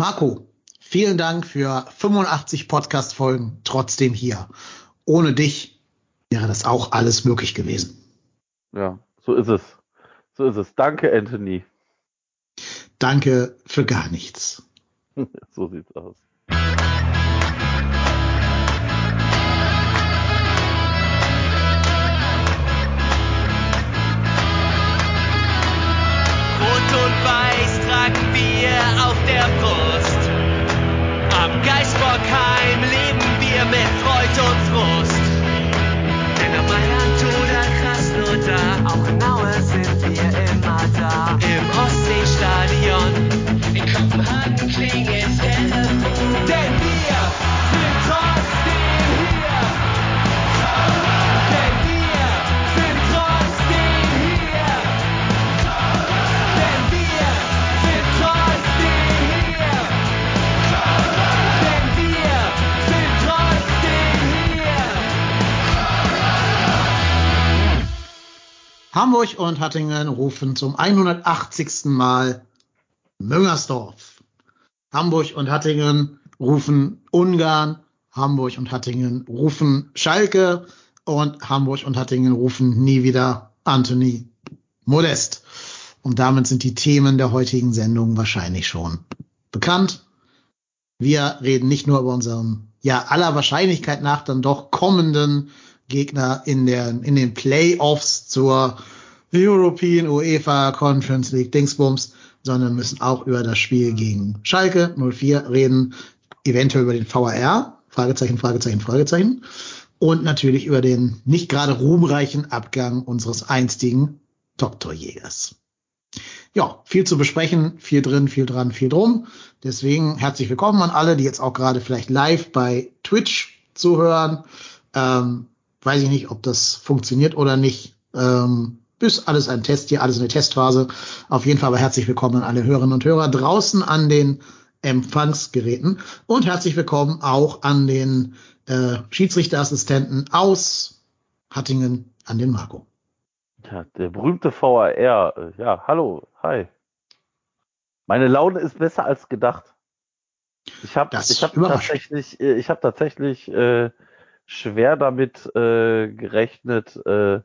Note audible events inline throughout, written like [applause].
Marco, vielen Dank für 85 Podcast-Folgen trotzdem hier. Ohne dich wäre das auch alles möglich gewesen. Ja, so ist es. So ist es. Danke, Anthony. Danke für gar nichts. [laughs] so sieht's aus. Hamburg und Hattingen rufen zum 180. Mal Müngersdorf. Hamburg und Hattingen rufen Ungarn. Hamburg und Hattingen rufen Schalke. Und Hamburg und Hattingen rufen nie wieder Anthony Modest. Und damit sind die Themen der heutigen Sendung wahrscheinlich schon bekannt. Wir reden nicht nur über unseren, ja, aller Wahrscheinlichkeit nach dann doch kommenden Gegner in, der, in den Playoffs zur European UEFA Conference League Dingsbums, sondern müssen auch über das Spiel gegen Schalke 04 reden, eventuell über den VAR, Fragezeichen, Fragezeichen, Fragezeichen, und natürlich über den nicht gerade ruhmreichen Abgang unseres einstigen Doktorjägers. Ja, viel zu besprechen, viel drin, viel dran, viel drum. Deswegen herzlich willkommen an alle, die jetzt auch gerade vielleicht live bei Twitch zuhören. Ähm, weiß ich nicht, ob das funktioniert oder nicht. Ähm, ist alles ein Test hier, alles eine Testphase. Auf jeden Fall aber herzlich willkommen an alle Hörerinnen und Hörer draußen an den Empfangsgeräten und herzlich willkommen auch an den äh, Schiedsrichterassistenten aus Hattingen, an den Marco. Ja, der berühmte VAR. äh, Ja, hallo, hi. Meine Laune ist besser als gedacht. Ich habe hab tatsächlich, äh, ich habe tatsächlich äh, schwer damit äh, gerechnet, äh,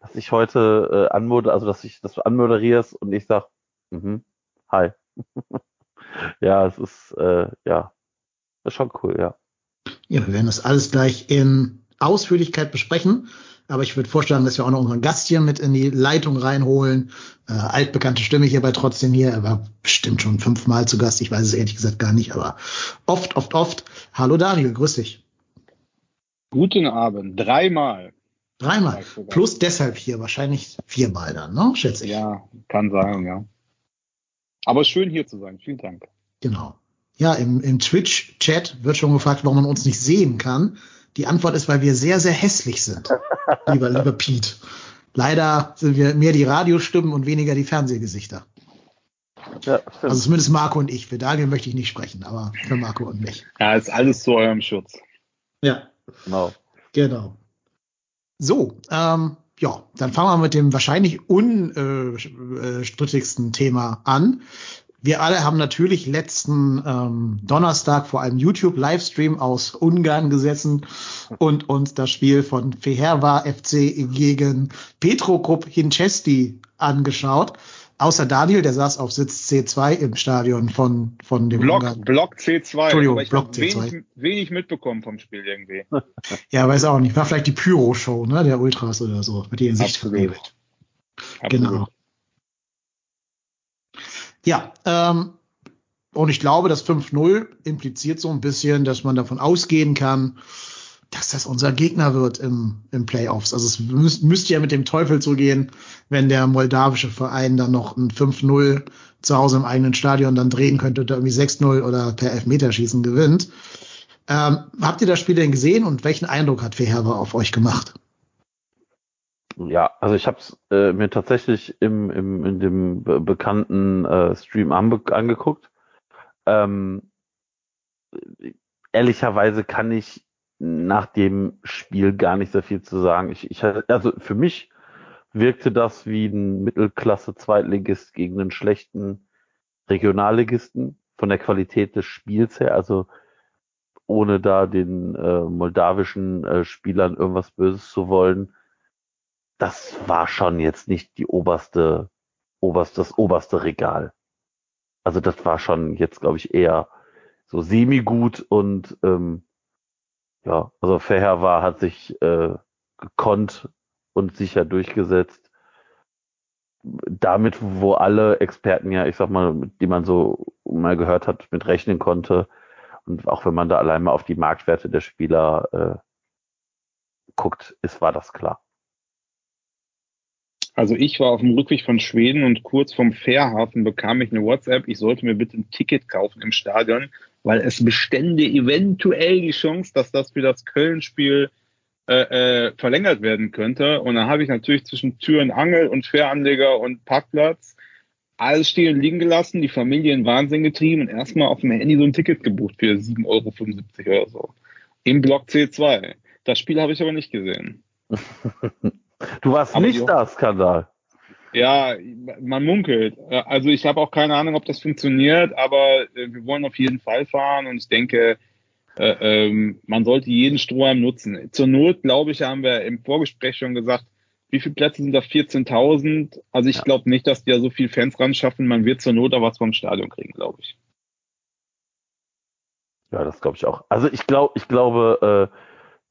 dass ich heute äh, anmoderiere, also dass ich, dass du anmoderierst und ich sag, mhm, hi. [laughs] ja, es ist äh, ja, ist schon cool, ja. Ja, wir werden das alles gleich in Ausführlichkeit besprechen. Aber ich würde vorschlagen, dass wir auch noch unseren Gast hier mit in die Leitung reinholen. Äh, altbekannte Stimme hierbei trotzdem hier. Er war bestimmt schon fünfmal zu Gast. Ich weiß es ehrlich gesagt gar nicht, aber oft, oft, oft. Hallo Daniel, grüß dich. Guten Abend. Dreimal. Dreimal. Plus deshalb hier wahrscheinlich viermal dann, ne? Schätze ich. Ja, kann sein, ja. Aber schön hier zu sein. Vielen Dank. Genau. Ja, im, im Twitch-Chat wird schon gefragt, warum man uns nicht sehen kann. Die Antwort ist, weil wir sehr, sehr hässlich sind. [laughs] lieber, lieber Pete. Leider sind wir mehr die Radiostimmen und weniger die Fernsehgesichter. Ja, stimmt. Also zumindest Marco und ich. Für Daniel möchte ich nicht sprechen, aber für Marco und mich. Ja, ist alles zu eurem Schutz. Ja, genau. genau. So, ähm, ja, dann fangen wir mit dem wahrscheinlich unstrittigsten Thema an. Wir alle haben natürlich letzten ähm, Donnerstag vor einem YouTube-Livestream aus Ungarn gesessen und uns das Spiel von Feherva FC gegen Petrogrupp Hinchesti angeschaut. Außer Daniel, der saß auf Sitz C2 im Stadion von, von dem Block, Ungarn. Block C2. Entschuldigung, Block habe C2. wenig, wenig mitbekommen vom Spiel irgendwie. [laughs] Ja, weiß auch nicht. War vielleicht die Pyro-Show, ne, der Ultras oder so, mit denen sich Absolut. verwebelt. Genau. Ja, ähm, und ich glaube, das 5-0 impliziert so ein bisschen, dass man davon ausgehen kann, dass das unser Gegner wird im, im Playoffs. Also es müß, müsste ja mit dem Teufel zugehen, wenn der moldawische Verein dann noch ein 5-0 zu Hause im eigenen Stadion dann drehen könnte da irgendwie 6-0 oder per Elfmeterschießen gewinnt. Ähm, habt ihr das Spiel denn gesehen und welchen Eindruck hat Feherber auf euch gemacht? Ja, also ich habe es äh, mir tatsächlich im, im, in dem be bekannten äh, Stream angeguckt. Ähm, ehrlicherweise kann ich nach dem Spiel gar nicht sehr viel zu sagen. Ich, ich also für mich wirkte das wie ein Mittelklasse Zweitligist gegen einen schlechten Regionalligisten. von der Qualität des Spiels her, also ohne da den äh, moldawischen äh, Spielern irgendwas Böses zu wollen, das war schon jetzt nicht die oberste, oberste, das oberste Regal. Also das war schon jetzt, glaube ich, eher so semi-gut und ähm, ja, also Verheer war, hat sich äh, gekonnt und sicher durchgesetzt. Damit, wo alle Experten ja, ich sag mal, die man so mal gehört hat, mit rechnen konnte. Und auch wenn man da allein mal auf die Marktwerte der Spieler äh, guckt, ist, war das klar. Also ich war auf dem Rückweg von Schweden und kurz vom Fährhafen bekam ich eine WhatsApp, ich sollte mir bitte ein Ticket kaufen im Stadion, weil es bestände eventuell die Chance, dass das für das Köln-Spiel äh, äh, verlängert werden könnte. Und dann habe ich natürlich zwischen Tür und Angel und Fähranleger und Parkplatz alles stehen und liegen gelassen, die Familie in Wahnsinn getrieben und erstmal auf dem Handy so ein Ticket gebucht für 7,75 Euro oder so. Im Block C2. Das Spiel habe ich aber nicht gesehen. [laughs] Du warst Aber nicht da, Skandal. Ja, man munkelt. Also ich habe auch keine Ahnung, ob das funktioniert, aber äh, wir wollen auf jeden Fall fahren und ich denke, äh, ähm, man sollte jeden Strohhalm nutzen. Zur Not, glaube ich, haben wir im Vorgespräch schon gesagt, wie viele Plätze sind da? 14.000. Also ich Ja. glaube nicht, dass die da so viele Fans ran schaffen. Man wird zur Not auch was vom Stadion kriegen, glaube ich. Ja, das glaube ich auch. Also ich glaube, ich glaube, äh,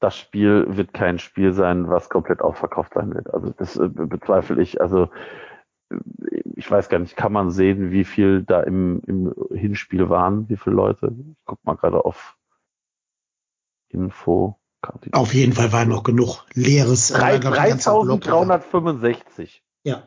das Spiel wird kein Spiel sein, was komplett ausverkauft sein wird. Also das äh, be- bezweifle ich. Also äh, ich weiß gar nicht, kann man sehen, wie viel da im, im Hinspiel waren, wie viele Leute? Ich guck mal gerade auf Info. Auf jeden Fall war noch genug leeres. äh, Drei- glaub ich, ein ganzer Block dabei. 3365. Ja.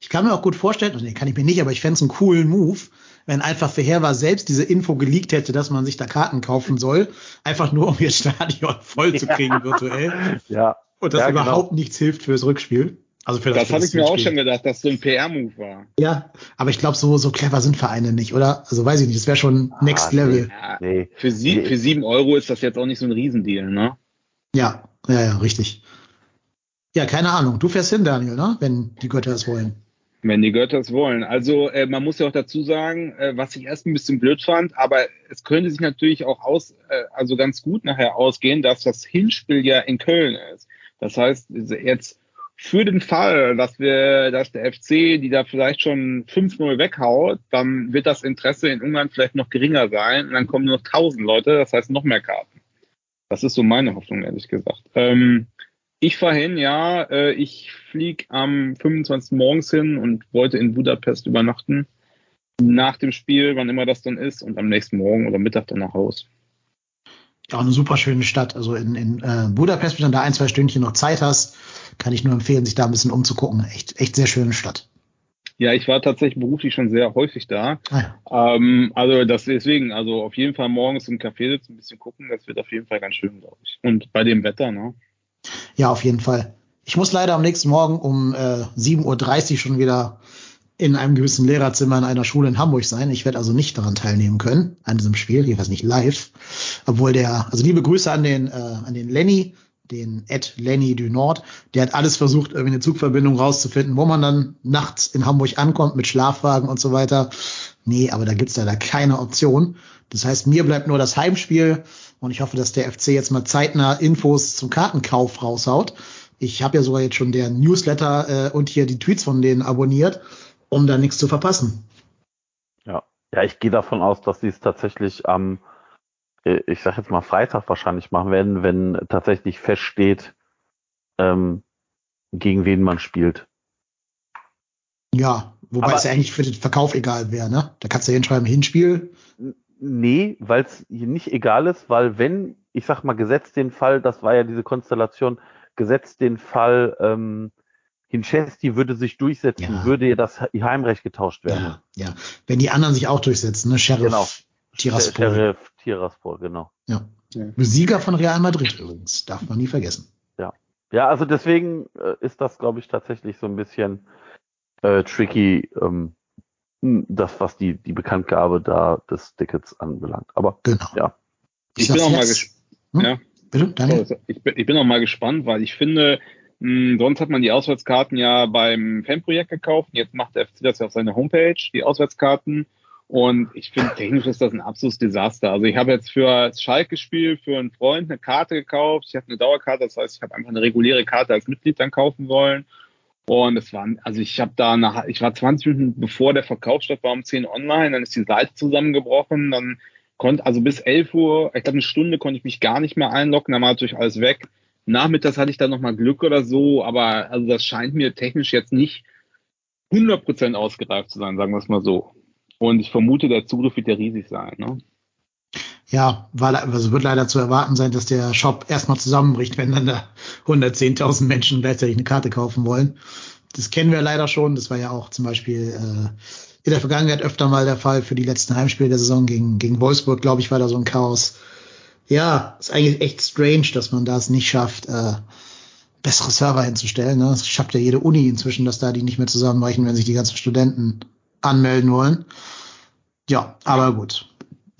Ich kann mir auch gut vorstellen, also nee, kann ich mir nicht, aber ich fände es einen coolen Move, wenn einfach Verheer war selbst diese Info geleakt hätte, dass man sich da Karten kaufen soll, einfach nur um ihr Stadion voll zu kriegen virtuell Ja, und das Ja, genau. überhaupt nichts hilft fürs Rückspiel. Also für das, Das habe ich mir auch schon gedacht, dass so ein PR-Move war. Ja, aber ich glaube, so, so clever sind Vereine nicht, oder? Also weiß ich nicht, das wäre schon Next Ah, Level. Ja, nee. für, sie, Nee. für sieben Euro ist das jetzt auch nicht so ein Riesendeal, ne? Ja, ja, ja, richtig. Ja, keine Ahnung. Du fährst hin, Daniel, ne? Wenn die Götter es wollen. Wenn die Götter es wollen. Also äh, man muss ja auch dazu sagen, äh, was ich erst ein bisschen blöd fand, aber es könnte sich natürlich auch aus, äh, also ganz gut nachher ausgehen, dass das Hinspiel ja in Köln ist. Das heißt, jetzt für den Fall, dass wir, dass der FC die da vielleicht schon 5-0 weghaut, dann wird das Interesse in Ungarn vielleicht noch geringer sein und dann kommen nur noch 1000 Leute, das heißt noch mehr Karten. Das ist so meine Hoffnung, ehrlich gesagt. Ähm, ich fahre hin, ja. Äh, ich fliege am 25. morgens hin und wollte in Budapest übernachten. Nach dem Spiel, wann immer das dann ist, und am nächsten Morgen oder Mittag dann nach Haus. Ja, eine super schöne Stadt. Also in, in äh, Budapest, wenn du da ein, zwei Stündchen noch Zeit hast, kann ich nur empfehlen, sich da ein bisschen umzugucken. Echt, echt sehr schöne Stadt. Ja, ich war tatsächlich beruflich schon sehr häufig da. Ah, ja. Ähm, also das deswegen, also auf jeden Fall morgens im Café sitzen, ein bisschen gucken, das wird auf jeden Fall ganz schön, glaube ich. Und bei dem Wetter, ne? Ja, auf jeden Fall. Ich muss leider am nächsten Morgen um äh, 7.30 Uhr schon wieder in einem gewissen Lehrerzimmer in einer Schule in Hamburg sein. Ich werde also nicht daran teilnehmen können, an diesem Spiel, jedenfalls nicht live. Obwohl der, also liebe Grüße an den, äh, an den Lenny, den Ed Lenny du Nord, der hat alles versucht, irgendwie eine Zugverbindung rauszufinden, wo man dann nachts in Hamburg ankommt mit Schlafwagen und so weiter. Nee, aber da gibt's leider keine Option. Das heißt, mir bleibt nur das Heimspiel und ich hoffe, dass der FC jetzt mal zeitnah Infos zum Kartenkauf raushaut. Ich habe ja sogar jetzt schon deren Newsletter äh, und hier die Tweets von denen abonniert, um da nichts zu verpassen. Ja, ja, ich gehe davon aus, dass sie es tatsächlich am, äh, ich sag jetzt mal Freitag wahrscheinlich machen werden, wenn tatsächlich feststeht, ähm, gegen wen man spielt. Ja, wobei Aber- es ja eigentlich für den Verkauf egal wäre, ne? Da kannst du ja hinschreiben, Hinspiel. Nee, weil es hier nicht egal ist, weil wenn, ich sag mal, gesetzt den Fall, das war ja diese Konstellation, gesetzt den Fall, ähm, Hinchesti würde sich durchsetzen, Ja. würde ja das Heimrecht getauscht werden. Ja, ja. Wenn die anderen sich auch durchsetzen, ne? Sheriff Genau. Tiraspol. Sheriff Tiraspol, genau. Ja. Ja. Sieger von Real Madrid übrigens, darf man nie vergessen. Ja, also deswegen äh, ist das, glaube ich, tatsächlich so ein bisschen äh, tricky, ähm, hm, das, was die, die Bekanntgabe da des Tickets anbelangt. Aber Genau. Ja. Ich sag's bin auch mal jetzt. ges- Hm? ja. Bitte, Ich bin, ich bin auch mal gespannt, weil ich finde, mh, sonst hat man die Auswärtskarten ja beim Fanprojekt gekauft. Jetzt macht der FC das ja auf seiner Homepage, die Auswärtskarten. Und ich finde, technisch ist das ein absolutes Desaster. Also ich habe jetzt für Schalke gespielt, für einen Freund eine Karte gekauft. Ich habe eine Dauerkarte, das heißt, ich habe einfach eine reguläre Karte als Mitglied dann kaufen wollen. Und es war, also ich habe da, nach, ich war 20 Minuten bevor der Verkauf statt, war um 10 online, dann ist die Seite zusammengebrochen, dann konnte, also bis 11 Uhr, ich glaube eine Stunde konnte ich mich gar nicht mehr einloggen, dann war natürlich alles weg. Nachmittags hatte ich dann nochmal Glück oder so, aber also das scheint mir technisch jetzt nicht 100% ausgereift zu sein, sagen wir es mal so. Und ich vermute, der Zugriff wird ja riesig sein. Ne? Ja, weil also wird leider zu erwarten sein, dass der Shop erstmal zusammenbricht, wenn dann da 110.000 Menschen gleichzeitig eine Karte kaufen wollen. Das kennen wir leider schon. Das war ja auch zum Beispiel äh, in der Vergangenheit öfter mal der Fall für die letzten Heimspiele der Saison gegen, gegen Wolfsburg, glaube ich, war da so ein Chaos. Ja, ist eigentlich echt strange, dass man das nicht schafft, äh, bessere Server hinzustellen. Ne? Das schafft ja jede Uni inzwischen, dass da die nicht mehr zusammenbrechen, wenn sich die ganzen Studenten anmelden wollen. Ja, aber gut.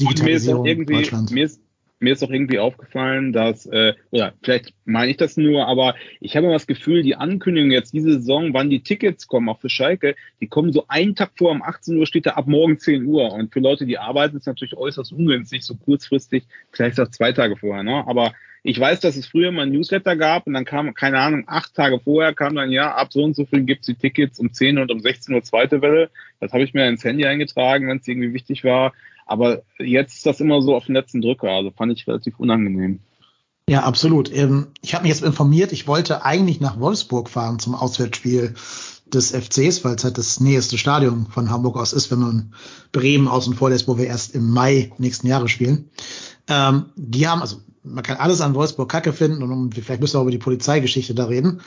Digitalisierung mir ist irgendwie, Deutschland. Mir ist, mir ist auch irgendwie aufgefallen, dass, äh, oder vielleicht meine ich das nur, aber ich habe immer das Gefühl, die Ankündigung jetzt diese Saison, wann die Tickets kommen, auch für Schalke, die kommen so einen Tag vor, um 18 Uhr steht da ab morgen 10 Uhr. Und für Leute, die arbeiten, ist natürlich äußerst ungünstig, so kurzfristig, vielleicht auch zwei Tage vorher, ne? Aber ich weiß, dass es früher mal ein Newsletter gab und dann kam, keine Ahnung, acht Tage vorher kam dann, ja, ab so und so viel gibt's die Tickets um 10 und um 16 Uhr zweite Welle. Das habe ich mir ins Handy eingetragen, wenn es irgendwie wichtig war. Aber jetzt ist das immer so auf den letzten Drücker. Also fand ich relativ unangenehm. Ja, absolut. Ähm, ich habe mich jetzt informiert, ich wollte eigentlich nach Wolfsburg fahren zum Auswärtsspiel des FCs, weil es halt das nächste Stadion von Hamburg aus ist, wenn man Bremen außen vor lässt, wo wir erst im Mai nächsten Jahres spielen. Ähm, die haben, also man kann alles an Wolfsburg Kacke finden und vielleicht müssen wir über die Polizeigeschichte da reden.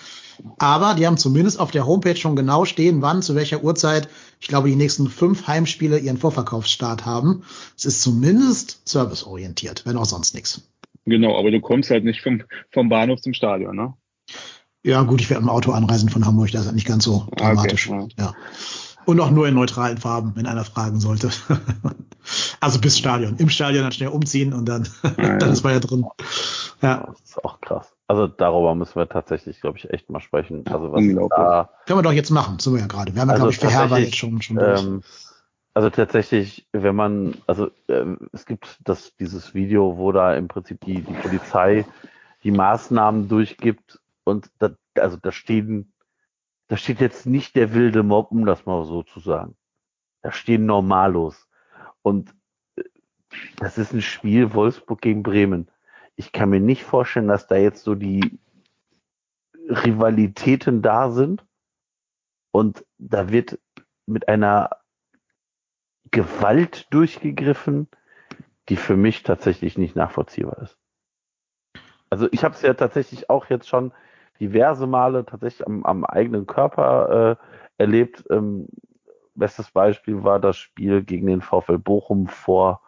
Aber die haben zumindest auf der Homepage schon genau stehen, wann, zu welcher Uhrzeit, ich glaube, die nächsten fünf Heimspiele ihren Vorverkaufsstart haben. Es ist zumindest serviceorientiert, wenn auch sonst nichts. Genau, aber du kommst halt nicht vom, vom Bahnhof zum Stadion, ne? Ja, gut, ich werde mit dem Auto anreisen von Hamburg, das ist nicht ganz so dramatisch. Okay, ja. ja. Und auch nur in neutralen Farben, wenn einer fragen sollte. [laughs] also bis Stadion. Im Stadion dann schnell umziehen und dann, [laughs] ja, dann ist man ja drin. Ja. Das ist auch krass. Also darüber müssen wir tatsächlich, glaube ich, echt mal sprechen. Also was da, Können wir doch jetzt machen, sind wir ja gerade. Wir haben ja, also glaube ich, für Herber jetzt schon, schon durch. Ähm, also tatsächlich, wenn man, also äh, es gibt das, dieses Video, wo da im Prinzip die, die Polizei die Maßnahmen durchgibt und da, also da stehen da steht jetzt nicht der wilde Mob, um das mal so zu sagen. Da stehen Normalos. Und äh, das ist ein Spiel Wolfsburg gegen Bremen. Ich kann mir nicht vorstellen, dass da jetzt so die Rivalitäten da sind. Und da wird mit einer Gewalt durchgegriffen, die für mich tatsächlich nicht nachvollziehbar ist. Also ich habe es ja tatsächlich auch jetzt schon diverse Male tatsächlich am, am eigenen Körper äh, erlebt. Ähm, bestes Beispiel war das Spiel gegen den VfL Bochum vor,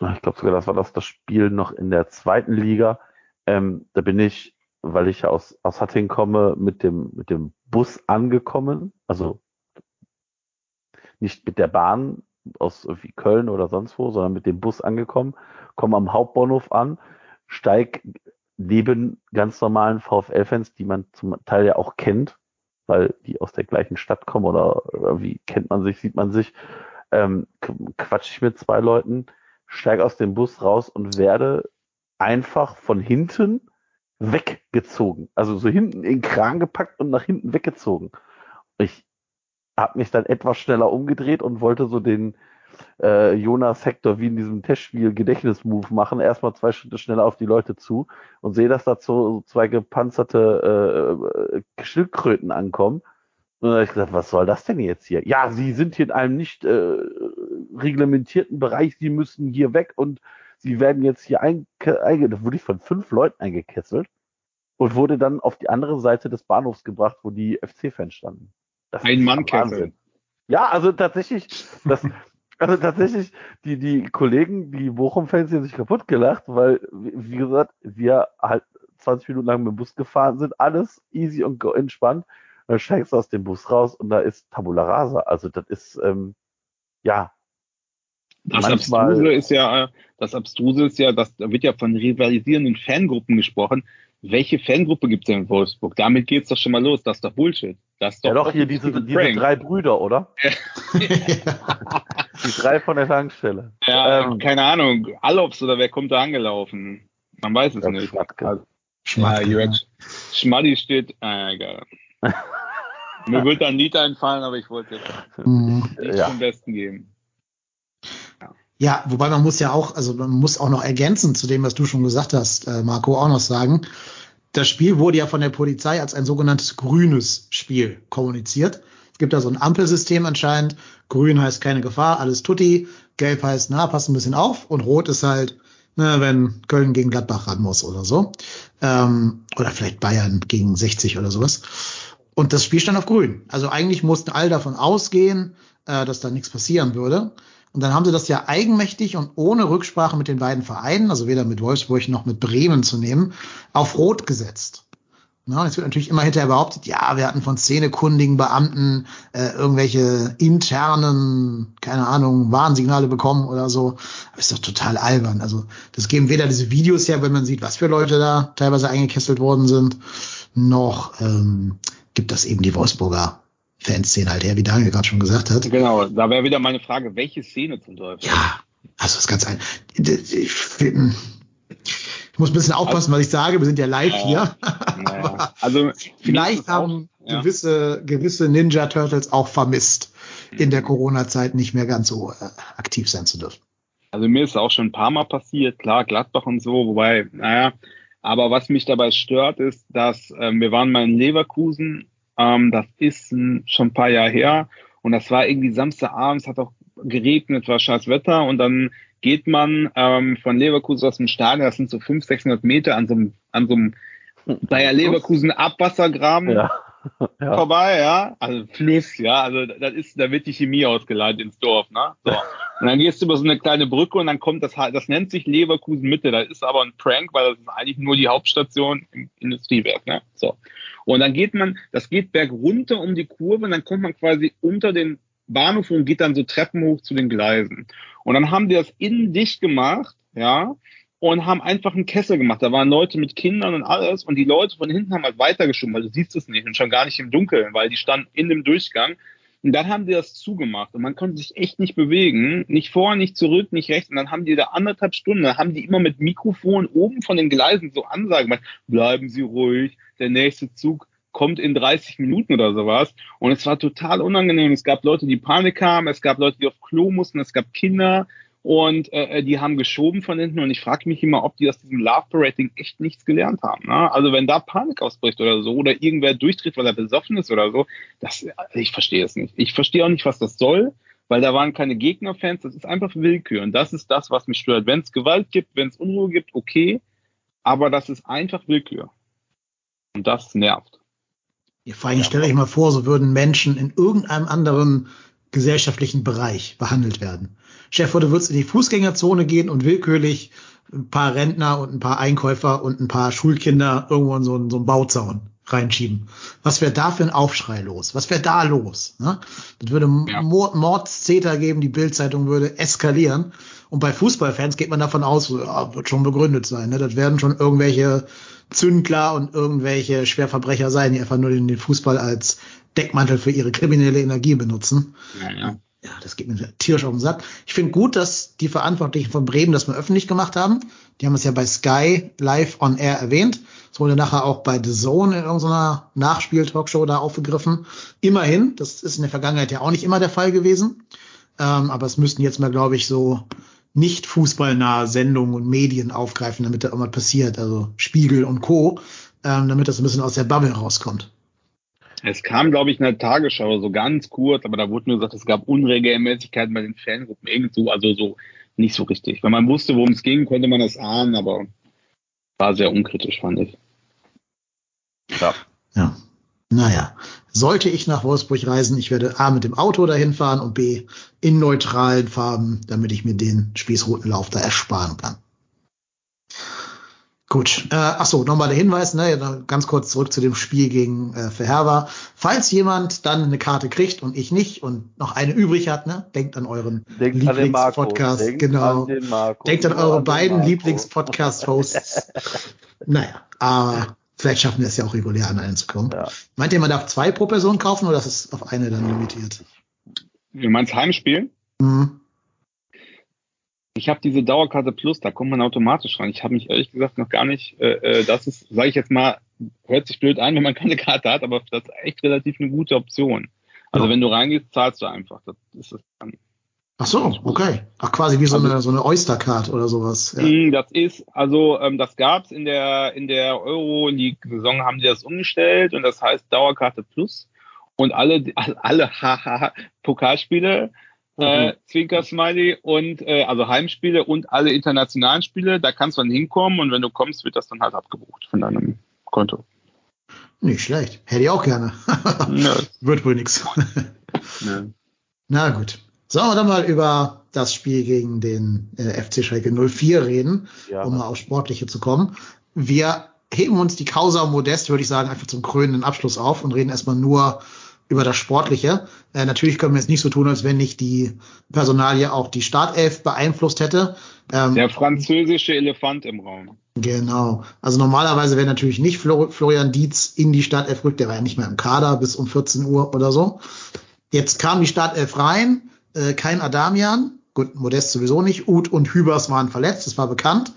ich glaube sogar, das war das, das Spiel noch in der zweiten Liga. Ähm, da bin ich, weil ich aus, aus Hattingen komme, mit dem, mit dem Bus angekommen. Also nicht mit der Bahn aus irgendwie Köln oder sonst wo, sondern mit dem Bus angekommen, komme am Hauptbahnhof an, steig neben ganz normalen VfL-Fans, die man zum Teil ja auch kennt, weil die aus der gleichen Stadt kommen oder, oder wie kennt man sich, sieht man sich, ähm, quatsch ich mit zwei Leuten, steige aus dem Bus raus und werde einfach von hinten weggezogen. Also so hinten in den Kran gepackt und nach hinten weggezogen. Ich habe mich dann etwas schneller umgedreht und wollte so den, äh, Jonas Hector wie in diesem Testspiel Gedächtnismove machen, erstmal zwei Schritte schneller auf die Leute zu und sehe, dass da so zwei gepanzerte äh, äh, Schildkröten ankommen. Und dann habe ich gesagt, was soll das denn jetzt hier? Ja, sie sind hier in einem nicht äh, reglementierten Bereich, sie müssen hier weg und sie werden jetzt hier einge... Einge da wurde ich von fünf Leuten eingekesselt und wurde dann auf die andere Seite des Bahnhofs gebracht, wo die FC-Fans standen. Das Ein Mann Kessel. Ja, also tatsächlich, das, [laughs] also tatsächlich, die, die Kollegen, die Bochum-Fans, die haben sich kaputt gelacht, weil, wie gesagt, wir halt 20 Minuten lang mit dem Bus gefahren sind, alles easy und entspannt. Dann steigst du aus dem Bus raus und da ist Tabula Rasa. Also das ist, ähm, ja. Das Abstruse ist ja, das Abstruse ist ja, dass, da wird ja von rivalisierenden Fangruppen gesprochen. welche Fangruppe gibt's denn in Wolfsburg? Damit geht's doch schon mal los. Das ist doch Bullshit. Das ist doch Ja, doch, hier diese, diese drei Brüder, oder? [laughs] [laughs] [laughs] Die drei von der Tankstelle. Ja, Ähm, keine Ahnung. Allops oder wer kommt da angelaufen? Man weiß es nicht. Schmatke. Also, Schmatke, ja. Jörg Schmaddi steht, äh, egal. [laughs] Mir wird da ein Lied einfallen, aber ich wollte jetzt Mhm. nicht Ja. zum Besten geben. Ja, wobei man muss ja auch, also man muss auch noch ergänzen zu dem, was du schon gesagt hast, äh, Marco, auch noch sagen. Das Spiel wurde ja von der Polizei als ein sogenanntes grünes Spiel kommuniziert. Gibt da so ein Ampelsystem anscheinend. Grün heißt keine Gefahr, alles tutti. Gelb heißt, na, pass ein bisschen auf. Und rot ist halt, ne, wenn Köln gegen Gladbach ran muss oder so. Ähm, oder vielleicht Bayern gegen 60 oder sowas. Und das Spiel stand auf grün. Also eigentlich mussten alle davon ausgehen, äh, dass da nichts passieren würde. Und dann haben sie das ja eigenmächtig und ohne Rücksprache mit den beiden Vereinen, also weder mit Wolfsburg noch mit Bremen zu nehmen, auf Rot gesetzt. Na, und es wird natürlich immer hinterher behauptet, ja, wir hatten von szenekundigen Beamten äh, irgendwelche internen, keine Ahnung, Warnsignale bekommen oder so. Aber ist doch total albern. Also das geben weder diese Videos her, wenn man sieht, was für Leute da teilweise eingekesselt worden sind, noch ähm, gibt das eben die Wolfsburger Fanszene halt her, wie Daniel gerade schon gesagt hat. Genau, da wäre wieder meine Frage, welche Szene zum Teufel? Ja, also das ist ganz ein. Ich, ich muss ein bisschen aufpassen, was ich sage. Wir sind ja live hier. Naja. [laughs] Also Vielleicht es auch- haben ja. gewisse, gewisse Ninja Turtles auch vermisst, in der Corona-Zeit nicht mehr ganz so äh, aktiv sein zu dürfen. Also mir ist auch schon ein paar Mal passiert, klar, Gladbach und so, wobei, naja, aber was mich dabei stört, ist, dass ähm, wir waren mal in Leverkusen, ähm, das ist ein, schon ein paar Jahre her und das war irgendwie Samstagabends, hat auch geregnet, war scheiß Wetter und dann geht man ähm, von Leverkusen aus dem Stadion, das sind so 500, 600 Meter an so einem, an so einem Bayer Leverkusen Abwassergraben Ja. [laughs] ja. vorbei, ja. Also Fluss, ja. Also das ist, da wird die Chemie ausgeleitet ins Dorf, ne? So. [laughs] Und dann gehst du über so eine kleine Brücke und dann kommt das halt, das nennt sich Leverkusen Mitte. Das ist aber ein Prank, weil das ist eigentlich nur die Hauptstation im Industriewerk, ne? So. Und dann geht man, das geht berg runter um die Kurve und dann kommt man quasi unter den Bahnhof und geht dann so Treppen hoch zu den Gleisen. Und dann haben die das innen dicht gemacht, ja, und haben einfach einen Kessel gemacht. Da waren Leute mit Kindern und alles und die Leute von hinten haben halt weitergeschoben, weil du siehst es nicht und schon gar nicht im Dunkeln, weil die standen in dem Durchgang. Und dann haben die das zugemacht und man konnte sich echt nicht bewegen, nicht vor, nicht zurück, nicht rechts. Und dann haben die da anderthalb Stunden, haben die immer mit Mikrofon oben von den Gleisen so Ansagen gemacht, bleiben Sie ruhig, der nächste Zug kommt in 30 Minuten oder sowas. Und es war total unangenehm. Es gab Leute, die Panik haben, es gab Leute, die auf Klo mussten, es gab Kinder und äh, die haben geschoben von hinten. Und ich frage mich immer, ob die aus diesem Love Parading echt nichts gelernt haben. Ne? Also wenn da Panik ausbricht oder so oder irgendwer durchdreht, weil er besoffen ist oder so, das, ich verstehe es nicht. Ich verstehe auch nicht, was das soll, weil da waren keine Gegnerfans. Das ist einfach Willkür. Und das ist das, was mich stört. Wenn es Gewalt gibt, wenn es Unruhe gibt, okay. Aber das ist einfach Willkür. Und das nervt. Ja, vor allem stellt euch mal vor, so würden Menschen in irgendeinem anderen gesellschaftlichen Bereich behandelt werden. Chef, du würdest in die Fußgängerzone gehen und willkürlich ein paar Rentner und ein paar Einkäufer und ein paar Schulkinder irgendwo in so einen, so einen Bauzaun reinschieben. Was wäre da für ein Aufschrei los? Was wäre da los? Ne? Das würde Ja. Mord, Mordstäter geben, die Bildzeitung würde eskalieren. Und bei Fußballfans geht man davon aus, so, ja, wird schon begründet sein. Ne? Das werden schon irgendwelche Zündler und irgendwelche Schwerverbrecher sein, die einfach nur den, den Fußball als Deckmantel für ihre kriminelle Energie benutzen. Ja, ja. Ja, das geht mir tierisch auf den Sack. Ich finde gut, dass die Verantwortlichen von Bremen das mal öffentlich gemacht haben. Die haben es ja bei Sky live on air erwähnt. Es wurde nachher auch bei The Zone in irgendeiner Nachspiel-Talkshow da aufgegriffen. Immerhin, das ist in der Vergangenheit ja auch nicht immer der Fall gewesen. Ähm, aber es müssten jetzt mal, glaube ich, so nicht fußballnahe Sendungen und Medien aufgreifen, damit da irgendwas passiert. Also Spiegel und Co., ähm, damit das ein bisschen aus der Bubble rauskommt. Es kam, glaube ich, in der Tagesschau so ganz kurz, aber da wurde nur gesagt, es gab Unregelmäßigkeiten bei den Fangruppen, irgend so, also so nicht so richtig. Wenn man wusste, worum es ging, konnte man das ahnen, aber war sehr unkritisch, fand ich. Ja. Ja. Naja, sollte ich nach Wolfsburg reisen, ich werde A mit dem Auto dahin fahren und B in neutralen Farben, damit ich mir den Spießrutenlauf da ersparen kann. Gut, äh, ach so, nochmal der Hinweis, ne, ganz kurz zurück zu dem Spiel gegen äh, Verherber. Falls jemand dann eine Karte kriegt und ich nicht und noch eine übrig hat, ne, denkt an euren an. Lieblingspodcast, Denkt genau. an. Denkt an eure den beiden. Lieblingspodcast-Hosts. [laughs] naja, Aber vielleicht schaffen wir es ja auch regulär an einen zu kommen. Ja. Meint ihr, man darf zwei pro Person kaufen oder ist es auf eine dann limitiert? Du meinst Heimspiel? Hm. Ich habe diese Dauerkarte Plus, da kommt man automatisch ran. Ich habe mich ehrlich gesagt noch gar nicht, äh, äh, das ist, sage ich jetzt mal, hört sich blöd an, wenn man [laughs] keine Karte hat, aber das ist echt relativ eine gute Option. Also Ja. wenn du reingehst, zahlst du einfach. Das ist es dann. Ach so, okay. Ach, quasi wie so Also- eine, so eine Oyster-Card oder sowas. Ja. Mm, Das ist, also ähm, das gab's in der in der Euro-League-Saison haben die das umgestellt und das heißt Dauerkarte Plus und alle [laughs] alle Pokalspiele äh, Zwinker Smiley und äh, also Heimspiele und alle internationalen Spiele, da kannst du dann hinkommen und wenn du kommst, wird das dann halt abgebucht von deinem Konto. Nicht schlecht. Hätte ich auch gerne. [laughs] Wird wohl nix. [laughs] Na gut. Sollen wir dann mal über das Spiel gegen den äh, FC Schalke 04 reden, Ja. um mal aufs Sportliche zu kommen. Wir heben uns die Causa Modest, würde ich sagen, einfach zum krönenden Abschluss auf und reden erstmal nur über das Sportliche. Äh, natürlich können wir jetzt nicht so tun, als wenn nicht die Personalie auch die Startelf beeinflusst hätte. Ähm, Der französische Elefant im Raum. Genau. Also normalerweise wäre natürlich nicht Flor Florian Dietz in die Startelf rückt, der war ja nicht mehr im Kader bis um 14 Uhr oder so. Jetzt kam die Startelf rein, äh, kein Adamian, gut, Modest sowieso nicht, Uth und Hübers waren verletzt, das war bekannt.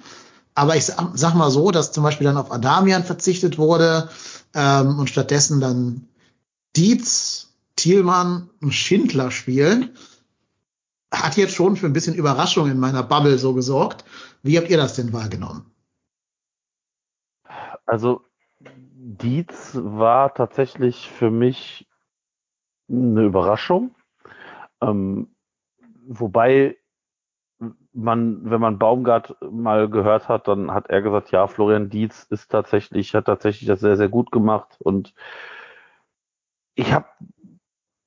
Aber ich sag, sag mal so, dass zum Beispiel dann auf Adamian verzichtet wurde ähm, und stattdessen dann Dietz, Thielmann und Schindler spielen, hat jetzt schon für ein bisschen Überraschung in meiner Bubble so gesorgt. Wie habt ihr das denn wahrgenommen? Also Dietz war tatsächlich für mich eine Überraschung. Ähm, wobei man, wenn man Baumgart mal gehört hat, dann hat er gesagt, ja, Florian Dietz ist tatsächlich, hat tatsächlich das sehr, sehr gut gemacht und ich habe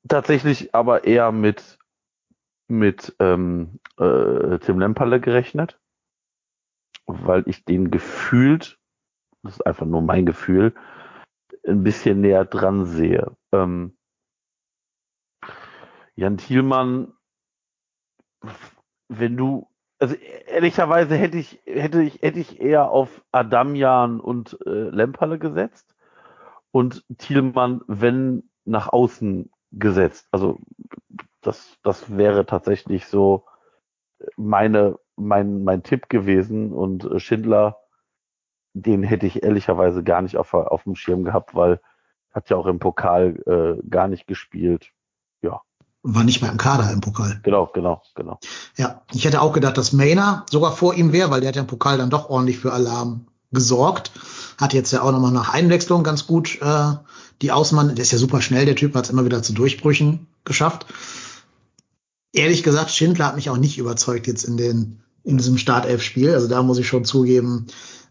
tatsächlich aber eher mit mit ähm, äh, Tim Lemperle gerechnet, weil ich den gefühlt das ist einfach nur mein Gefühl, ein bisschen näher dran sehe. Ähm, Jan Thielmann, wenn du, also ehrlicherweise hätte ich, hätte ich, hätte ich eher auf Adamian und äh, Lemperle gesetzt und Thielmann, wenn nach außen gesetzt. Also das, das wäre tatsächlich so meine, mein, mein Tipp gewesen und äh, Schindler den hätte ich ehrlicherweise gar nicht auf, auf dem Schirm gehabt, weil hat ja auch im Pokal äh, gar nicht gespielt. War nicht mehr im Kader im Pokal. genau, genau, genau. Ja, ich hätte auch gedacht, dass Mainer sogar vor ihm wäre, weil der hat ja im Pokal dann doch ordentlich für Alarm gesorgt. Hat jetzt ja auch nochmal nach Einwechslung ganz gut äh, die Außenmann, der ist ja super schnell, der Typ hat es immer wieder zu Durchbrüchen geschafft. Ehrlich gesagt, Schindler hat mich auch nicht überzeugt jetzt in den in diesem Startelf-Spiel. Also da muss ich schon zugeben,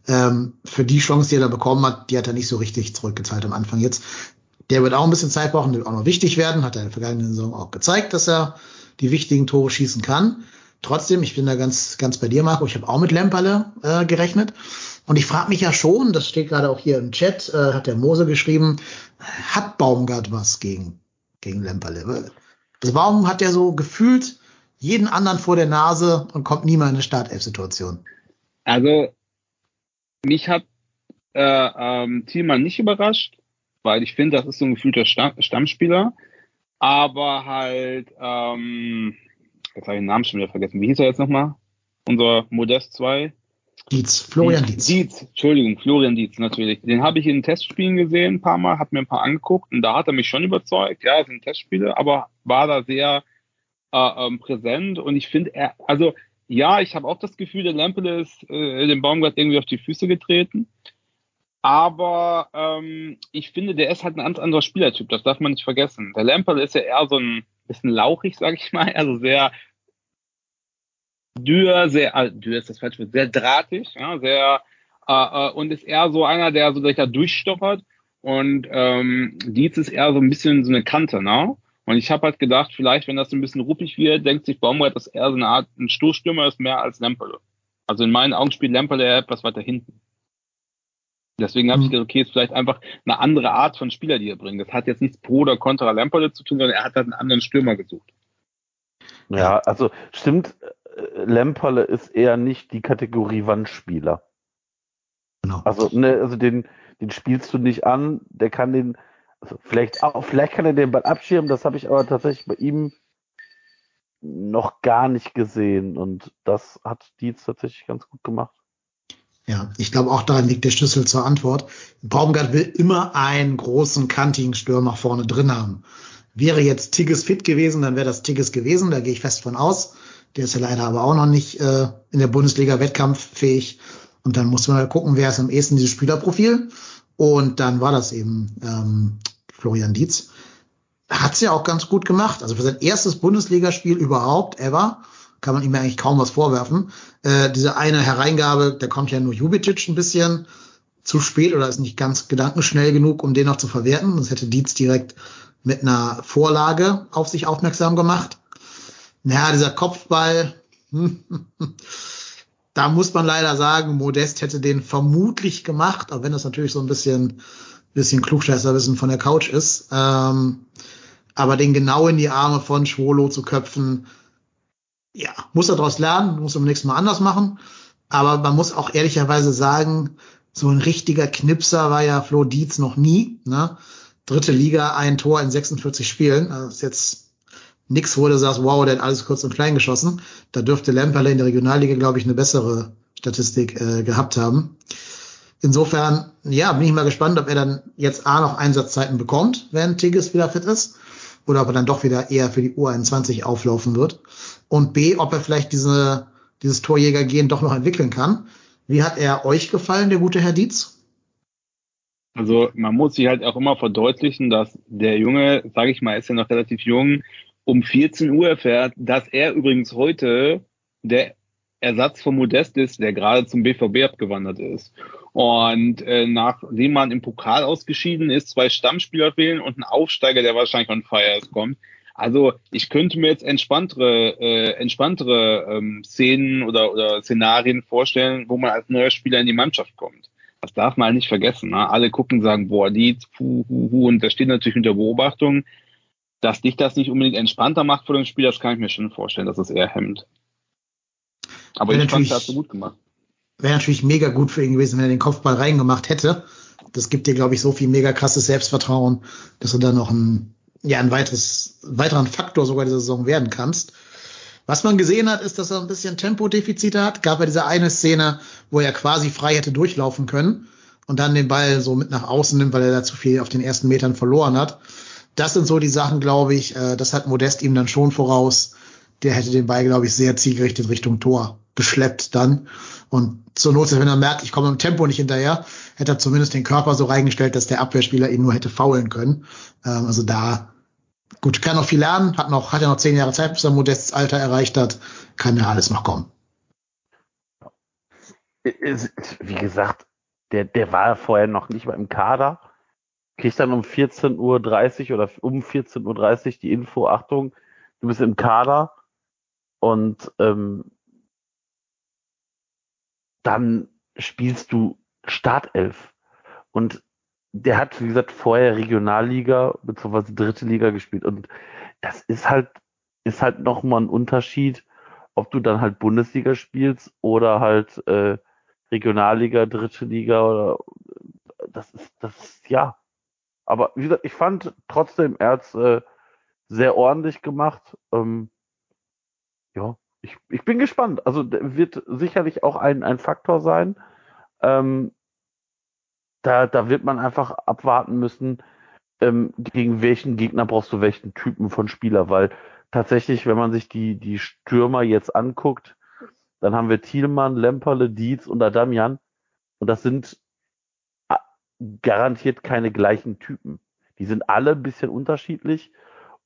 ähm, für die Chance, die er da bekommen hat, die hat er nicht so richtig zurückgezahlt am Anfang jetzt. Der wird auch ein bisschen Zeit brauchen, wird auch noch wichtig werden, hat er in der vergangenen Saison auch gezeigt, dass er die wichtigen Tore schießen kann. Trotzdem, ich bin da ganz, ganz bei dir, Marco. Ich habe auch mit Lemperle äh, gerechnet. Und ich frage mich ja schon, das steht gerade auch hier im Chat, äh, hat der Mose geschrieben, hat Baumgart was gegen, gegen Lemperle? Also warum hat er so gefühlt jeden anderen vor der Nase und kommt nie mal in eine Startelf-Situation? Also mich hat äh, ähm, Thielmann nicht überrascht, weil ich finde, das ist so ein gefühlter Stamm Stammspieler. Aber halt, ähm, jetzt habe ich den Namen schon wieder vergessen. Wie hieß er jetzt nochmal? Unser Modest 2? Dietz, Florian Dietz. Dietz, Entschuldigung, Florian Dietz natürlich. Den habe ich in Testspielen gesehen, ein paar Mal, habe mir ein paar angeguckt und da hat er mich schon überzeugt. Ja, es sind Testspiele, aber war da sehr äh, ähm, präsent und ich finde, er, also ja, ich habe auch das Gefühl, der Lempele ist äh, dem Baumgart irgendwie auf die Füße getreten. Aber ähm, ich finde, der ist halt ein ganz anderer Spielertyp, das darf man nicht vergessen. Der Lempele ist ja eher so ein bisschen lauchig, sag ich mal, also sehr dürr, sehr, äh, dürr ist das falsche Wort, sehr drahtig, ja, sehr, äh, äh, und ist eher so einer, der so da durchstochert. Und ähm, Dietz ist eher so ein bisschen so eine Kante, ne? Und ich habe halt gedacht, vielleicht, wenn das ein bisschen ruppig wird, denkt sich Baumgart, dass er so eine Art ein Stoßstürmer ist, mehr als Lemperle. Also in meinen Augen spielt Lemperle etwas weiter hinten. Deswegen habe ich gedacht, okay, ist vielleicht einfach eine andere Art von Spieler, die er bringt. Das hat jetzt nichts pro oder contra Lemperle zu tun, sondern er hat halt einen anderen Stürmer gesucht. Ja, also stimmt, äh, Lemperle ist eher nicht die Kategorie Wandspieler. Genau. Also, ne, also den, den spielst du nicht an, der kann den, also vielleicht auch, vielleicht kann er den Ball abschirmen, das habe ich aber tatsächlich bei ihm noch gar nicht gesehen und das hat Dietz tatsächlich ganz gut gemacht. Ja, ich glaube auch daran liegt der Schlüssel zur Antwort. Baumgart will immer einen großen, kantigen Stürmer vorne drin haben. Wäre jetzt Tigges fit gewesen, dann wäre das Tigges gewesen, da gehe ich fest von aus. Der ist ja leider aber auch noch nicht äh, in der Bundesliga wettkampffähig. Und dann muss man mal gucken, wer ist am ehesten dieses Spielerprofil. Und dann war das eben ähm, Florian Dietz. Hat's ja auch ganz gut gemacht. Also für sein erstes Bundesligaspiel überhaupt, ever, kann man ihm eigentlich kaum was vorwerfen. Äh, diese eine Hereingabe, da kommt ja nur Jubicic ein bisschen zu spät oder ist nicht ganz gedankenschnell genug, um den noch zu verwerten. Das hätte Dietz direkt mit einer Vorlage auf sich aufmerksam gemacht. Naja, dieser Kopfball, [laughs] da muss man leider sagen, Modest hätte den vermutlich gemacht, auch wenn das natürlich so ein bisschen, bisschen Klugscheißerwissen von der Couch ist. Ähm, aber den genau in die Arme von Schwolo zu köpfen, ja, muss er daraus lernen, muss er beim nächsten Mal anders machen. Aber man muss auch ehrlicherweise sagen, so ein richtiger Knipser war ja Flo Dietz noch nie. Ne? Dritte Liga, ein Tor in 46 Spielen. Also ist jetzt nix, wo du sagst, wow, der hat alles kurz und klein geschossen. Da dürfte Lemperle in der Regionalliga, glaube ich, eine bessere Statistik äh, gehabt haben. Insofern, ja, bin ich mal gespannt, ob er dann jetzt A noch Einsatzzeiten bekommt, wenn Tigges wieder fit ist, oder ob er dann doch wieder eher für die U21 auflaufen wird. Und B, ob er vielleicht diese, dieses Torjägergehen doch noch entwickeln kann. Wie hat er euch gefallen, der gute Herr Dietz? Also man muss sich halt auch immer verdeutlichen, dass der Junge, sage ich mal, ist ja noch relativ jung, um 14 Uhr erfährt, dass er übrigens heute der Ersatz von Modest ist, der gerade zum BVB abgewandert ist. Und äh, nachdem man im Pokal ausgeschieden ist, zwei Stammspieler fehlen und ein Aufsteiger, der wahrscheinlich von Fires kommt. Also ich könnte mir jetzt entspanntere, äh, entspanntere ähm, Szenen oder, oder Szenarien vorstellen, wo man als neuer Spieler in die Mannschaft kommt. Das darf man halt nicht vergessen. Ne? Alle gucken, sagen, boah, die, puh, hu, hu, und das steht natürlich unter Beobachtung. Dass dich das nicht unbedingt entspannter macht vor dem Spiel, das kann ich mir schon vorstellen, dass es eher hemmt. Aber ich fand, das hast du gut gemacht. Wäre natürlich mega gut für ihn gewesen, wenn er den Kopfball reingemacht hätte. Das gibt dir, glaube ich, so viel mega krasses Selbstvertrauen, dass du dann noch ein, ja, ein weiteres, weiteren Faktor sogar dieser Saison werden kannst. Was man gesehen hat, ist, dass er ein bisschen Tempodefizite hat. Gab ja diese eine Szene, wo er quasi frei hätte durchlaufen können und dann den Ball so mit nach außen nimmt, weil er da zu viel auf den ersten Metern verloren hat. Das sind so die Sachen, glaube ich, äh, das hat Modest ihm dann schon voraus. Der hätte den Ball, glaube ich, sehr zielgerichtet Richtung Tor geschleppt dann. Und zur Not, wenn er merkt, ich komme im Tempo nicht hinterher, hätte er zumindest den Körper so reingestellt, dass der Abwehrspieler ihn nur hätte faulen können. Ähm, also da, gut, kann noch viel lernen, hat noch, hat ja noch zehn Jahre Zeit, bis er Modests Alter erreicht hat, kann ja alles noch kommen. Wie gesagt, der, der war vorher noch nicht mal im Kader. Kriegt dann um 14.30 Uhr oder um 14.30 Uhr die Info, Achtung, du bist im Kader und ähm, dann spielst du Startelf. Und der hat, wie gesagt, vorher Regionalliga bzw. dritte Liga gespielt. Und das ist halt, ist halt nochmal ein Unterschied, ob du dann halt Bundesliga spielst oder halt äh, Regionalliga, dritte Liga oder das ist, das ist, ja. Aber wie gesagt, ich fand trotzdem, er hat's äh, sehr ordentlich gemacht. Ähm, ja, ich, ich bin gespannt. Also wird sicherlich auch ein, ein Faktor sein. Ähm, da, da wird man einfach abwarten müssen, ähm, gegen welchen Gegner brauchst du welchen Typen von Spieler, weil tatsächlich, wenn man sich die, die Stürmer jetzt anguckt, dann haben wir Thielmann, Lemperle, Dietz und Adamian. Und das sind garantiert keine gleichen Typen. Die sind alle ein bisschen unterschiedlich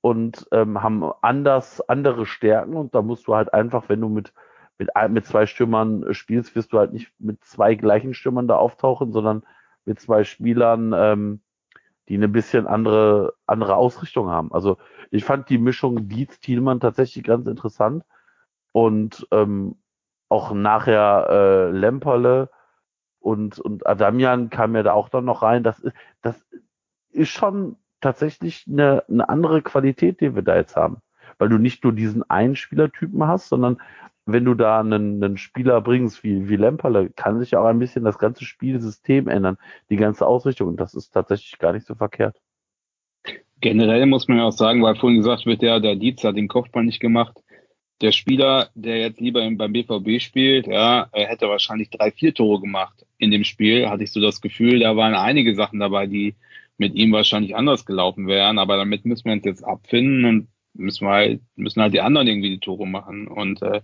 und ähm, haben anders andere Stärken. Und da musst du halt einfach, wenn du mit, mit, mit zwei Stürmern äh, spielst, wirst du halt nicht mit zwei gleichen Stürmern da auftauchen, sondern mit zwei Spielern, ähm, die eine bisschen andere, andere Ausrichtung haben. Also ich fand die Mischung Dietz-Thielmann tatsächlich ganz interessant. Und ähm, auch nachher äh, Lemperle und, und Adamian kam ja da auch dann noch rein. Das ist, das ist schon tatsächlich eine, eine andere Qualität, die wir da jetzt haben. Weil du nicht nur diesen einen Spielertypen hast, sondern wenn du da einen, einen Spieler bringst wie, wie Lemperle, kann sich auch ein bisschen das ganze Spielsystem ändern, die ganze Ausrichtung. Und das ist tatsächlich gar nicht so verkehrt. Generell muss man ja auch sagen, weil vorhin gesagt wird, ja, der Dietz hat den Kopfball nicht gemacht. Der Spieler, der jetzt lieber beim BVB spielt, ja, er hätte wahrscheinlich drei, vier Tore gemacht in dem Spiel, hatte ich so das Gefühl. Da waren einige Sachen dabei, die mit ihm wahrscheinlich anders gelaufen wären, aber damit müssen wir uns jetzt abfinden und müssen halt, müssen halt die anderen irgendwie die Tore machen. Und äh,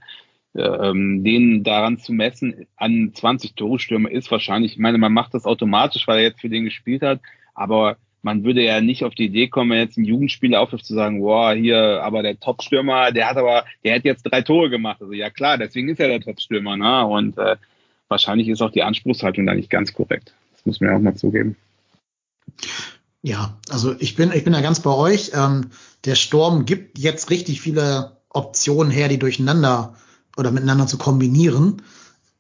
ähm, den daran zu messen an 20 Tore ist wahrscheinlich, ich meine, man macht das automatisch, weil er jetzt für den gespielt hat, aber man würde ja nicht auf die Idee kommen, jetzt ein Jugendspieler aufhört zu sagen, boah, hier, aber der Topstürmer, der hat aber, der hat jetzt drei Tore gemacht. Also ja klar, deswegen ist er der Topstürmer, ne? Und äh, wahrscheinlich ist auch die Anspruchshaltung da nicht ganz korrekt. Das muss man ja auch mal zugeben. Ja, also ich bin, ich bin da ganz bei euch. Ähm, der Sturm gibt jetzt richtig viele Optionen her, die durcheinander oder miteinander zu kombinieren.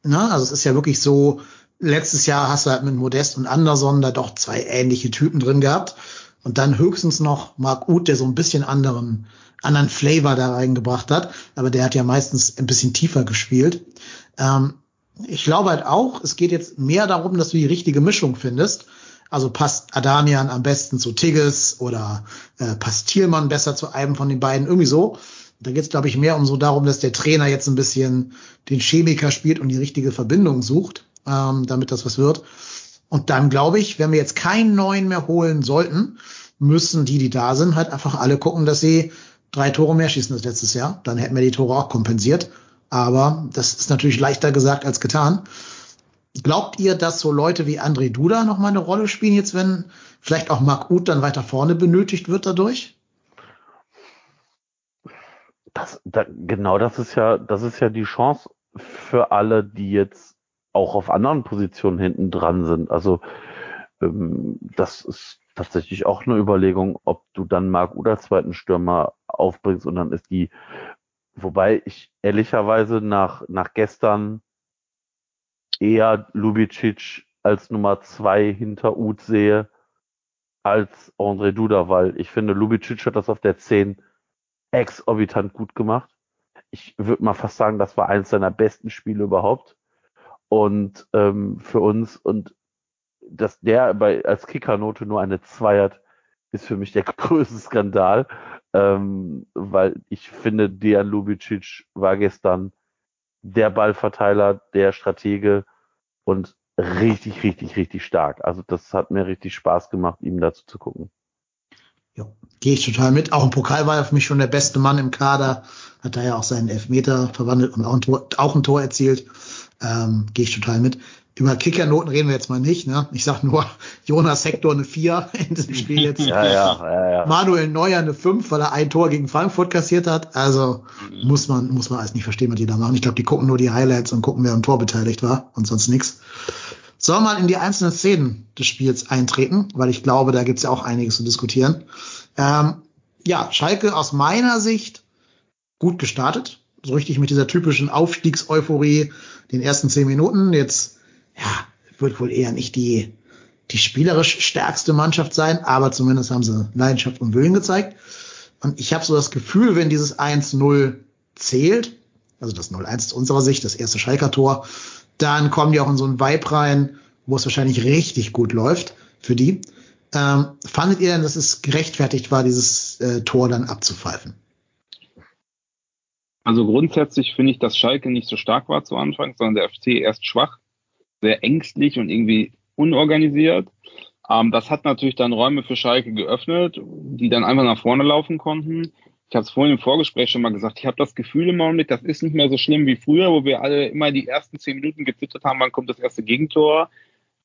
Na, also es ist ja wirklich so, letztes Jahr hast du halt mit Modest und Anderson da doch zwei ähnliche Typen drin gehabt. Und dann höchstens noch Mark Uth, der so ein bisschen anderen, anderen Flavor da reingebracht hat. Aber der hat ja meistens ein bisschen tiefer gespielt. Ähm, ich glaube halt auch, es geht jetzt mehr darum, dass du die richtige Mischung findest. Also passt Adamian am besten zu Tigges oder äh, passt Thielmann besser zu einem von den beiden, irgendwie so. Da geht es, glaube ich, mehr um so darum, dass der Trainer jetzt ein bisschen den Chemiker spielt und die richtige Verbindung sucht, ähm, damit das was wird. Und dann glaube ich, wenn wir jetzt keinen neuen mehr holen sollten, müssen die, die da sind, halt einfach alle gucken, dass sie drei Tore mehr schießen als letztes Jahr. Dann hätten wir die Tore auch kompensiert. Aber das ist natürlich leichter gesagt als getan. Glaubt ihr, dass so Leute wie André Duda noch mal eine Rolle spielen jetzt, wenn vielleicht auch Marc Uth dann weiter vorne benötigt wird dadurch? Das, da, genau, das ist ja, das ist ja die Chance für alle, die jetzt auch auf anderen Positionen hinten dran sind. Also ähm, das ist tatsächlich auch eine Überlegung, ob du dann Marc als zweiten Stürmer aufbringst und dann ist die, wobei ich ehrlicherweise nach, nach gestern eher Lubicic als Nummer zwei hinter Uth sehe als André Duda, weil ich finde, Lubicic hat das auf der 10 exorbitant gut gemacht. Ich würde mal fast sagen, das war eines seiner besten Spiele überhaupt. Und ähm, für uns und dass der bei als Kickernote nur eine 2 hat, ist für mich der [laughs] größte Skandal, ähm, weil ich finde, Dejan Lubicic war gestern der Ballverteiler, der Stratege und richtig, richtig, richtig stark. Also das hat mir richtig Spaß gemacht, ihm dazu zu gucken. Ja, gehe ich total mit. Auch im Pokal war er für mich schon der beste Mann im Kader. Hat da ja auch seinen Elfmeter verwandelt und auch ein Tor, auch ein Tor erzielt. Ähm, gehe ich total mit. Über Kickernoten reden wir jetzt mal nicht. Ne? Ich sag nur, [laughs] Jonas Hector eine 4 [laughs] in diesem Spiel jetzt. ja, ja, ja, ja. Manuel Neuer eine 5, weil er ein Tor gegen Frankfurt kassiert hat. Also mhm. muss man muss man alles nicht verstehen, was die da machen. Ich glaube, die gucken nur die Highlights und gucken, wer am Tor beteiligt war und sonst nichts. Sollen wir mal in die einzelnen Szenen des Spiels eintreten, weil ich glaube, da gibt's ja auch einiges zu diskutieren. Ähm, ja, Schalke aus meiner Sicht gut gestartet. So richtig mit dieser typischen Aufstiegseuphorie den ersten zehn Minuten. Jetzt ja, wird wohl eher nicht die, die spielerisch stärkste Mannschaft sein, aber zumindest haben sie Leidenschaft und Willen gezeigt. Und ich habe so das Gefühl, wenn dieses 1-0 zählt, also das 0-1 aus unserer Sicht, das erste Schalker Tor, dann kommen die auch in so einen Vibe rein, wo es wahrscheinlich richtig gut läuft für die. Ähm, fandet ihr denn, dass es gerechtfertigt war, dieses äh, Tor dann abzupfeifen? Also grundsätzlich finde ich, dass Schalke nicht so stark war zu Anfang, sondern der FC erst schwach sehr ängstlich und irgendwie unorganisiert. Ähm, das hat natürlich dann Räume für Schalke geöffnet, die dann einfach nach vorne laufen konnten. Ich habe es vorhin im Vorgespräch schon mal gesagt, ich habe das Gefühl im Augenblick, das ist nicht mehr so schlimm wie früher, wo wir alle immer die ersten zehn Minuten gezittert haben, wann kommt das erste Gegentor.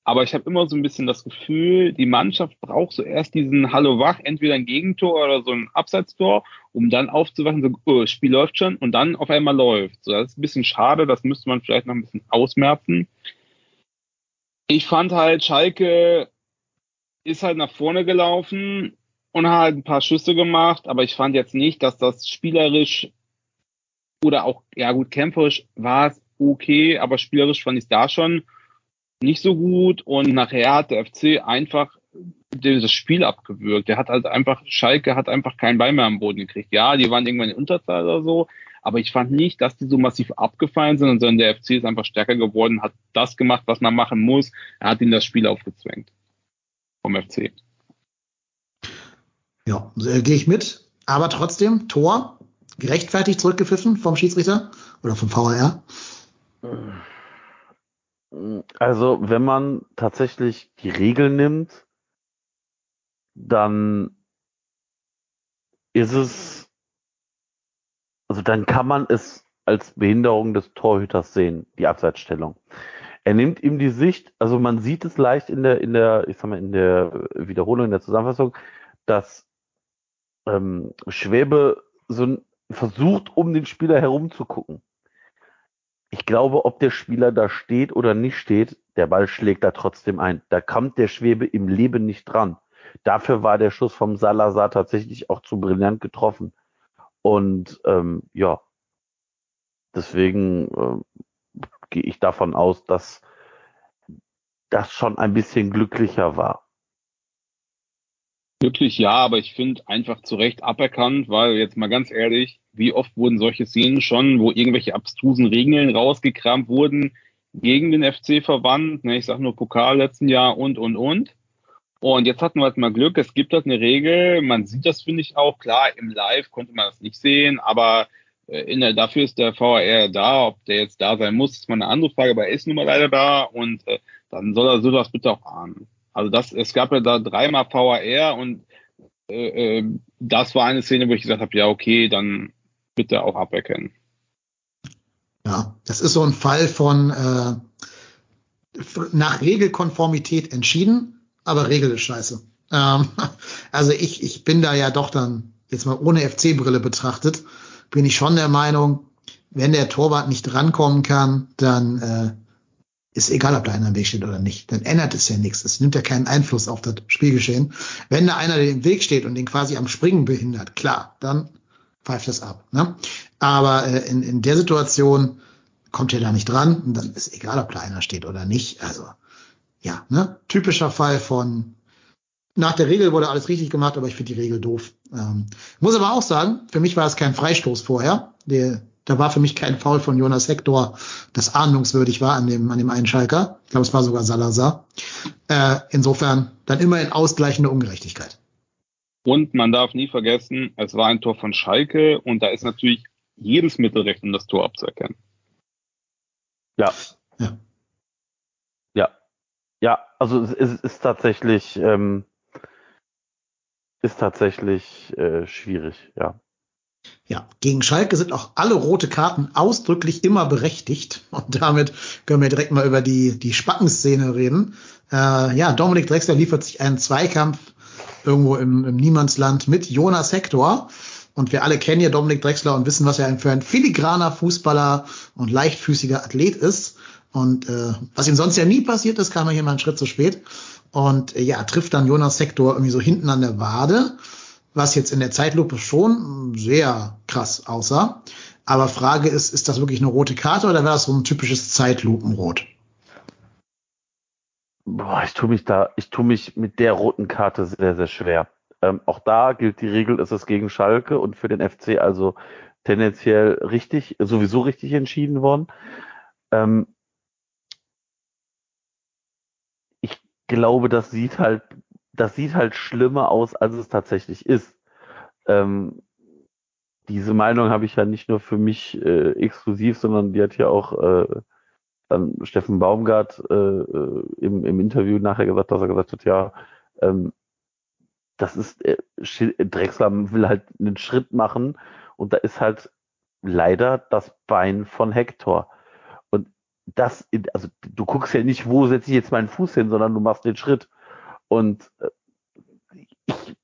Aber ich habe immer so ein bisschen das Gefühl, die Mannschaft braucht so erst diesen Hallo wach, entweder ein Gegentor oder so ein Abseitstor, um dann aufzuwachen, so, oh, Spiel läuft schon und dann auf einmal läuft. So, das ist ein bisschen schade, das müsste man vielleicht noch ein bisschen ausmerzen ich fand halt, Schalke ist halt nach vorne gelaufen und hat halt ein paar Schüsse gemacht, aber ich fand jetzt nicht, dass das spielerisch oder auch, ja gut, kämpferisch war es okay, aber spielerisch fand ich es da schon nicht so gut und nachher hat der FC einfach das Spiel abgewürgt. Der hat halt einfach, Schalke hat einfach keinen Ball mehr am Boden gekriegt. Ja, die waren irgendwann in Unterzahl oder so, aber ich fand nicht, dass die so massiv abgefallen sind, sondern der FC ist einfach stärker geworden, hat das gemacht, was man machen muss. Er hat ihm das Spiel aufgezwängt. Vom FC. Ja, äh, gehe ich mit. Aber trotzdem, Tor, gerechtfertigt zurückgepfiffen vom Schiedsrichter oder vom VAR? Also, wenn man tatsächlich die Regel nimmt, dann ist es, also dann kann man es als Behinderung des Torhüters sehen, die Abseitsstellung. Er nimmt ihm die Sicht, also man sieht es leicht in der, in der, ich sag mal, in der Wiederholung, in der Zusammenfassung, dass ähm, Schwäbe so versucht, um den Spieler herumzugucken. Ich glaube, ob der Spieler da steht oder nicht steht, der Ball schlägt da trotzdem ein. Da kommt der Schwebe im Leben nicht dran. Dafür war der Schuss vom Salazar tatsächlich auch zu brillant getroffen. Und ähm, ja, deswegen äh, gehe ich davon aus, dass das schon ein bisschen glücklicher war. Glücklich ja, aber ich finde einfach zu Recht aberkannt, weil jetzt mal ganz ehrlich, wie oft wurden solche Szenen schon, wo irgendwelche abstrusen Regeln rausgekramt wurden gegen den FC verwandt, ne, ich sag nur Pokal letzten Jahr und und und. Und jetzt hatten wir halt mal Glück, es gibt halt eine Regel, man sieht das, finde ich auch, klar, im Live konnte man das nicht sehen, aber äh, in der, dafür ist der VAR da, ob der jetzt da sein muss, ist mal eine andere Frage, aber er ist nun mal leider da und äh, dann soll er so das bitte auch ahnen. Also das, es gab ja da dreimal VAR und äh, äh, das war eine Szene, wo ich gesagt habe, ja okay, dann bitte auch aberkennen. Ja, das ist so ein Fall von äh, nach Regelkonformität entschieden, aber Regel ist scheiße. Ähm, [laughs] also ich, ich bin da ja doch dann, jetzt mal ohne FC-Brille betrachtet, bin ich schon der Meinung, wenn der Torwart nicht rankommen kann, dann äh, ist egal, ob da einer im Weg steht oder nicht. Dann ändert es ja nichts. Es nimmt ja keinen Einfluss auf das Spielgeschehen. Wenn da einer im Weg steht und den quasi am Springen behindert, klar, dann pfeift das ab. Ne? Aber äh, in, in der Situation kommt er da nicht dran und dann ist egal, ob da einer steht oder nicht. Also ja, ne? typischer Fall von nach der Regel wurde alles richtig gemacht, aber ich finde die Regel doof. Ähm, muss aber auch sagen, für mich war es kein Freistoß vorher. Der, da war für mich kein Foul von Jonas Hector, das ahndungswürdig war an dem, an dem einen Schalker. Ich glaube, es war sogar Salazar. Äh, insofern dann immerhin ausgleichende Ungerechtigkeit. Und man darf nie vergessen, es war ein Tor von Schalke und da ist natürlich jedes Mittelrecht, um das Tor abzuerkennen. Ja. Ja. Ja, also es ist, ist tatsächlich, ähm, ist tatsächlich äh, schwierig, ja. Ja, gegen Schalke sind auch alle rote Karten ausdrücklich immer berechtigt. Und damit können wir direkt mal über die, die Spackenszene reden. Äh, ja, Dominik Drexler liefert sich einen Zweikampf irgendwo im, im Niemandsland mit Jonas Hector. Und wir alle kennen ja Dominik Drexler und wissen, was er für ein filigraner Fußballer und leichtfüßiger Athlet ist. Und äh, was ihm sonst ja nie passiert ist, kam er hier mal einen Schritt zu spät. Und äh, ja, trifft dann Jonas Hector irgendwie so hinten an der Wade, was jetzt in der Zeitlupe schon sehr krass aussah. Aber Frage ist, ist das wirklich eine rote Karte oder wäre das so ein typisches Zeitlupenrot? Boah, ich tue mich da, ich tue mich mit der roten Karte sehr, sehr schwer. Ähm, auch da gilt die Regel, ist es gegen Schalke und für den FC also tendenziell richtig, sowieso richtig entschieden worden. Ähm, ich glaube, das sieht halt, das sieht halt schlimmer aus, als es tatsächlich ist. Ähm, diese Meinung habe ich ja nicht nur für mich äh, exklusiv, sondern die hat ja auch äh, dann Steffen Baumgart äh, äh, im, im Interview nachher gesagt, dass er gesagt hat, ja, ähm, das ist, äh, Drexler will halt einen Schritt machen und da ist halt leider das Bein von Hector. Das, also du guckst ja nicht, wo setze ich jetzt meinen Fuß hin, sondern du machst den Schritt. Und äh, ich,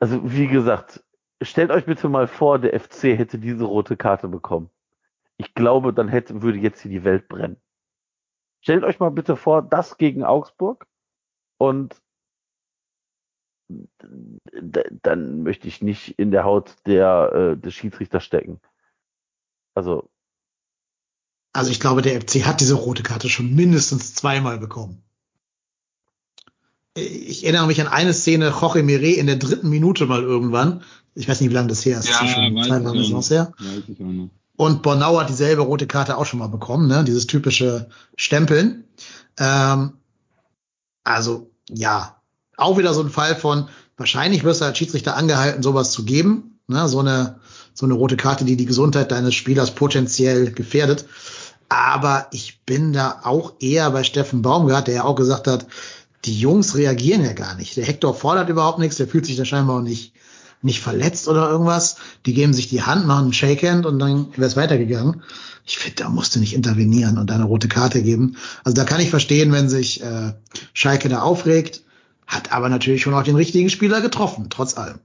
also wie gesagt, stellt euch bitte mal vor, der FC hätte diese rote Karte bekommen. Ich glaube, dann hätte, würde jetzt hier die Welt brennen. Stellt euch mal bitte vor, das gegen Augsburg und dann möchte ich nicht in der Haut der, äh, des Schiedsrichters stecken. Also. Also ich glaube, der FC hat diese rote Karte schon mindestens zweimal bekommen. Ich erinnere mich an eine Szene, Jorge Mire in der dritten Minute mal irgendwann. Ich weiß nicht, wie lange das her ist. Ja, das ist schon Saisons her. Weiß ich auch noch. Und Bornau hat dieselbe rote Karte auch schon mal bekommen, ne? Dieses typische Stempeln. Ähm, also, ja, auch wieder so ein Fall von, wahrscheinlich wirst du als Schiedsrichter angehalten, sowas zu geben. Ne? So eine, so eine rote Karte, die die Gesundheit deines Spielers potenziell gefährdet. Aber ich bin da auch eher bei Steffen Baumgart, der ja auch gesagt hat, die Jungs reagieren ja gar nicht. Der Hector fordert überhaupt nichts, der fühlt sich da scheinbar auch nicht, nicht verletzt oder irgendwas. Die geben sich die Hand, machen einen Shakehand und dann wäre es weitergegangen. Ich finde, da musst du nicht intervenieren und eine rote Karte geben. Also da kann ich verstehen, wenn sich äh, Schalke da aufregt, hat aber natürlich schon auch den richtigen Spieler getroffen, trotz allem.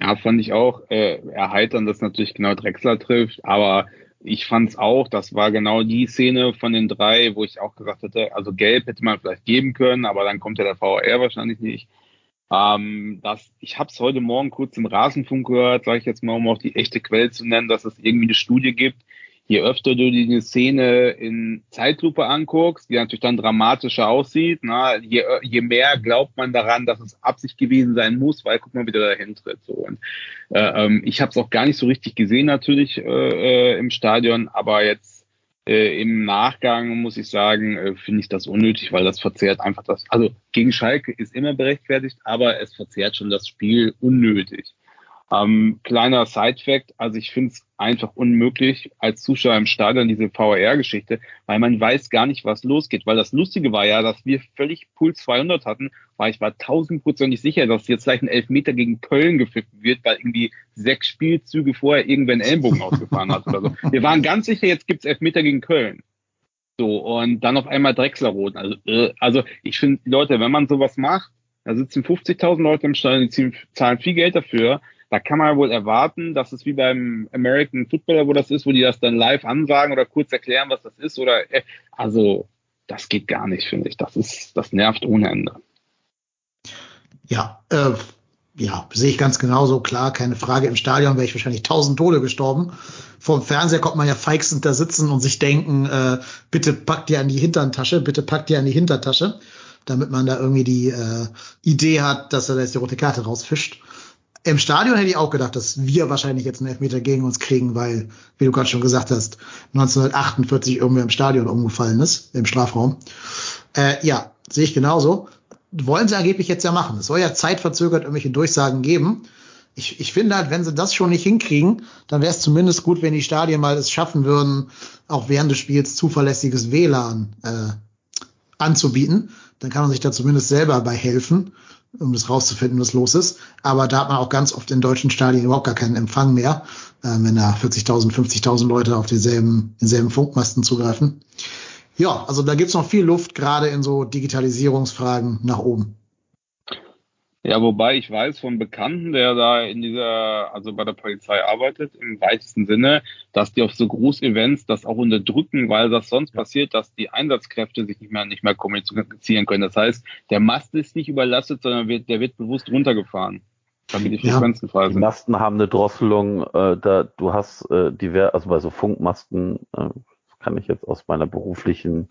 Ja, fand ich auch äh, erheitern, dass natürlich genau Drexler trifft, aber ich fand's auch, das war genau die Szene von den drei, wo ich auch gesagt hätte, also gelb hätte man vielleicht geben können, aber dann kommt ja der VAR wahrscheinlich nicht. Ähm, das, ich habe es heute Morgen kurz im Rasenfunk gehört, sage ich jetzt mal, um auch die echte Quelle zu nennen, dass es irgendwie eine Studie gibt. Je öfter du die Szene in Zeitlupe anguckst, die natürlich dann dramatischer aussieht, na, je, je mehr glaubt man daran, dass es Absicht gewesen sein muss, weil guck mal, wie der dahin tritt. So. Und äh, ähm, ich habe es auch gar nicht so richtig gesehen natürlich äh, äh, im Stadion, aber jetzt äh, im Nachgang muss ich sagen, äh, finde ich das unnötig, weil das verzehrt einfach das. Also gegen Schalke ist immer berechtfertigt, aber es verzehrt schon das Spiel unnötig. Ähm, kleiner Side-Fact, also ich finde es einfach unmöglich als Zuschauer im Stadion diese VR-Geschichte, weil man weiß gar nicht, was losgeht. Weil das Lustige war ja, dass wir völlig Puls 200 hatten, weil ich war tausendprozentig sicher, dass jetzt gleich ein Elfmeter gegen Köln gepfiffen wird, weil irgendwie sechs Spielzüge vorher irgendwer einen Ellenbogen [laughs] ausgefahren hat oder so. Wir waren ganz sicher, jetzt gibt's Elfmeter gegen Köln. So, und dann auf einmal Drechslerroten. Also, äh, also ich finde, Leute, wenn man sowas macht, da sitzen 50.000 Leute im Stadion, die zahlen viel Geld dafür, da kann man wohl erwarten, dass es wie beim American Footballer, wo das ist, wo die das dann live ansagen oder kurz erklären, was das ist oder äh, also das geht gar nicht, finde ich. Das ist, das nervt ohne Ende. Ja, äh, ja, sehe ich ganz genauso. Klar, keine Frage. Im Stadion wäre ich wahrscheinlich tausend Tode gestorben. Vom Fernseher kommt man ja feixend da sitzen und sich denken, äh, bitte packt ihr an die Hinterntasche, bitte packt ihr an die Hintertasche, damit man da irgendwie die äh, Idee hat, dass er da jetzt die rote Karte rausfischt. Im Stadion hätte ich auch gedacht, dass wir wahrscheinlich jetzt einen Elfmeter gegen uns kriegen, weil, wie du gerade schon gesagt hast, 1948 irgendwer im Stadion umgefallen ist, im Strafraum. Äh, ja, sehe ich genauso. Wollen sie angeblich jetzt ja machen. Es soll ja zeitverzögert irgendwelche Durchsagen geben. Ich, ich finde halt, wenn sie das schon nicht hinkriegen, dann wäre es zumindest gut, wenn die Stadien mal es schaffen würden, auch während des Spiels zuverlässiges WLAN äh, anzubieten. Dann kann man sich da zumindest selber bei helfen um das rauszufinden, was los ist. Aber da hat man auch ganz oft in deutschen Stadien überhaupt gar keinen Empfang mehr, äh, wenn da 40.000, 50.000 Leute auf denselben, denselben Funkmasten zugreifen. Ja, also da gibt's noch viel Luft, gerade in so Digitalisierungsfragen nach oben. Ja, wobei ich weiß von Bekannten, der da in dieser, also bei der Polizei arbeitet, im weitesten Sinne, dass die auf so Großevents das auch unterdrücken, weil das sonst passiert, dass die Einsatzkräfte sich nicht mehr, nicht mehr kommunizieren können. Das heißt, der Mast ist nicht überlastet, sondern wird, der wird bewusst runtergefahren, damit die Frequenzen frei Die sind. Masten haben eine Drosselung, äh, da du hast äh, diver also bei so Funkmasten, äh, kann ich jetzt aus meiner beruflichen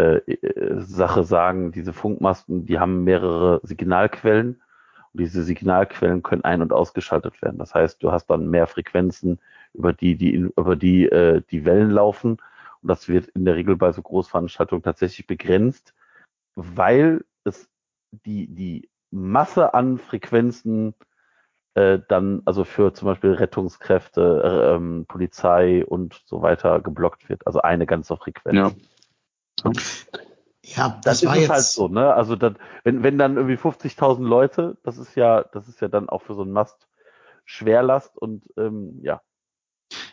äh, äh, Sache sagen, diese Funkmasten, die haben mehrere Signalquellen und diese Signalquellen können ein- und ausgeschaltet werden. Das heißt, du hast dann mehr Frequenzen, über die die über die äh, die Wellen laufen und das wird in der Regel bei so Großveranstaltungen tatsächlich begrenzt, weil es die die Masse an Frequenzen äh, dann also für zum Beispiel Rettungskräfte, äh, ähm, Polizei und so weiter geblockt wird. Also eine ganze Frequenz. Ja. Ja, Das, das, war ist es jetzt halt so, ne? Also dann, wenn, wenn dann irgendwie 50.000 Leute, das ist ja, das ist ja dann auch für so einen Mast Schwerlast und ähm, ja.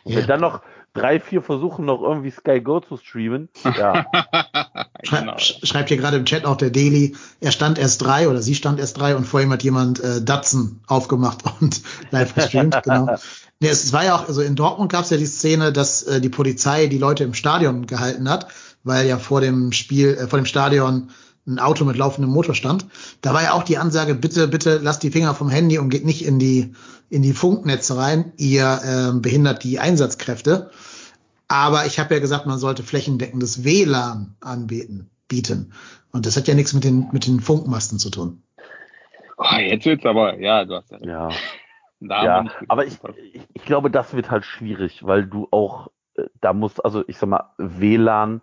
Und Ja. wenn dann noch drei, vier versuchen noch irgendwie Sky Go zu streamen, ja, [laughs] Schrei genau. sch- schreibt hier gerade im Chat auch der Daily, er stand erst drei oder sie stand erst drei und vor ihm hat jemand äh, Datsen aufgemacht [laughs] und live gestreamt, genau. Nee, es war ja auch, also in Dortmund gab es ja die Szene, dass äh, die Polizei die Leute im Stadion gehalten hat, weil ja vor dem Spiel, äh, vor dem Stadion ein Auto mit laufendem Motor stand. Da war ja auch die Ansage, bitte, bitte lasst die Finger vom Handy und geht nicht in die, in die Funknetze rein, ihr ähm, behindert die Einsatzkräfte. Aber ich habe ja gesagt, man sollte flächendeckendes WLAN anbieten. bieten. Und das hat ja nichts mit den, mit den Funkmasten zu tun. Oh, jetzt wird's aber, ja, du hast ja. Ja, ja. aber ich, ich glaube, das wird halt schwierig, weil du auch, äh, da musst, also ich sag mal, WLAN,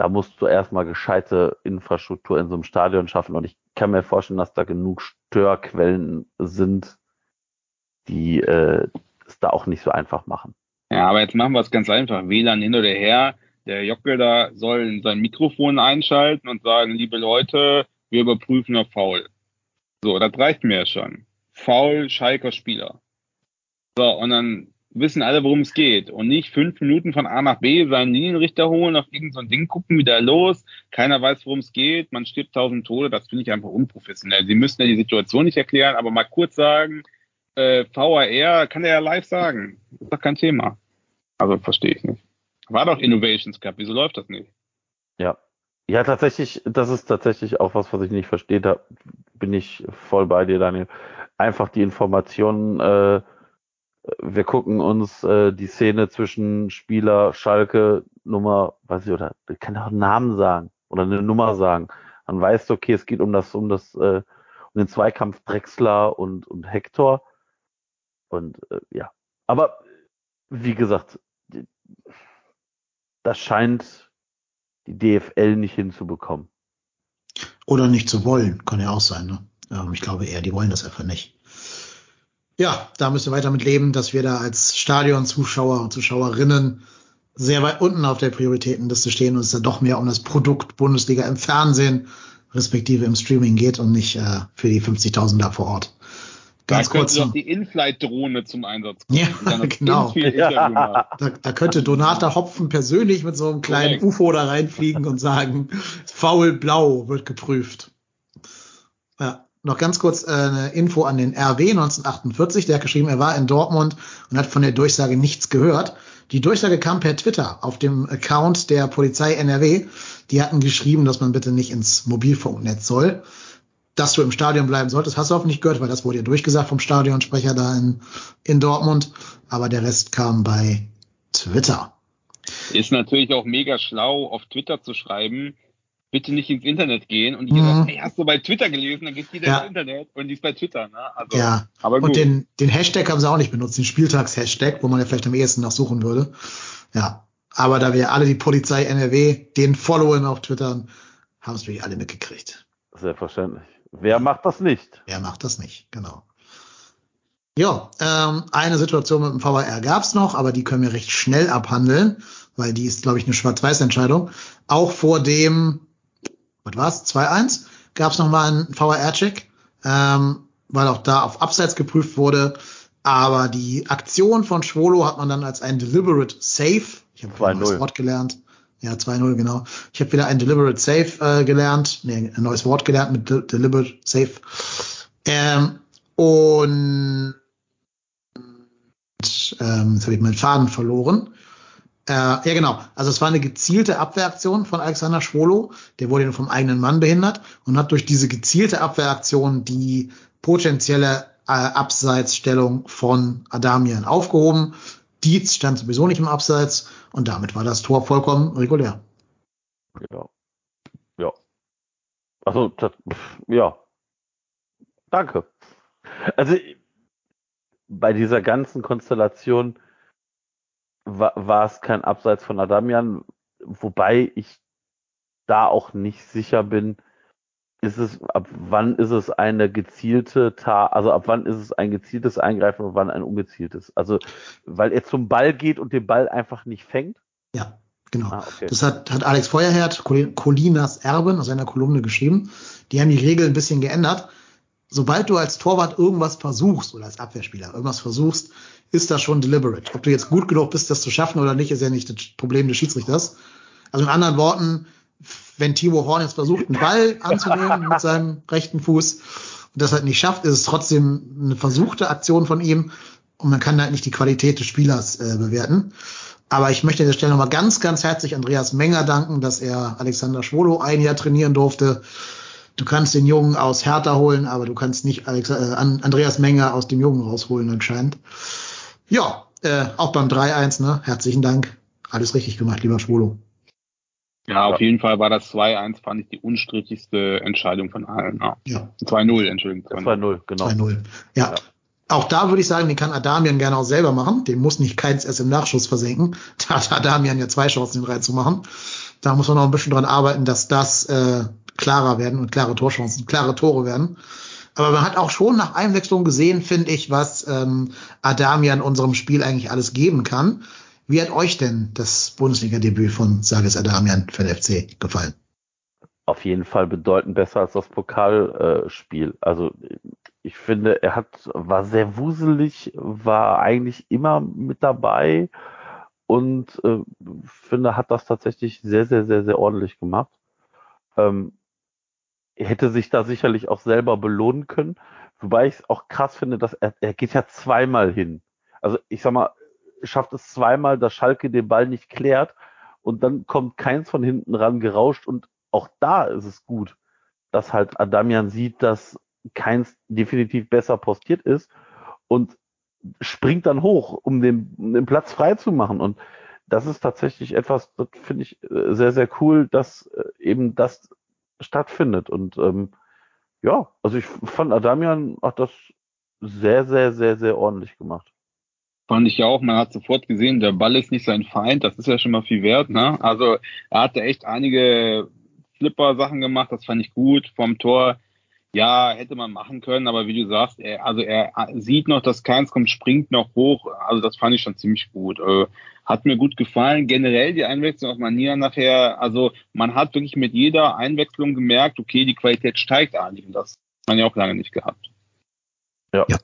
da musst du erstmal gescheite Infrastruktur in so einem Stadion schaffen und ich kann mir vorstellen, dass da genug Störquellen sind, die äh, es da auch nicht so einfach machen. Ja, aber jetzt machen wir es ganz einfach. WLAN hin oder her. Der Jockel da soll sein Mikrofon einschalten und sagen, liebe Leute, wir überprüfen auf Foul. So, das reicht mir ja schon. Foul, Schalker Spieler. So, und dann wissen alle, worum es geht. Und nicht fünf Minuten von A nach B seinen Linienrichter holen, auf irgendein so Ding gucken, wieder los. Keiner weiß, worum es geht. Man stirbt tausend Tode. Das finde ich einfach unprofessionell. Sie müssen ja die Situation nicht erklären, aber mal kurz sagen, äh, VAR kann er ja live sagen. Ist doch kein Thema. Also verstehe ich nicht. War doch Innovations Cup. Wieso läuft das nicht? Ja. Ja, tatsächlich, das ist tatsächlich auch was, was ich nicht verstehe. Da bin ich voll bei dir, Daniel. Einfach die Informationen, äh, wir gucken uns äh, die Szene zwischen Spieler, Schalke, Nummer, weiß ich, oder ich kann auch einen Namen sagen oder eine Nummer sagen. Dann weißt du, okay, es geht um das, um das, äh, um den Zweikampf Drexler und, und Hector. Und äh, ja. Aber wie gesagt, das scheint die DFL nicht hinzubekommen. Oder nicht zu wollen, kann ja auch sein. Ne? Ähm, ich glaube eher, die wollen das einfach nicht. Ja, da müssen wir weiter mit leben, dass wir da als Stadionzuschauer und Zuschauerinnen sehr weit unten auf der Prioritätenliste stehen und es da doch mehr um das Produkt Bundesliga im Fernsehen respektive im Streaming geht und nicht äh, für die 50.000 da vor Ort. Ganz da kurz. könnte doch die In-Flight-Drohne zum Einsatz kommen. Ja, [laughs] genau. [laughs] Macht. Da, da könnte Donata Hopfen persönlich mit so einem kleinen Korrekt. UFO da reinfliegen und sagen, faul blau wird geprüft. Noch ganz kurz äh, eine Info an den RW 1948. Der hat geschrieben, er war in Dortmund und hat von der Durchsage nichts gehört. Die Durchsage kam per Twitter auf dem Account der Polizei NRW. Die hatten geschrieben, dass man bitte nicht ins Mobilfunknetz soll. Dass du im Stadion bleiben solltest, hast du hoffentlich gehört, weil das wurde ja durchgesagt vom Stadionsprecher da in, in Dortmund. Aber der Rest kam bei Twitter. Ist natürlich auch mega schlau, auf Twitter zu schreiben, bitte nicht ins Internet gehen. Und die Mhm. sagen, hey, hast du bei Twitter gelesen? Dann geht jeder Ja. ins Internet und die ist bei Twitter. Ne? Also, Ja, aber gut. und den, den Hashtag haben sie auch nicht benutzt, den Spieltags-Hashtag, wo man ja vielleicht am ehesten nachsuchen würde. Ja, aber da wir alle die Polizei NRW den followen auf Twitter, haben es wirklich alle mitgekriegt. Selbstverständlich. Wer macht das nicht? Wer macht das nicht? Genau. Ja, ähm, eine Situation mit dem VAR gab's noch, aber die können wir recht schnell abhandeln, weil die ist, glaube ich, eine Schwarz-Weiß-Entscheidung. Auch vor dem, was war's, 2-1, gab's noch mal einen VAR-Check, ähm, weil auch da auf Abseits geprüft wurde. Aber die Aktion von Schwolo hat man dann als ein deliberate Save. Ich habe ein 2-0. neues Wort gelernt. Ja, 2-0, genau. Ich habe wieder ein deliberate Save äh, gelernt. Nee, ein neues Wort gelernt mit de deliberate Save. Ähm, und ähm, jetzt habe ich meinen Faden verloren. Äh, ja, genau. Also es war eine gezielte Abwehraktion von Alexander Schwolo. Der wurde vom eigenen Mann behindert und hat durch diese gezielte Abwehraktion die potenzielle äh, Abseitsstellung von Adamian aufgehoben. Dietz stand sowieso nicht im Abseits und damit war das Tor vollkommen regulär. Ja. Ja. Also, das, ja. Danke. Also, bei dieser ganzen Konstellation war, war es kein Abseits von Adamian, wobei ich da auch nicht sicher bin, ist es, ab wann ist es eine gezielte Ta also ab wann ist es ein gezieltes Eingreifen und wann ein ungezieltes? Also, weil er zum Ball geht und den Ball einfach nicht fängt? Ja, genau. Ah, okay. Das hat, hat Alex Feuerherd, Col- Colinas Erben aus seiner Kolumne geschrieben. Die haben die Regel ein bisschen geändert. Sobald du als Torwart irgendwas versuchst oder als Abwehrspieler irgendwas versuchst, ist das schon deliberate. Ob du jetzt gut genug bist, das zu schaffen oder nicht, ist ja nicht das Problem des Schiedsrichters. Also in anderen Worten, wenn Timo Horn jetzt versucht, einen Ball anzunehmen mit seinem rechten Fuß und das halt nicht schafft, ist es trotzdem eine versuchte Aktion von ihm und man kann halt nicht die Qualität des Spielers äh, bewerten. Aber ich möchte an der Stelle nochmal ganz, ganz herzlich Andreas Menger danken, dass er Alexander Schwolo ein Jahr trainieren durfte. Du kannst den Jungen aus Hertha holen, aber du kannst nicht Alex, äh, Andreas Menger aus dem Jungen rausholen anscheinend. Ja, äh, auch beim 3-1, ne? Herzlichen Dank. Alles richtig gemacht, lieber Schwolo. Ja, auf jeden Fall war das 2-1, fand ich die unstrittigste Entscheidung von allen. Ja. Ja, 2-0, Entschuldigung. 2-0, genau. 2-0. Ja. Ja. Auch da würde ich sagen, den kann Adamian gerne auch selber machen. Den muss nicht Keins erst im Nachschuss versenken. Da hat Adamian ja zwei Chancen, den reinzumachen. Da muss man noch ein bisschen dran arbeiten, dass das äh, klarer werden und klare Torchancen, klare Tore werden. Aber man hat auch schon nach Einwechslung gesehen, finde ich, was ähm, Adamian unserem Spiel eigentlich alles geben kann. Wie hat euch denn das Bundesliga-Debüt von Sages Adamian für den FC gefallen? auf jeden Fall bedeutend besser als das Pokalspiel. Spiel. also ich finde, er hat war sehr wuselig, war eigentlich immer mit dabei und äh, finde, hat das tatsächlich sehr, sehr, sehr, sehr ordentlich gemacht. Ähm, hätte sich da sicherlich auch selber belohnen können, wobei ich es auch krass finde, dass er, er geht ja zweimal hin. Also ich sag mal, schafft es zweimal, dass Schalke den Ball nicht klärt und dann kommt keins von hinten ran gerauscht und auch da ist es gut, dass halt Adamian sieht, dass keins definitiv besser postiert ist und springt dann hoch, um den, um den Platz frei zu machen. Und das ist tatsächlich etwas, das finde ich äh, sehr, sehr cool, dass äh, eben das stattfindet. Und ähm, ja, also ich fand Adamian hat das sehr, sehr, sehr, sehr ordentlich gemacht. Fand ich ja auch, man hat sofort gesehen, der Ball ist nicht sein Feind, das ist ja schon mal viel wert. Ne? Also er hatte echt einige Flipper-Sachen gemacht, das fand ich gut. Vom Tor, ja, hätte man machen können, aber wie du sagst, er, also er sieht noch, dass keins kommt, springt noch hoch. Also das fand ich schon ziemlich gut. Äh, hat mir gut gefallen. Generell die Einwechslung auf Manier nachher, also man hat wirklich mit jeder Einwechslung gemerkt, okay, die Qualität steigt eigentlich und das hat man ja auch lange nicht gehabt. Ja. Ja.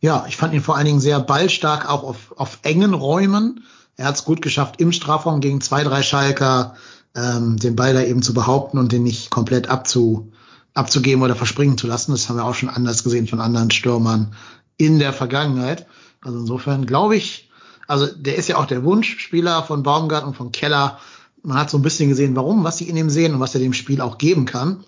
Ja, ich fand ihn vor allen Dingen sehr ballstark, auch auf, auf engen Räumen. Er hat es gut geschafft, im Strafraum gegen zwei, drei Schalker ähm, den Ball da eben zu behaupten und den nicht komplett abzu, abzugeben oder verspringen zu lassen. Das haben wir auch schon anders gesehen von anderen Stürmern in der Vergangenheit. Also insofern glaube ich, also der ist ja auch der Wunschspieler von Baumgart und von Keller. Man hat so ein bisschen gesehen, warum, was sie in ihm sehen und was er dem Spiel auch geben kann.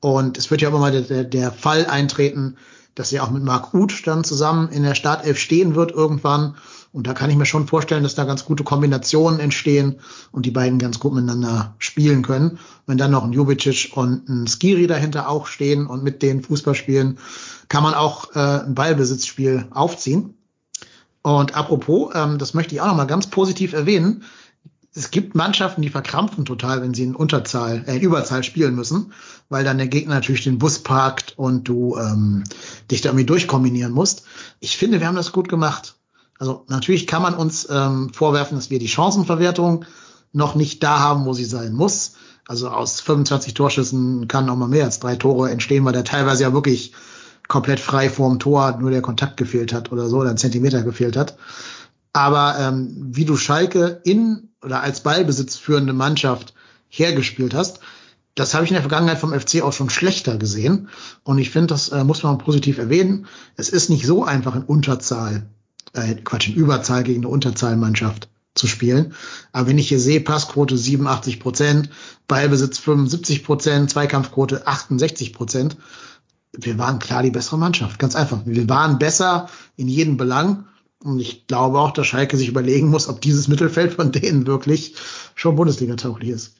Und es wird ja immer mal der, der, Fall eintreten, dass er auch mit Marc Uth dann zusammen in der Startelf stehen wird irgendwann. Und da kann ich mir schon vorstellen, dass da ganz gute Kombinationen entstehen und die beiden ganz gut miteinander spielen können. Wenn dann noch ein Jubicic und ein Skiri dahinter auch stehen und mit denen Fußball spielen, kann man auch äh, ein Ballbesitzspiel aufziehen. Und apropos, ähm, das möchte ich auch noch mal ganz positiv erwähnen. Es gibt Mannschaften, die verkrampfen total, wenn sie in Unterzahl, äh, Überzahl spielen müssen, weil dann der Gegner natürlich den Bus parkt und du ähm, dich da irgendwie durchkombinieren musst. Ich finde, wir haben das gut gemacht. Also natürlich kann man uns ähm, vorwerfen, dass wir die Chancenverwertung noch nicht da haben, wo sie sein muss. Also aus 25 Torschüssen kann auch mal mehr als drei Tore entstehen, weil der teilweise ja wirklich komplett frei vorm Tor nur der Kontakt gefehlt hat oder so, oder ein Zentimeter gefehlt hat. Aber ähm, wie du Schalke in oder als Ballbesitz führende Mannschaft hergespielt hast, das habe ich in der Vergangenheit vom FC auch schon schlechter gesehen. Und ich finde, das äh, muss man positiv erwähnen. Es ist nicht so einfach in Unterzahl, äh, Quatsch, in Überzahl gegen eine Unterzahlmannschaft zu spielen. Aber wenn ich hier sehe, Passquote 87 Prozent, Ballbesitz 75 Prozent, Zweikampfquote 68 Prozent, wir waren klar die bessere Mannschaft. Ganz einfach. Wir waren besser in jedem Belang. Und ich glaube auch, dass Schalke sich überlegen muss, ob dieses Mittelfeld von denen wirklich schon Bundesliga-tauglich ist.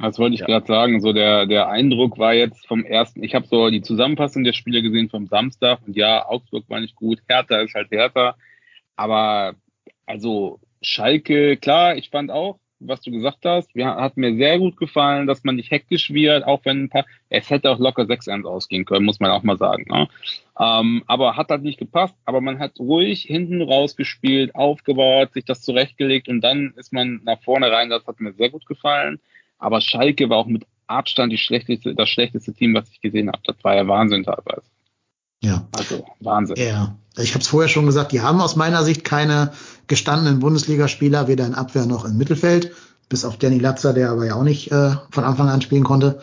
Das wollte ich Ja. gerade sagen. So der, der Eindruck war jetzt vom ersten, ich habe so die Zusammenfassung der Spiele gesehen vom Samstag und ja, Augsburg war nicht gut, Hertha ist halt Hertha. Aber also Schalke, klar, ich fand auch, was du gesagt hast, wir, hat mir sehr gut gefallen, dass man nicht hektisch wird, auch wenn ein paar, es hätte auch locker 6-1 ausgehen können, muss man auch mal sagen. Ne? Ähm, aber hat halt nicht gepasst, aber man hat ruhig hinten rausgespielt, aufgebaut, sich das zurechtgelegt und dann ist man nach vorne rein, das hat mir sehr gut gefallen. Aber Schalke war auch mit Abstand die schlechteste, das schlechteste Team, was ich gesehen habe. Das war ja Wahnsinn teilweise. Ja. Also Wahnsinn. Ja, ich habe es vorher schon gesagt, die haben aus meiner Sicht keine gestandenen Bundesligaspieler, weder in Abwehr noch im Mittelfeld, bis auf Danny Latzer, der aber ja auch nicht äh, von Anfang an spielen konnte.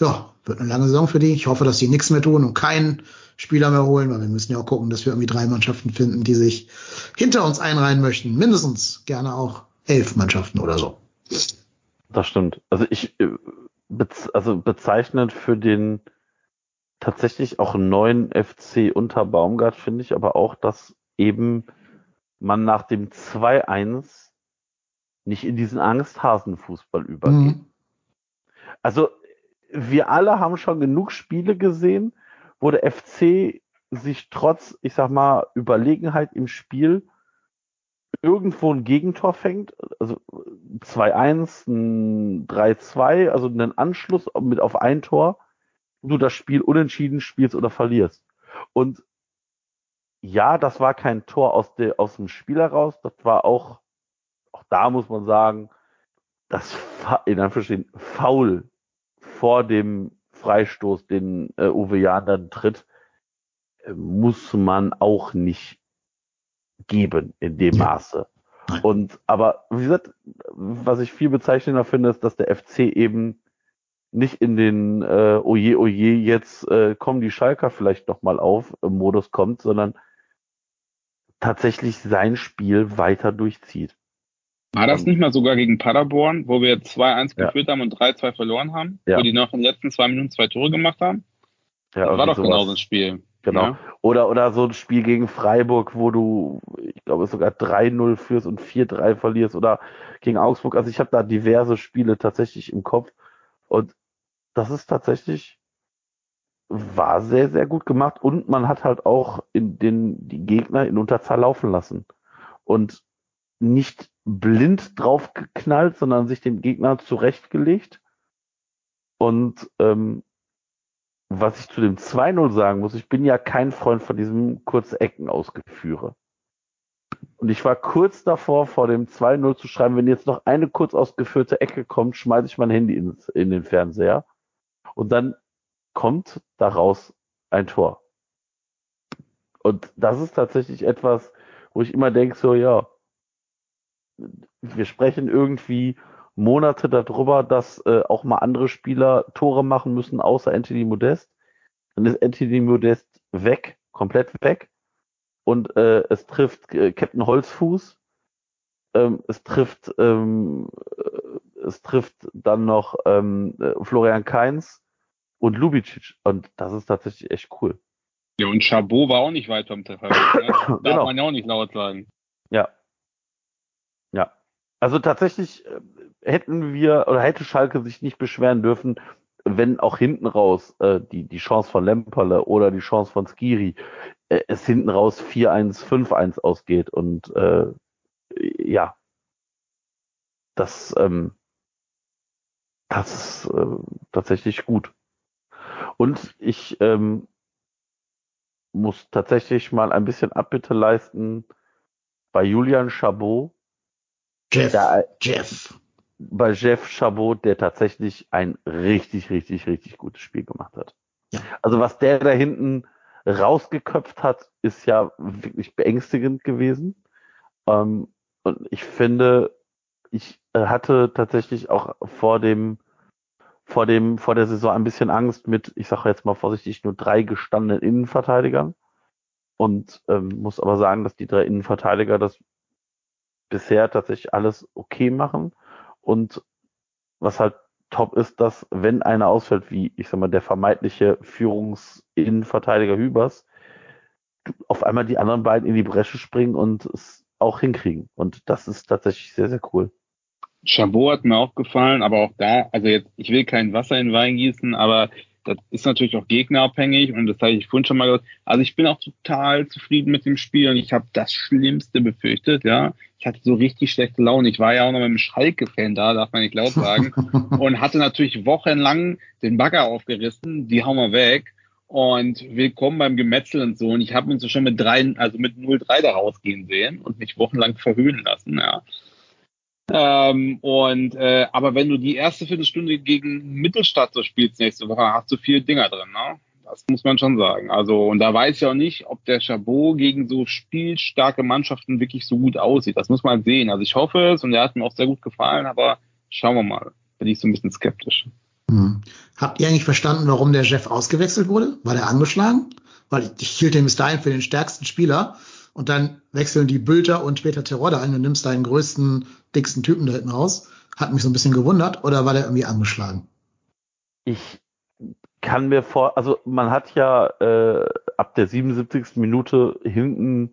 Ja, wird eine lange Saison für die. Ich hoffe, dass sie nichts mehr tun und keinen Spieler mehr holen, weil wir müssen ja auch gucken, dass wir irgendwie drei Mannschaften finden, die sich hinter uns einreihen möchten. Mindestens gerne auch elf Mannschaften oder so. Das stimmt. Also ich, äh, also bezeichnend für den tatsächlich auch neuen FC unter Baumgart finde ich aber auch, dass eben man nach dem 2-1 nicht in diesen Angsthasenfußball übergeht. Mhm. Also wir alle haben schon genug Spiele gesehen, wo der FC sich trotz, ich sag mal, Überlegenheit im Spiel irgendwo ein Gegentor fängt, also 2-1, ein 3-2, also einen Anschluss mit auf ein Tor, du das Spiel unentschieden spielst oder verlierst. Und ja, das war kein Tor aus, der, aus dem Spiel heraus, das war auch, auch da muss man sagen, das in Anführungsstrichen faul vor dem Freistoß, den äh, Uwe Jahn dann tritt, äh, muss man auch nicht geben in dem Ja. Maße. Und aber wie gesagt, was ich viel bezeichnender finde, ist, dass der FC eben nicht in den äh, Oje Oje jetzt äh, kommen die Schalker vielleicht noch mal auf im Modus kommt, sondern tatsächlich sein Spiel weiter durchzieht. War das nicht mal sogar gegen Paderborn, wo wir 2-1 Ja. geführt haben und 3-2 verloren haben? Ja. Wo die noch in den letzten zwei Minuten zwei Tore gemacht haben? Ja, das war doch genau so ein Spiel. Genau. Ja. Oder, oder so ein Spiel gegen Freiburg, wo du, ich glaube, sogar 3-0 führst und 4-3 verlierst oder gegen Augsburg. Also ich habe da diverse Spiele tatsächlich im Kopf und das ist tatsächlich, war sehr, sehr gut gemacht und man hat halt auch in den, die Gegner in Unterzahl laufen lassen und nicht blind drauf geknallt, sondern sich dem Gegner zurechtgelegt und ähm, was ich zu dem 2-0 sagen muss, ich bin ja kein Freund von diesem kurze Ecken ausgeführe. Und ich war kurz davor, vor dem 2-0 zu schreiben, wenn jetzt noch eine kurz ausgeführte Ecke kommt, schmeiße ich mein Handy ins, in den Fernseher. Und dann kommt daraus ein Tor. Und das ist tatsächlich etwas, wo ich immer denke, so, ja, wir sprechen irgendwie Monate darüber, dass äh, auch mal andere Spieler Tore machen müssen, außer Anthony Modest. Dann ist Anthony Modest weg, komplett weg. Und äh, es trifft äh, Captain Holzfuß. Ähm, es trifft ähm, äh, es trifft dann noch ähm, äh, Florian Kainz und Lubicic. Und das ist tatsächlich echt cool. Ja, und Chabot war auch nicht weit vom Treffer. Ne? Das [laughs] Darf Genau. man ja auch nicht laut sagen. Ja. Ja. Also tatsächlich äh, hätten wir oder hätte Schalke sich nicht beschweren dürfen, wenn auch hinten raus äh, die, die Chance von Lemperle oder die Chance von Skiri äh, es hinten raus 4-1, 5-1 ausgeht. Und äh, ja, das, ähm, das ist äh, tatsächlich gut. Und ich ähm, muss tatsächlich mal ein bisschen Abbitte leisten bei Julian Chabot, Jeff, Ja, Jeff. Bei Jeff Chabot, der tatsächlich ein richtig, richtig, richtig gutes Spiel gemacht hat. Ja. Also was der da hinten rausgeköpft hat, ist ja wirklich beängstigend gewesen. Ähm, und ich finde, ich äh, hatte tatsächlich auch vor dem, vor dem, vor der Saison ein bisschen Angst mit, ich sage jetzt mal vorsichtig, nur drei gestandenen Innenverteidigern. Und ähm, muss aber sagen, dass die drei Innenverteidiger das bisher tatsächlich alles okay machen. Und was halt top ist, dass wenn einer ausfällt, wie ich sag mal, der vermeintliche Führungsinnenverteidiger Hübers, auf einmal die anderen beiden in die Bresche springen und es auch hinkriegen. Und das ist tatsächlich sehr, sehr cool. Chabot hat mir auch gefallen, aber auch da, also jetzt, ich will kein Wasser in Wein gießen, aber das ist natürlich auch gegnerabhängig und das habe ich vorhin schon mal gesagt. Also ich bin auch total zufrieden mit dem Spiel und ich habe das Schlimmste befürchtet, ja. Ich hatte so richtig schlechte Laune. Ich war ja auch noch mit einem Schalke-Fan da, darf man nicht laut sagen. [laughs] und hatte natürlich wochenlang den Bagger aufgerissen, die hauen wir weg. Und willkommen beim Gemetzel und so. Und ich habe uns so schon mit drei, also mit 0-3 da rausgehen sehen und mich wochenlang verhöhnen lassen, ja. Ähm, und äh, aber wenn du die erste Viertelstunde gegen Mittelstadt so spielst nächste Woche, hast du vier Dinger drin, ne? Das muss man schon sagen. Also, und da weiß ich auch nicht, ob der Chabot gegen so spielstarke Mannschaften wirklich so gut aussieht. Das muss man sehen. Also ich hoffe es und er hat mir auch sehr gut gefallen, aber schauen wir mal. Bin ich so ein bisschen skeptisch. Hm. Habt ihr eigentlich verstanden, warum der Jeff ausgewechselt wurde? War der angeschlagen? Weil ich, ich hielt ihn bis dahin für den stärksten Spieler und dann wechseln die Bülter und später Terodde ein und nimmst deinen größten, dicksten Typen da hinten raus. Hat mich so ein bisschen gewundert oder war der irgendwie angeschlagen? Ich kann mir vor, also man hat ja äh, ab der 77. Minute hinten,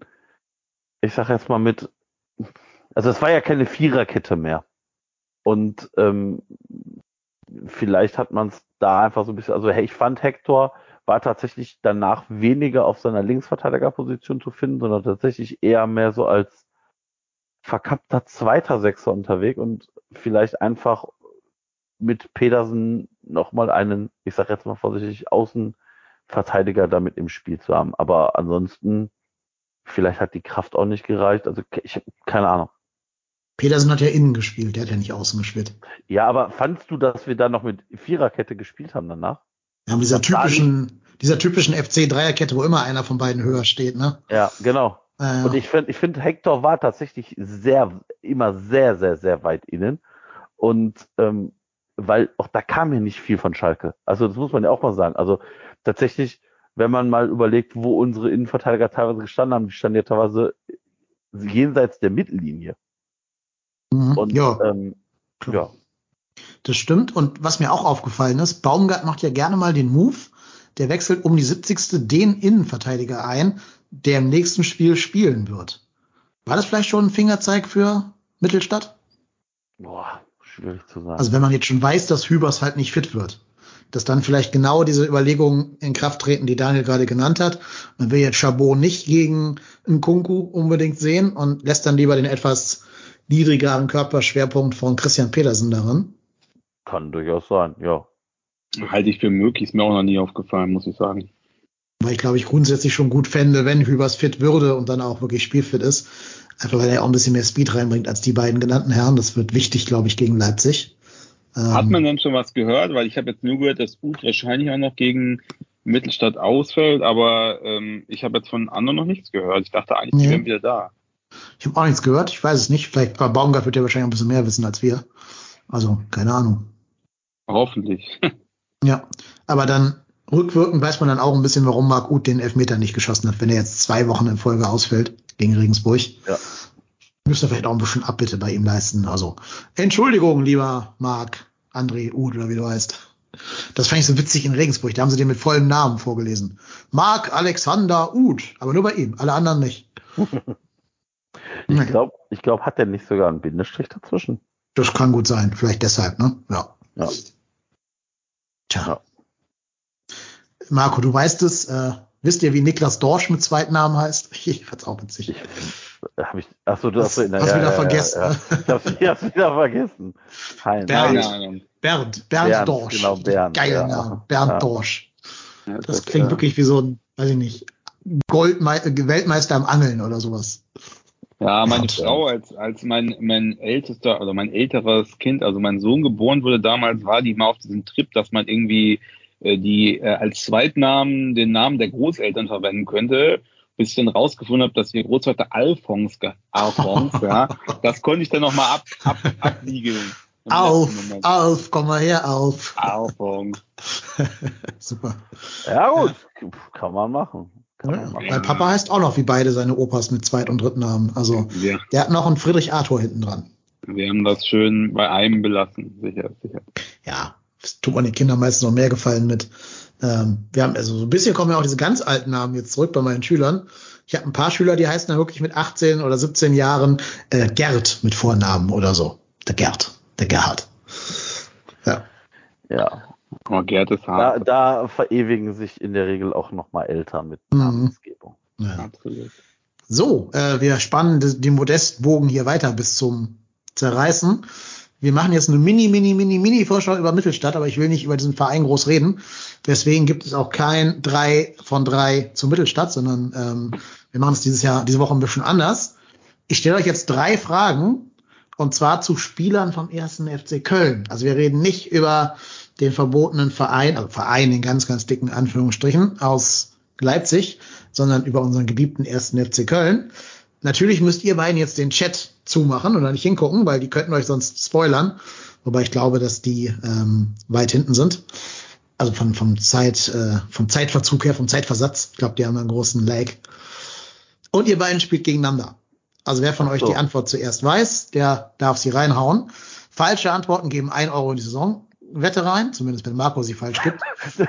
ich sag jetzt mal mit also es war ja keine Viererkette mehr. Und ähm, vielleicht hat man es da einfach so ein bisschen, also ich fand Hector war tatsächlich danach weniger auf seiner Linksverteidigerposition zu finden, sondern tatsächlich eher mehr so als verkappter zweiter Sechser unterwegs und vielleicht einfach mit Pedersen nochmal einen, ich sag jetzt mal vorsichtig, Außenverteidiger damit im Spiel zu haben. Aber ansonsten, vielleicht hat die Kraft auch nicht gereicht. Also ich habe keine Ahnung. Pedersen hat ja innen gespielt, der hat ja nicht außen gespielt. Ja, aber fandst du, dass wir da noch mit Viererkette gespielt haben danach? Ja, mit dieser typischen, dieser typischen FC-Dreierkette, wo immer einer von beiden höher steht, ne? Ja, genau. Äh, Und ich finde, ich finde, Hector war tatsächlich sehr, immer sehr, sehr, sehr weit innen. Und ähm, weil auch da kam ja nicht viel von Schalke. Also das muss man ja auch mal sagen. Also tatsächlich, wenn man mal überlegt, wo unsere Innenverteidiger teilweise gestanden haben, die standen ja teilweise jenseits der Mittellinie. mhm. Und ja, ähm, ja, das stimmt. Und was mir auch aufgefallen ist, Baumgart macht ja gerne mal den Move, der wechselt um die 70. den Innenverteidiger ein, der im nächsten Spiel spielen wird. War das vielleicht schon ein Fingerzeig für Mittelstadt? boah, schwierig zu sagen. Also wenn man jetzt schon weiß, dass Hübers halt nicht fit wird, dass dann vielleicht genau diese Überlegungen in Kraft treten, die Daniel gerade genannt hat. Man will jetzt Chabot nicht gegen einen Kunku unbedingt sehen und lässt dann lieber den etwas niedrigeren Körperschwerpunkt von Christian Pedersen daran. Kann durchaus sein, ja. Halte ich für möglich, ist mir auch noch nie aufgefallen, muss ich sagen. Weil ich glaube, ich grundsätzlich schon gut fände, wenn Hübers fit würde und dann auch wirklich spielfit ist. Einfach weil er auch ein bisschen mehr Speed reinbringt als die beiden genannten Herren. Das wird wichtig, glaube ich, gegen Leipzig. Ähm, Hat man denn schon was gehört? Weil ich habe jetzt nur gehört, dass Uth wahrscheinlich auch noch gegen Mittelstadt ausfällt, aber ähm, ich habe jetzt von anderen noch nichts gehört. Ich dachte eigentlich, die wären wieder da. Ich habe auch nichts gehört. Ich weiß es nicht. Vielleicht, aber Baumgart wird ja wahrscheinlich ein bisschen mehr wissen als wir. Also, keine Ahnung. Hoffentlich. [laughs] Ja. Aber dann rückwirkend weiß man dann auch ein bisschen, warum Marc Uth den Elfmeter nicht geschossen hat, wenn er jetzt zwei Wochen in Folge ausfällt gegen Regensburg. Ja. Müsste vielleicht auch ein bisschen Abbitte bei ihm leisten. Also, Entschuldigung, lieber Marc, André Uth oder wie du heißt. Das fand ich so witzig in Regensburg. Da haben sie den mit vollem Namen vorgelesen. Marc Alexander Uth. Aber nur bei ihm. Alle anderen nicht. [laughs] Ich glaube, ich glaub, hat der nicht sogar einen Bindestrich dazwischen? Das kann gut sein. Vielleicht deshalb, ne? Ja. Ja. Tja. Ja. Marco, du weißt es. Äh, wisst ihr, wie Niklas Dorsch mit Zweitnamen heißt? [laughs] Ich fand's auch witzig. Ich, hab ich, achso, du Hast- hast, hast wieder vergessen, Ja, ne? ja. Ich hab's, ich hab's wieder vergessen. Fein. Bernd. Bernd, Bernd, Bernd, Dorsch. genau, Bernd, Geiler ja. Name. Bernd Ja. Dorsch. Ja, Das klingt ja. wirklich wie so ein, weiß ich nicht, Goldme äh, Weltmeister im Angeln oder sowas. Ja, meine. Frau, als, als mein, mein ältester, oder mein älteres Kind, also mein Sohn geboren wurde damals, war die mal auf diesem Trip, dass man irgendwie äh, die äh, als Zweitnamen den Namen der Großeltern verwenden könnte, bis ich dann rausgefunden habe, dass ihr Großvater Alphons, Alphons, [laughs] ja, das konnte ich dann nochmal ab, ab, abbiegeln. Alf, Moment. Alf, komm mal her, Alf. Alphons. [laughs] Super. Ja, gut. Kann man machen. Ja. Mein Papa heißt auch noch wie beide seine Opas mit Zweit- und Drittnamen. Also, Wir, der hat noch einen Friedrich Arthur hinten dran. wir haben das schön bei einem belassen, sicher, sicher. ja, das tut man den Kindern meistens noch mehr gefallen mit. Ähm, wir haben, also so ein bisschen kommen ja auch diese ganz alten Namen jetzt zurück bei meinen Schülern. Ich habe ein paar Schüler, die heißen dann wirklich mit 18 oder 17 Jahren äh, Gerd mit Vornamen oder so. Der Gerd, der Gerhard. Ja, Ja. Oh, Gerd ist Da, hart. da verewigen sich in der Regel auch nochmal Eltern mit Mhm. Namensgebung. ja. Absolut. So, äh, wir spannen de- den Modestbogen hier weiter bis zum Zerreißen. Wir machen jetzt eine mini, mini, mini, mini Vorschau über Mittelstadt, aber ich will nicht über diesen Verein groß reden. Deswegen gibt es auch kein drei von drei zur Mittelstadt, sondern ähm, wir machen es dieses Jahr, diese Woche ein bisschen anders. Ich stelle euch jetzt drei Fragen und zwar zu Spielern vom ersten FC Köln. Also wir reden nicht über den verbotenen Verein, also Verein in ganz, ganz dicken Anführungsstrichen aus Leipzig, sondern über unseren geliebten ersten FC Köln. Natürlich müsst ihr beiden jetzt den Chat zumachen oder nicht hingucken, weil die könnten euch sonst spoilern. Wobei ich glaube, dass die ähm, weit hinten sind. Also von, vom, Zeit, äh, vom Zeitverzug her, vom Zeitversatz. Ich glaube, die haben einen großen Lag. Und ihr beiden spielt gegeneinander. Also wer von Ach euch so. die Antwort zuerst weiß, der darf sie reinhauen. Falsche Antworten geben ein Euro in die Saisonwette rein, zumindest wenn Marco sie falsch gibt. [laughs]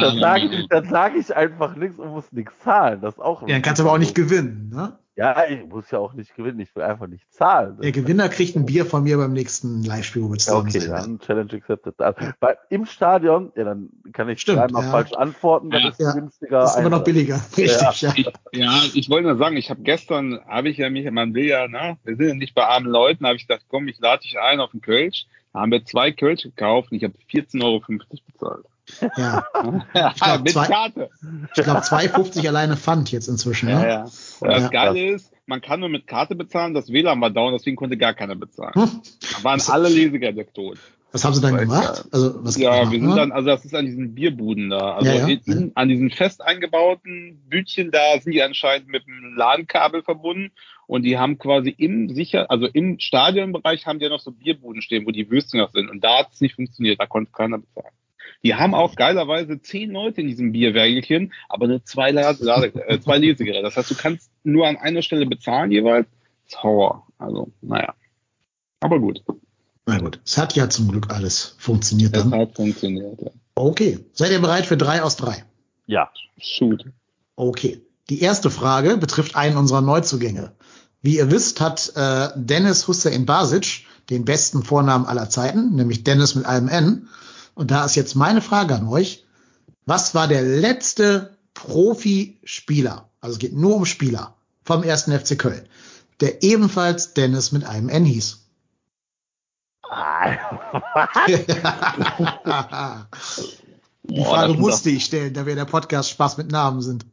dann sage ich, dann sag ich einfach nichts und muss nichts zahlen. Das ist auch Ja, dann kannst du aber auch nicht gewinnen. Ne? Ja, ich muss ja auch nicht gewinnen, ich will einfach nicht zahlen. Der Gewinner kriegt ein Bier von mir beim nächsten Live-Spiel, wo wir Ja, okay, sein werden. dann Challenge accepted. Also, bei, Im Stadion, ja, dann kann ich Stimmt, dreimal ja. falsch antworten, dann Ja. ist Ja. es günstiger. Das ist immer noch billiger. Richtig, ja. Ich, ja, ich wollte nur sagen, ich habe gestern, habe ich ja mich, man will ja, ne, wir sind ja nicht bei armen Leuten, habe ich gedacht, komm, ich lade dich ein auf den Kölsch. Da haben wir zwei Kölsch gekauft und ich habe 14,50 Euro bezahlt. ja. [laughs] Ja, glaub, mit zwei- Karte. Ich glaube, 2,50 [laughs] alleine Pfand jetzt inzwischen. Ja, Ne? ja. Und das Ja. Geile ist, man kann nur mit Karte bezahlen, das WLAN war down, deswegen konnte gar keiner bezahlen. Hm. Da waren alle Lesegelder tot. Was haben sie dann gemacht? Also, was Ja, gemacht, wir sind dann, also das ist an diesen Bierbuden da. Also Ja, in, an diesen fest eingebauten Bütchen da sind die anscheinend mit einem LAN-Kabel verbunden und die haben quasi im sicher, also im Stadionbereich haben die ja noch so Bierbuden stehen, wo die Würstchen noch sind und da hat es nicht funktioniert, da konnte keiner bezahlen. Die haben auch geilerweise zehn Leute in diesem Bierwägelchen, aber nur zwei, Lade, Lade, äh, zwei Lesegeräte. Das heißt, du kannst nur an einer Stelle bezahlen jeweils. Das ist Horror. Also, naja. Aber gut, Na gut, es hat ja zum Glück alles funktioniert es dann. hat funktioniert. Ja. Okay, seid ihr bereit für drei aus drei? Ja. Shoot. Okay. Die erste Frage betrifft einen unserer Neuzugänge. Wie ihr wisst, hat äh, Dennis Hussein Basic den besten Vornamen aller Zeiten, nämlich Dennis mit einem N. Und da ist jetzt meine Frage an euch. Was war der letzte Profispieler, also es geht nur um Spieler, vom ersten FC Köln, der ebenfalls Dennis mit einem N hieß? [laughs] Die Boah, Frage das- musste ich stellen, da wir in der Podcast Spaß mit Namen sind.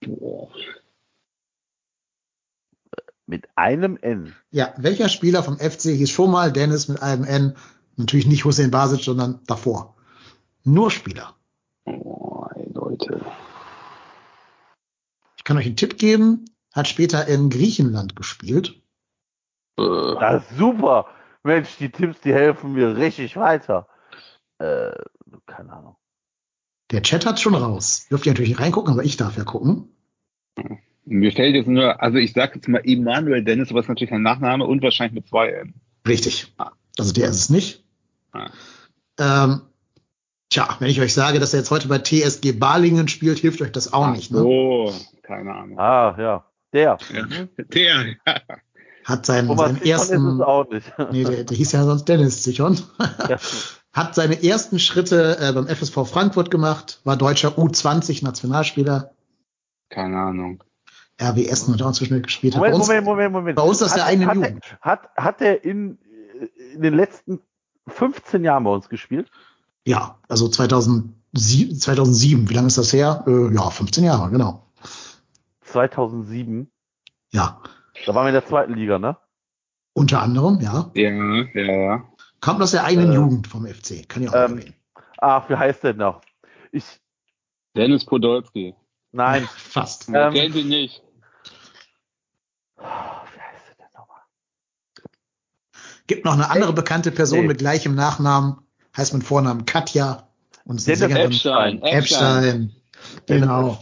Boah. Mit einem N. Ja, welcher Spieler vom FC hieß schon mal Dennis mit einem N? Natürlich nicht Hussein Basic, sondern davor. Nur Spieler. Oh, ey, Leute. Ich kann euch einen Tipp geben. Hat später in Griechenland gespielt. Äh, Das ist super. Mensch, die Tipps, die helfen mir richtig weiter. Äh, keine Ahnung. Der Chat hat schon raus. Dürft ihr natürlich reingucken, aber ich darf ja gucken. Mir fällt jetzt nur, also ich sag jetzt mal Emanuel Dennis, aber ist natürlich ein Nachname und wahrscheinlich mit zwei N. Richtig. Also der ist es nicht. Ah. Ähm, tja, wenn ich euch sage, dass er jetzt heute bei TSG Balingen spielt, hilft euch das auch nicht. Ne? Oh, keine Ahnung. Ah, ja. Der. Ja. Der, ja. Hat seinen, Thomas seinen Zichon ist ersten, es auch nicht. [laughs] nee, der, der hieß ja sonst Dennis Zichon. [laughs] Ja. Hat seine ersten Schritte äh, beim FSV Frankfurt gemacht, war deutscher U20-Nationalspieler. Keine Ahnung. RW Essen hat auch inzwischen gespielt. Hat bei Moment, uns, Moment, Moment, Moment. bei uns ist das der eigene hat, Jugend. er, hat, hat er in, in den letzten 15 Jahren bei uns gespielt? Ja, also 2007, 2007. Wie lange ist das her? Äh, ja, 15 Jahre, genau. 2007. Ja, Da waren wir in der zweiten Liga, ne? unter anderem, ja. Ja, ja, ja. Kommt aus der eigenen Äh, Jugend vom FC. Kann ich auch ähm, erwähnen. Ach, wie heißt der noch? Ich, Dennis Podolski. Nein. [laughs] Fast. Ähm, kennt ihn nicht? Wie heißt der denn nochmal? Gibt noch eine andere bekannte Person Nee. mit gleichem Nachnamen, heißt mit Vornamen Katja und Sängerin. Epstein. Epstein. Genau.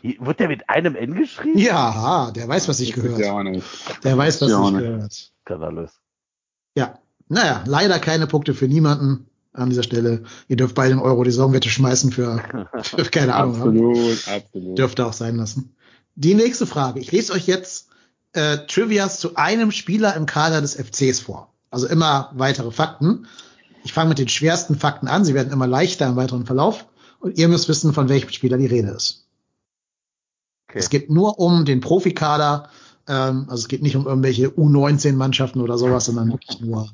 Hier- Wird der mit einem N geschrieben? Ja, der weiß, was ich gehört. Ja auch nicht. Der weiß, was Ja, ich gehört. Skandalös. Ja, naja, leider keine Punkte für niemanden an dieser Stelle. Ihr dürft beide einen Euro die Saisonwette schmeißen für, [laughs] für keine Ahnung. Absolut, absolut. Dürft ihr auch sein lassen. Die nächste Frage. Ich lese euch jetzt äh, Trivias zu einem Spieler im Kader des FCs vor. Also immer weitere Fakten. Ich fange mit den schwersten Fakten an. Sie werden immer leichter im weiteren Verlauf. Und ihr müsst wissen, von welchem Spieler die Rede ist. Okay. Es geht nur um den Profikader. Ähm, also es geht nicht um irgendwelche U19-Mannschaften oder sowas, sondern wirklich nur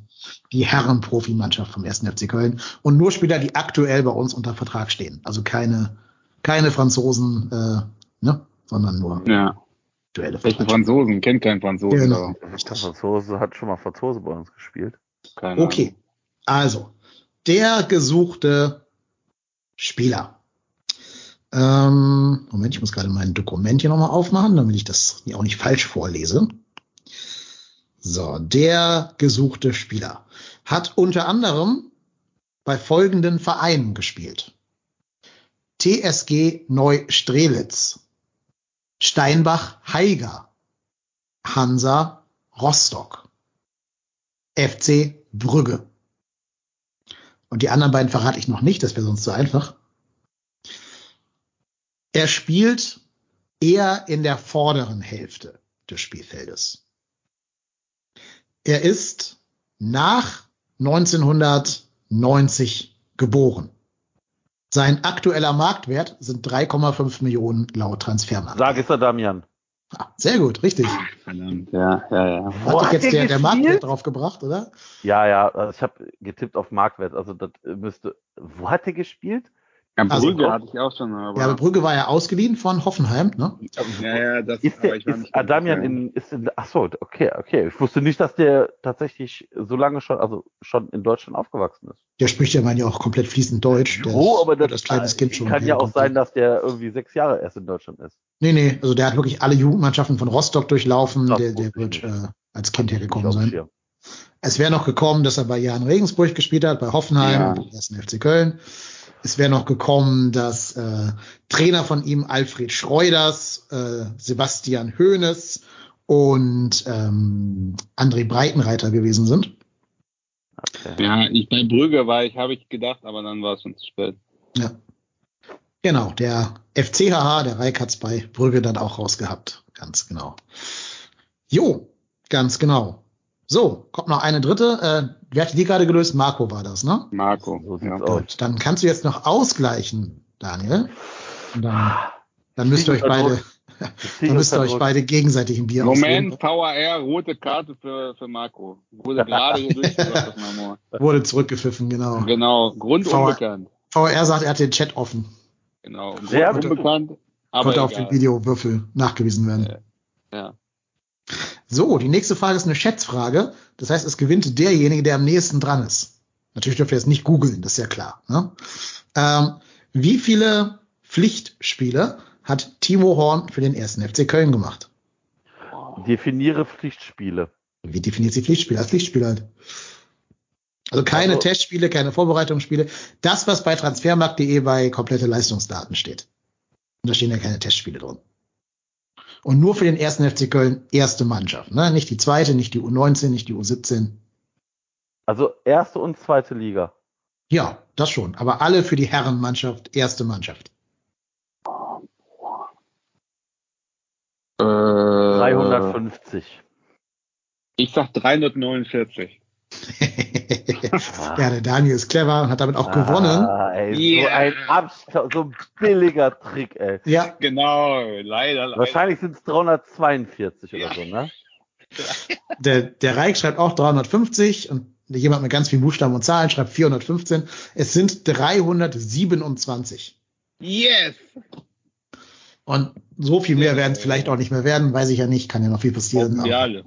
die Herren-Profimannschaft vom 1. FC Köln. Und nur Spieler, die aktuell bei uns unter Vertrag stehen. Also keine, keine Franzosen, äh, ne? sondern nur Ja. aktuelle Welche. Franzosen? Kennt keinen Franzosen. Genau. Der Franzose hat schon mal Franzose bei uns gespielt. Keine Okay, also der gesuchte Spieler. Ähm, Moment, ich muss gerade mein Dokument hier nochmal aufmachen, damit ich das auch nicht falsch vorlese. So, der gesuchte Spieler hat unter anderem bei folgenden Vereinen gespielt. TSG Neustrelitz, Steinbach Haiger, Hansa Rostock, FC Brügge. Und die anderen beiden verrate ich noch nicht, das wäre sonst zu einfach. Er spielt eher in der vorderen Hälfte des Spielfeldes. Er ist nach 1990 geboren. Sein aktueller Marktwert sind 3,5 Millionen laut Transfermarkt. Sag ist er Damian. Ah, sehr gut, richtig. Verdammt. Ja, ja, ja. Hat dich jetzt der der, der? Marktwert drauf gebracht, oder? Ja, ja, ich habe getippt auf Marktwert. Also das müsste. Wo hat er gespielt? Ja, Also, Brügge komm. hatte ich auch schon, aber. Ja, aber Brügge war ja ausgeliehen von Hoffenheim, ne? ja, ja, das Ist der, aber ich war ist nicht Adamian in, ist in, ach so, okay, okay. Ich wusste nicht, dass der tatsächlich so lange schon, also schon in Deutschland aufgewachsen ist. Der spricht ja, meine ich, auch komplett fließend Deutsch. Der Oh, aber das, das kleines Kind schon. kann ja auch sein, dass der irgendwie sechs Jahre erst in Deutschland ist. Nee, nee, also der hat wirklich alle Jugendmannschaften von Rostock durchlaufen. Das Der, der wird äh, als Kind hergekommen sein. Es wäre noch gekommen, dass er bei Jan Regensburg gespielt hat, bei Hoffenheim Ja. und beim ersten FC Köln. Es wäre noch gekommen, dass äh, Trainer von ihm Alfred Schreuders, äh, Sebastian Hoeneß und ähm, André Breitenreiter gewesen sind. Okay. Ja, ich, bei Brügge war ich, habe ich gedacht, aber dann war es schon zu spät. Ja. Genau, der FCHH, der Reik hat's bei Brügge dann auch rausgehabt. Ganz genau. Jo, ganz genau. So, kommt noch eine dritte. Äh, wer hat die gerade gelöst? Marco war das, ne? Marco. So ja. Gut, dann kannst du jetzt noch ausgleichen, Daniel. Und dann, dann müsst ihr euch beide, [laughs] dann müsst ihr euch beide gegenseitig ein Bier Moment, ausgeben. VAR, rote Karte für, für Marco. Wurde gerade hier Mamo. [laughs] Wurde zurückgepfiffen, genau. Genau, Grund VAR. unbekannt. VR sagt, er hat den Chat offen. Genau, Grund Sehr unbekannt, aber Konnte auf egal. dem Videowürfel nachgewiesen werden. Äh, Ja. So, die nächste Frage ist eine Schätzfrage. Das heißt, es gewinnt derjenige, der am nächsten dran ist. Natürlich dürft ihr jetzt nicht googeln, das ist ja klar. Ne? Ähm, wie viele Pflichtspiele hat Timo Horn für den ersten FC Köln gemacht? Definiere Pflichtspiele. Wie definiert sie Pflichtspiele? Als Pflichtspiel halt. Also keine Also- Testspiele, keine Vorbereitungsspiele. Das, was bei transfermarkt.de bei komplette Leistungsdaten steht. Und da stehen ja keine Testspiele drin. Und nur für den ersten FC Köln erste Mannschaft. Ne? Nicht die zweite, nicht die U19, nicht die U17. Also erste und zweite Liga. Ja, das schon. Aber alle für die Herrenmannschaft, erste Mannschaft. Äh, 350. Ich sag 349. [laughs] ja, der Daniel ist clever und hat damit auch gewonnen. Ah, ey, so Yeah. ein Abstand, so ein billiger Trick, ey. Ja, Genau, leider, leider. Wahrscheinlich sind es 342 oder Ja. so, ne? [laughs] der, der Reich schreibt auch 350 und jemand mit ganz vielen Buchstaben und Zahlen schreibt 415. Es sind 327. Yes! Und so viel mehr werden es vielleicht auch nicht mehr werden, weiß ich ja nicht, kann ja noch viel passieren. Aber- alle.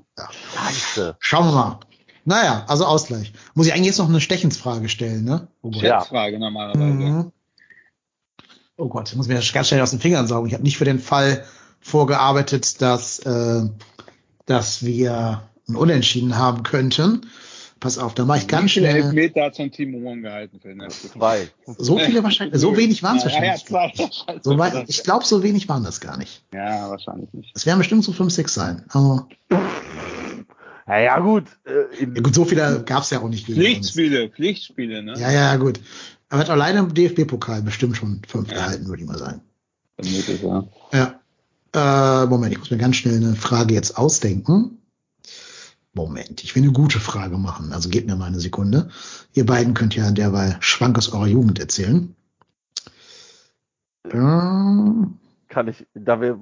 Scheiße. Schauen wir mal. Naja, also Ausgleich. Muss ich eigentlich jetzt noch eine Stechensfrage stellen, ne? Oh Gott. Ja. Schätzfrage normalerweise. Mhm. Oh Gott, ich muss mir das ganz schnell aus den Fingern saugen. Ich habe nicht für den Fall vorgearbeitet, dass, äh, dass wir ein Unentschieden haben könnten. Pass auf, da mache ich ganz Wie viele schnell. Elfmeter hat schon Timo Horn gehalten für den FC? Zwei. So viele wahrscheinlich, so wenig waren es Ja, ja, wahrscheinlich. zwei. [laughs] So wei- ich glaube, so wenig waren das gar nicht. Ja, wahrscheinlich nicht. Es werden bestimmt so 5, 6 sein. Aber Ja, ja gut. Äh, ja, gut, so viele gab es ja auch nicht. Pflichtspiele, Pflichtspiele, ne? Ja, ja, gut. Aber er hat alleine im DFB-Pokal bestimmt schon fünf Ja. gehalten, würde ich mal sagen. Vermutlich, ja. Ja. Äh, Moment, ich muss mir ganz schnell eine Frage jetzt ausdenken. Moment, ich will eine gute Frage machen. Also gebt mir mal eine Sekunde. Ihr beiden könnt ja derweil Schwank aus eurer Jugend erzählen. Ähm, kann ich, da wir,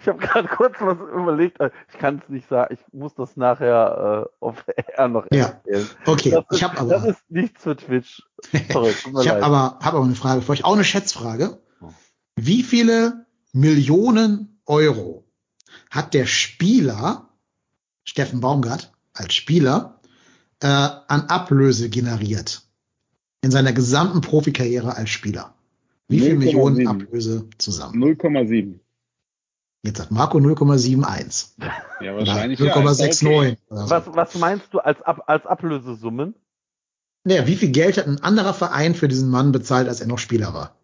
ich habe gerade kurz was überlegt, äh, ich kann es nicht sagen, ich muss das nachher äh, auf [laughs] R noch Ja. erzählen. okay, Das, ich ist, habe das aber, ist nichts für Twitch. [laughs] Sorry, ich habe aber, hab aber eine Frage für euch. Auch eine Schätzfrage. Oh. Wie viele Millionen Euro hat der Spieler, Steffen Baumgart, als Spieler, äh, an Ablöse generiert? In seiner gesamten Profikarriere als Spieler. Wie viel 0,7. Millionen Ablöse zusammen? 0,7. Jetzt sagt Marco 0,71. Ja, wahrscheinlich. ja. 0,69. oder so. was, was meinst du als, Ab, als Ablösesummen? Naja, wie viel Geld hat ein anderer Verein für diesen Mann bezahlt, als er noch Spieler war?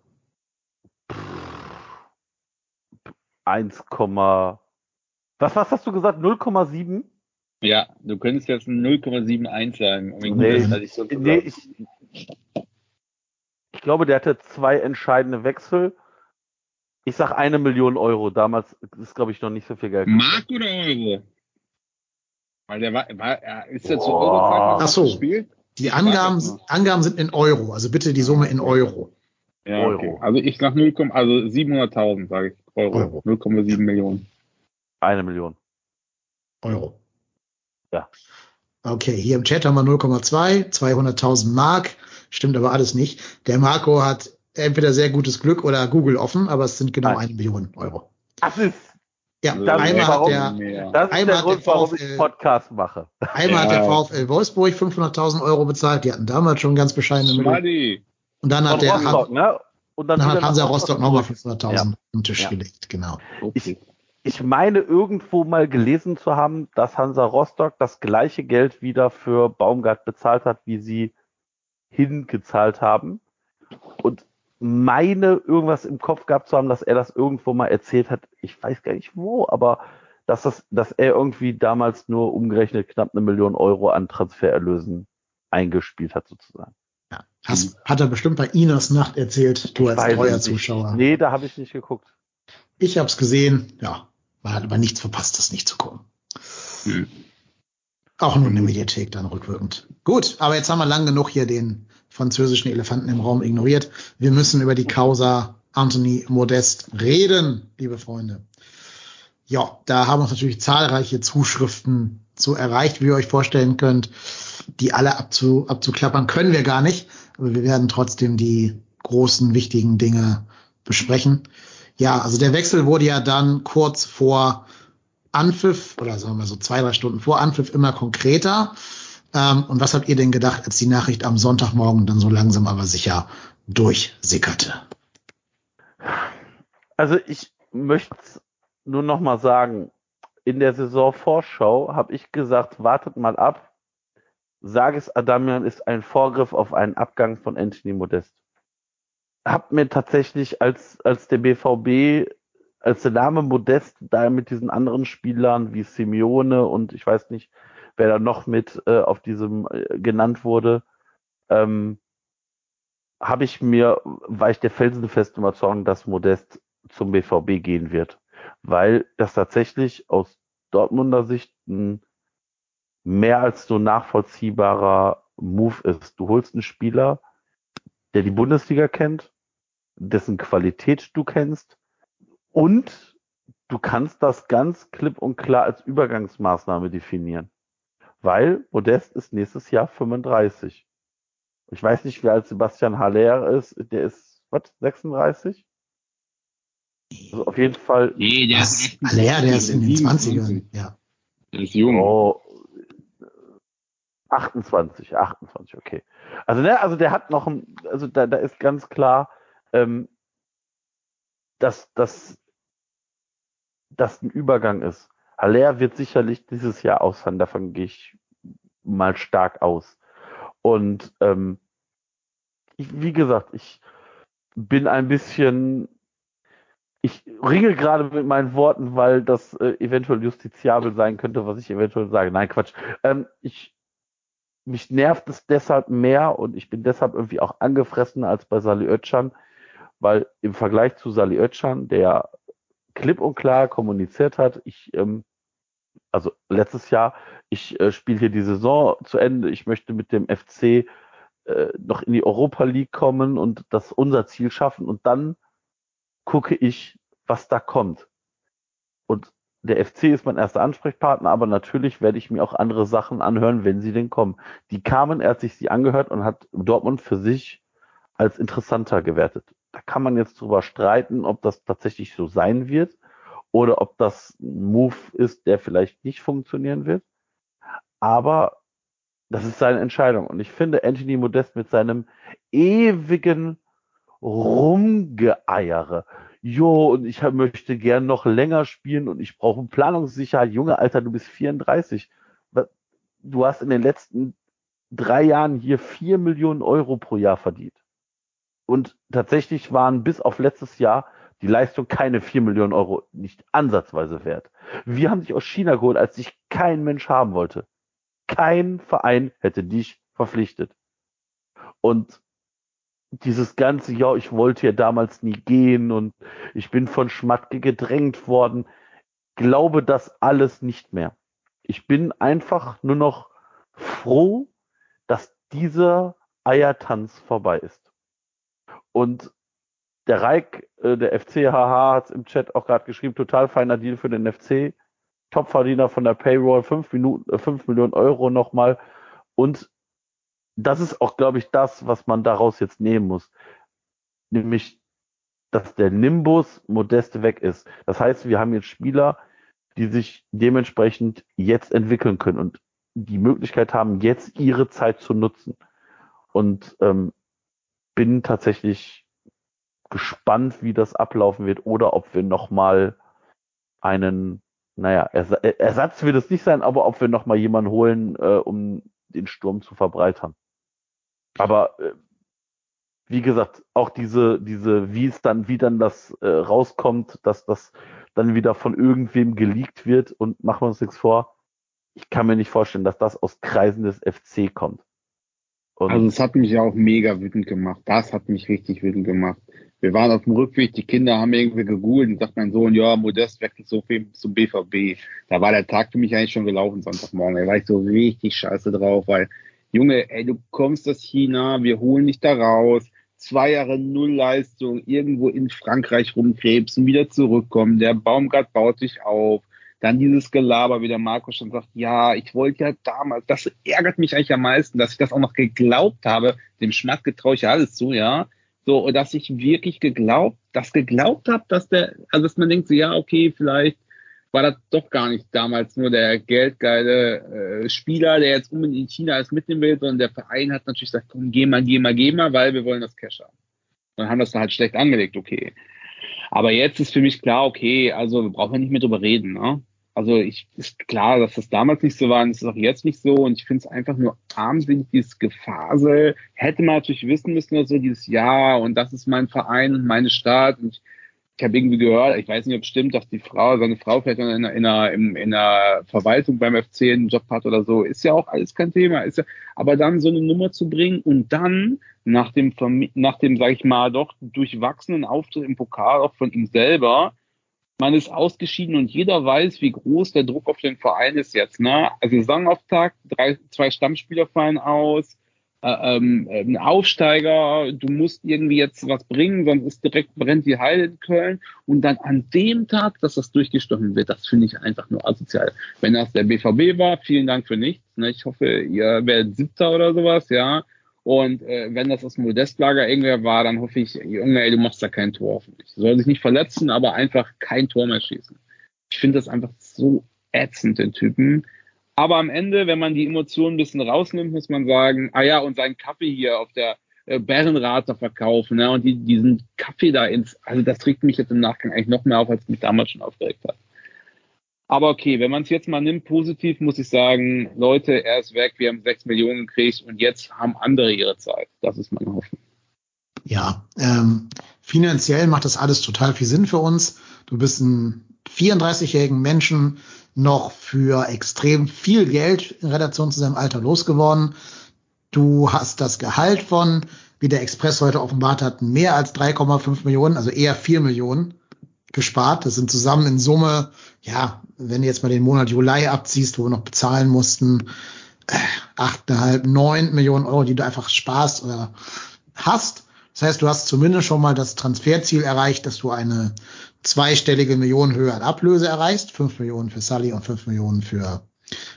1, was, was hast du gesagt? 0,7? Ja, du könntest jetzt ein 0,71 sagen. um Nee, ich so Nee, ich, ich glaube, der hatte zwei entscheidende Wechsel Ich sag eine Million Euro. Damals ist, glaube ich, noch nicht so viel Geld. Mark oder Euro? Weil der war, war er ist jetzt zu. Eurozeit Ach so. gespielt? Die Angaben, Angaben sind in Euro, also bitte die Summe in Euro. Ja, okay. Euro. Also ich sag 0, also 700.000, sage ich. Euro. Euro. 0,7 Millionen. Eine Million. Euro. Ja. Okay, hier im Chat haben wir 0,2, 200.000 Mark. Stimmt aber alles nicht. Der Marco hat entweder sehr gutes Glück oder Google offen, aber es sind genau Nein. eine Million Euro. Das ist, Ja, Das einmal hat der, Mehr. das ist Einmal der hat Grund, der warum ich VfL Podcast mache. einmal hat der Ja. VfL Wolfsburg 500.000 Euro bezahlt. Die hatten damals schon ganz bescheidene Mittel. Und dann Von hat der Rostock, ne? Und dann, dann hat Hansa Rostock nochmal zurück. 500.000 Ja. auf den Tisch Ja. gelegt, genau. Okay. Ich meine irgendwo mal gelesen zu haben, dass Hansa Rostock das gleiche Geld wieder für Baumgart bezahlt hat, wie sie hingezahlt haben. Und meine irgendwas im Kopf gehabt zu haben, dass er das irgendwo mal erzählt hat. Ich weiß gar nicht wo, aber dass das, dass er irgendwie damals nur umgerechnet knapp eine Million Euro an Transfererlösen eingespielt hat sozusagen. Ja. Hast, hat er bestimmt bei Inas Nacht erzählt, du Ich als treuer nicht. Zuschauer. Nee, da habe ich nicht geguckt. Ich habe es gesehen, ja, man hat aber nichts verpasst, das nicht zu gucken. Hm. Auch nur eine Mediathek dann rückwirkend. Gut, aber jetzt haben wir lang genug hier den französischen Elefanten im Raum ignoriert. Wir müssen über die Causa Anthony Modest reden, liebe Freunde. Ja, da haben uns natürlich zahlreiche Zuschriften zu erreicht, wie ihr euch vorstellen könnt. Die alle abzu, abzuklappern können wir gar nicht, aber wir werden trotzdem die großen, wichtigen Dinge besprechen. Ja, also der Wechsel wurde ja dann kurz vor Anpfiff oder sagen wir so zwei, drei Stunden vor Anpfiff immer konkreter. Ähm, und was habt ihr denn gedacht, als die Nachricht am Sonntagmorgen dann so langsam aber sicher durchsickerte? Also ich möchte nur noch mal sagen, in der Saisonvorschau habe ich gesagt, wartet mal ab. Sages Adamian ist ein Vorgriff auf einen Abgang von Anthony Modest. Hab mir tatsächlich als, als der BVB, als der Name Modest da mit diesen anderen Spielern wie Simeone und ich weiß nicht, wer da noch mit äh, auf diesem äh, genannt wurde, ähm, habe ich mir, war ich der felsenfesten Überzeugung, dass Modest zum BVB gehen wird, weil das tatsächlich aus Dortmunder Sicht ein mehr als so nachvollziehbarer Move ist. Du holst einen Spieler, der die Bundesliga kennt, dessen Qualität du kennst und du kannst das ganz klipp und klar als Übergangsmaßnahme definieren, weil Modest ist nächstes Jahr 35. Ich weiß nicht, wer als Sebastian Haller ist, der ist, was, 36? Also auf jeden Fall Nee, der ist Aller, der ist in den 27. 20ern. Ja. Der ist jung. Oh, 28, 28, okay. Also, ne, also der hat noch ein, also da, da ist ganz klar, ähm, dass das dass ein Übergang ist. Haller wird sicherlich dieses Jahr ausfallen, davon gehe ich mal stark aus. Und ähm, ich, wie gesagt, ich bin ein bisschen, ich ringe gerade mit meinen Worten, weil das äh, eventuell justiziabel sein könnte, was ich eventuell sage. Nein, Quatsch. Ähm, ich, mich nervt es deshalb mehr und ich bin deshalb irgendwie auch angefressen als bei Sali Özcan, weil im Vergleich zu Sali Özcan, der klipp und klar kommuniziert hat, ich, ähm, also letztes Jahr, ich äh, spiele hier die Saison zu Ende, ich möchte mit dem FC äh, noch in die Europa League kommen und das unser Ziel schaffen und dann gucke ich, was da kommt. Und der FC ist mein erster Ansprechpartner, aber natürlich werde ich mir auch andere Sachen anhören, wenn sie denn kommen. Die kamen, er hat sich sie angehört und hat Dortmund für sich als interessanter gewertet. Da kann man jetzt drüber streiten, ob das tatsächlich so sein wird oder ob das ein Move ist, der vielleicht nicht funktionieren wird. Aber das ist seine Entscheidung. Und ich finde Anthony Modest mit seinem ewigen Rumgeeiere. Jo, und ich möchte gern noch länger spielen und ich brauche Planungssicherheit. Junge, Alter, du bist 34. Was- Du hast in den letzten drei Jahren hier vier Millionen Euro pro Jahr verdient. Und tatsächlich waren bis auf letztes Jahr die Leistung keine vier Millionen Euro nicht ansatzweise wert. Wir haben dich aus China geholt, als dich kein Mensch haben wollte. Kein Verein hätte dich verpflichtet. Und dieses ganze, ja, ich wollte ja damals nie gehen und ich bin von Schmatke gedrängt worden, glaube das alles nicht mehr. Ich bin einfach nur noch froh, dass dieser Eiertanz vorbei ist. Und der Reik, äh, der FCHH hat es im Chat auch gerade geschrieben, total feiner Deal für den FC. Topverdiener von der Payroll, 5 Minuten, äh, 5 Millionen Euro nochmal. Und das ist auch, glaube ich, das, was man daraus jetzt nehmen muss. Nämlich, dass der Nimbus Modeste weg ist. Das heißt, wir haben jetzt Spieler, die sich dementsprechend jetzt entwickeln können und die Möglichkeit haben, jetzt ihre Zeit zu nutzen. Und ähm, bin tatsächlich gespannt, wie das ablaufen wird oder ob wir nochmal einen, naja, Ersatz wird es nicht sein, aber ob wir nochmal jemanden holen, äh, um den Sturm zu verbreitern. Aber äh, wie gesagt, auch diese, diese, wie es dann, wie dann das äh, rauskommt, dass das dann wieder von irgendwem geleakt wird und machen wir uns nichts vor. Ich kann mir nicht vorstellen, dass das aus Kreisen des FC kommt. Und also es hat mich auch mega wütend gemacht. Das hat mich richtig wütend gemacht. Wir waren auf dem Rückweg, die Kinder haben irgendwie gegoogelt und sagt mein Sohn, ja, Modest wechselt so viel zum BVB. Da war der Tag für mich eigentlich schon gelaufen, Sonntagmorgen. Da war ich so richtig scheiße drauf, weil Junge, ey, du kommst aus China, wir holen dich da raus, zwei Jahre Nullleistung, irgendwo in Frankreich rumkrebsen, wieder zurückkommen, der Baumgart baut sich auf, dann dieses Gelaber, wie der Markus schon sagt, ja, ich wollte ja damals, das ärgert mich eigentlich am meisten, dass ich das auch noch geglaubt habe, dem Schmatke traue ich ja alles zu, ja, so, dass ich wirklich geglaubt, das geglaubt habe, dass der, also dass man denkt so, ja, okay, vielleicht war das doch gar nicht damals nur der geldgeile äh, Spieler, der jetzt unbedingt in China alles mitnehmen will, sondern der Verein hat natürlich gesagt, komm, geh mal, geh mal, geh mal, weil wir wollen das Cash haben. Und haben das dann halt schlecht angelegt, okay. Aber jetzt ist für mich klar, okay, also wir brauchen nicht mehr drüber reden, ne? Also ich ist klar, dass das damals nicht so war und es ist auch jetzt nicht so und ich finde es einfach nur armsinnig, dieses Gefasel. Hätte man natürlich wissen müssen oder so, dieses Ja und das ist mein Verein und meine Stadt und ich ich habe irgendwie gehört, ich weiß nicht, ob es stimmt, dass die Frau, seine Frau vielleicht in einer, in einer, in einer Verwaltung beim FC einen Job hat oder so, ist ja auch alles kein Thema. Ist ja, aber dann so eine Nummer zu bringen und dann nach dem, nach dem, sag ich mal, doch durchwachsenen Auftritt im Pokal auch von ihm selber, man ist ausgeschieden und jeder weiß, wie groß der Druck auf den Verein ist jetzt. Ne? Also Saisonauftakt, drei, zwei Stammspieler fallen aus, äh, ähm, ein Aufsteiger, du musst irgendwie jetzt was bringen, sonst ist direkt brennt die Heide in Köln und dann an dem Tag, dass das durchgestochen wird, das finde ich einfach nur asozial. Wenn das der BVB war, vielen Dank für nichts. Ne? Ich hoffe, ihr werdet Siebter oder sowas, ja. Und äh, wenn das das Modestlager irgendwer war, dann hoffe ich, Junge, ey, du machst da kein Tor hoffentlich. Soll sich nicht verletzen, aber einfach kein Tor mehr schießen. Ich finde das einfach so ätzend, den Typen. Aber am Ende, wenn man die Emotionen ein bisschen rausnimmt, muss man sagen, ah ja, und seinen Kaffee hier auf der äh, Bärenrater verkaufen, ne, und die, diesen Kaffee da ins, also das trägt mich jetzt im Nachgang eigentlich noch mehr auf, als mich damals schon aufgeregt hat. Aber okay, wenn man es jetzt mal nimmt, positiv, muss ich sagen, Leute, er ist weg, wir haben sechs Millionen gekriegt und jetzt haben andere ihre Zeit. Das ist meine Hoffnung. Ja, ähm, finanziell macht das alles total viel Sinn für uns. Du bist ein 34-jährigen Menschen noch für extrem viel Geld in Relation zu seinem Alter losgeworden. Du hast das Gehalt von, wie der Express heute offenbart hat, mehr als 3,5 Millionen, also eher 4 Millionen gespart. Das sind zusammen in Summe, ja, wenn du jetzt mal den Monat Juli abziehst, wo wir noch bezahlen mussten, äh, 8,5, 9 Millionen Euro, die du einfach sparst oder hast. Das heißt, du hast zumindest schon mal das Transferziel erreicht, dass du eine zweistellige Millionenhöhe an Ablöse erreichst. Fünf Millionen für Sully und fünf Millionen für,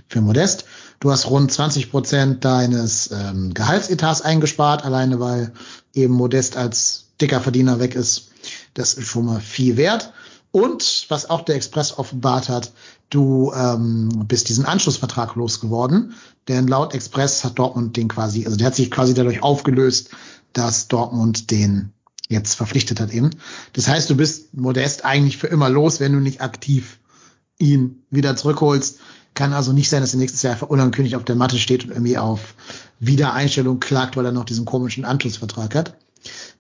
für Modest. Du hast rund 20 Prozent deines ähm, Gehaltsetats eingespart, alleine weil eben Modest als dicker Verdiener weg ist. Das ist schon mal viel wert. Und was auch der Express offenbart hat, du ähm, bist diesen Anschlussvertrag losgeworden. Denn laut Express hat Dortmund den quasi, also der hat sich quasi dadurch aufgelöst, dass Dortmund den jetzt verpflichtet hat eben. Das heißt, du bist Modest eigentlich für immer los, wenn du nicht aktiv ihn wieder zurückholst. Kann also nicht sein, dass er nächstes Jahr einfach auf der Matte steht und irgendwie auf Wiedereinstellung klagt, weil er noch diesen komischen Anschlussvertrag hat.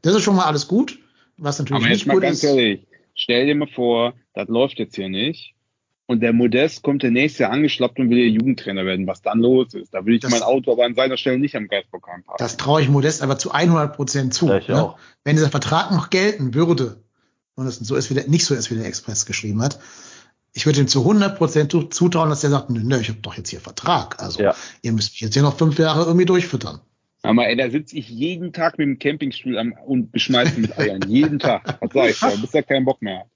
Das ist schon mal alles gut. Was natürlich Aber nicht mal gut ganz ist. Ehrlich, stell dir mal vor, das läuft jetzt hier nicht. und der Modest kommt der nächste Jahr angeschlappt und will der Jugendtrainer werden, was dann los ist. Da will ich Das- mein Auto aber an seiner Stelle nicht am Geistbockheim parken. Das traue ich Modest aber zu 100 Prozent zu. Ne? auch. Wenn dieser Vertrag noch gelten würde und es so ist, wie der, nicht so ist, wie der Express geschrieben hat, ich würde ihm zu 100 Prozent zu- zutrauen, dass er sagt, nö, ich habe doch jetzt hier Vertrag. Also Ja. ihr müsst mich jetzt hier noch fünf Jahre irgendwie durchfüttern. Aber ey, da sitze ich jeden Tag mit dem Campingstuhl am, und beschmeiße mit Eiern. [laughs] jeden Tag. Was sag ich da? Bis er keinen Bock mehr hat.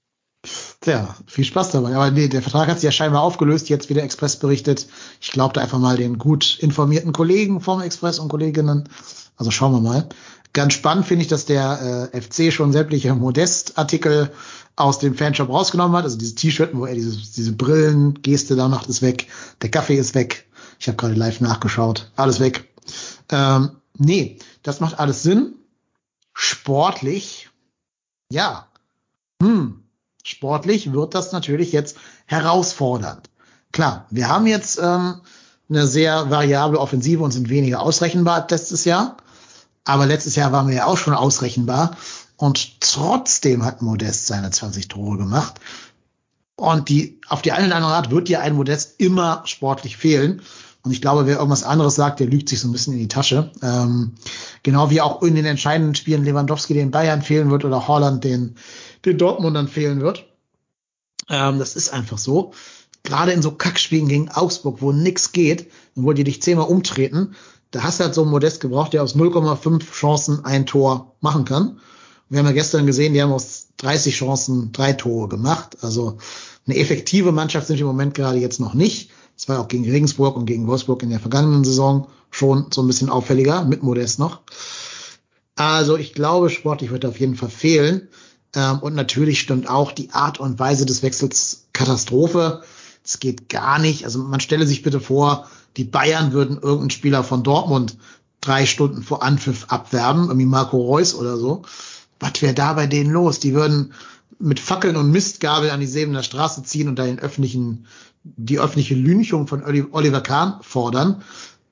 Tja, viel Spaß dabei. Aber nee, der Vertrag hat sich ja scheinbar aufgelöst, jetzt wie der Express berichtet. Ich glaube da einfach mal den gut informierten Kollegen vom Express und Kolleginnen. Also schauen wir mal. Ganz spannend finde ich, dass der äh, FC schon sämtliche Modest-Artikel aus dem Fanshop rausgenommen hat. Also diese T-Shirt, wo er diese, diese Brillen-Geste da macht, ist weg. Der Kaffee ist weg. Ich habe gerade live nachgeschaut. Alles weg. Ähm, nee, das macht alles Sinn. Sportlich, ja. Hm, sportlich wird das natürlich jetzt herausfordernd. Klar, wir haben jetzt ähm, eine sehr variable Offensive und sind weniger ausrechenbar als letztes Jahr. Aber letztes Jahr waren wir ja auch schon ausrechenbar. Und trotzdem hat Modest seine 20 Tore gemacht. Und die, auf die eine oder andere Art wird dir ein Modest immer sportlich fehlen. Und ich glaube, wer irgendwas anderes sagt, der lügt sich so ein bisschen in die Tasche. Ähm, genau wie auch in den entscheidenden Spielen Lewandowski den Bayern fehlen wird oder Holland den, den Dortmundern fehlen wird. Ähm, das ist einfach so. Gerade in so Kackspielen gegen Augsburg, wo nix geht und wo die dich zehnmal umtreten, da hast du halt so einen Modest gebraucht, der aus 0,5 Chancen ein Tor machen kann. Wir haben ja gestern gesehen, die haben aus 30 Chancen drei Tore gemacht. Also eine effektive Mannschaft sind wir im Moment gerade jetzt noch nicht. Das war auch gegen Regensburg und gegen Wolfsburg in der vergangenen Saison schon so ein bisschen auffälliger, mit Modest noch. Also ich glaube, sportlich wird er auf jeden Fall fehlen. Ähm, und natürlich stimmt auch die Art und Weise des Wechsels Katastrophe. Es geht gar nicht. Also man stelle sich bitte vor, die Bayern würden irgendeinen Spieler von Dortmund drei Stunden vor Anpfiff abwerben, irgendwie Marco Reus oder so. Was wäre da bei denen los? Die würden mit Fackeln und Mistgabel an die Sebener Straße ziehen und da den öffentlichen, die öffentliche Lynchung von Oli- Oliver Kahn fordern.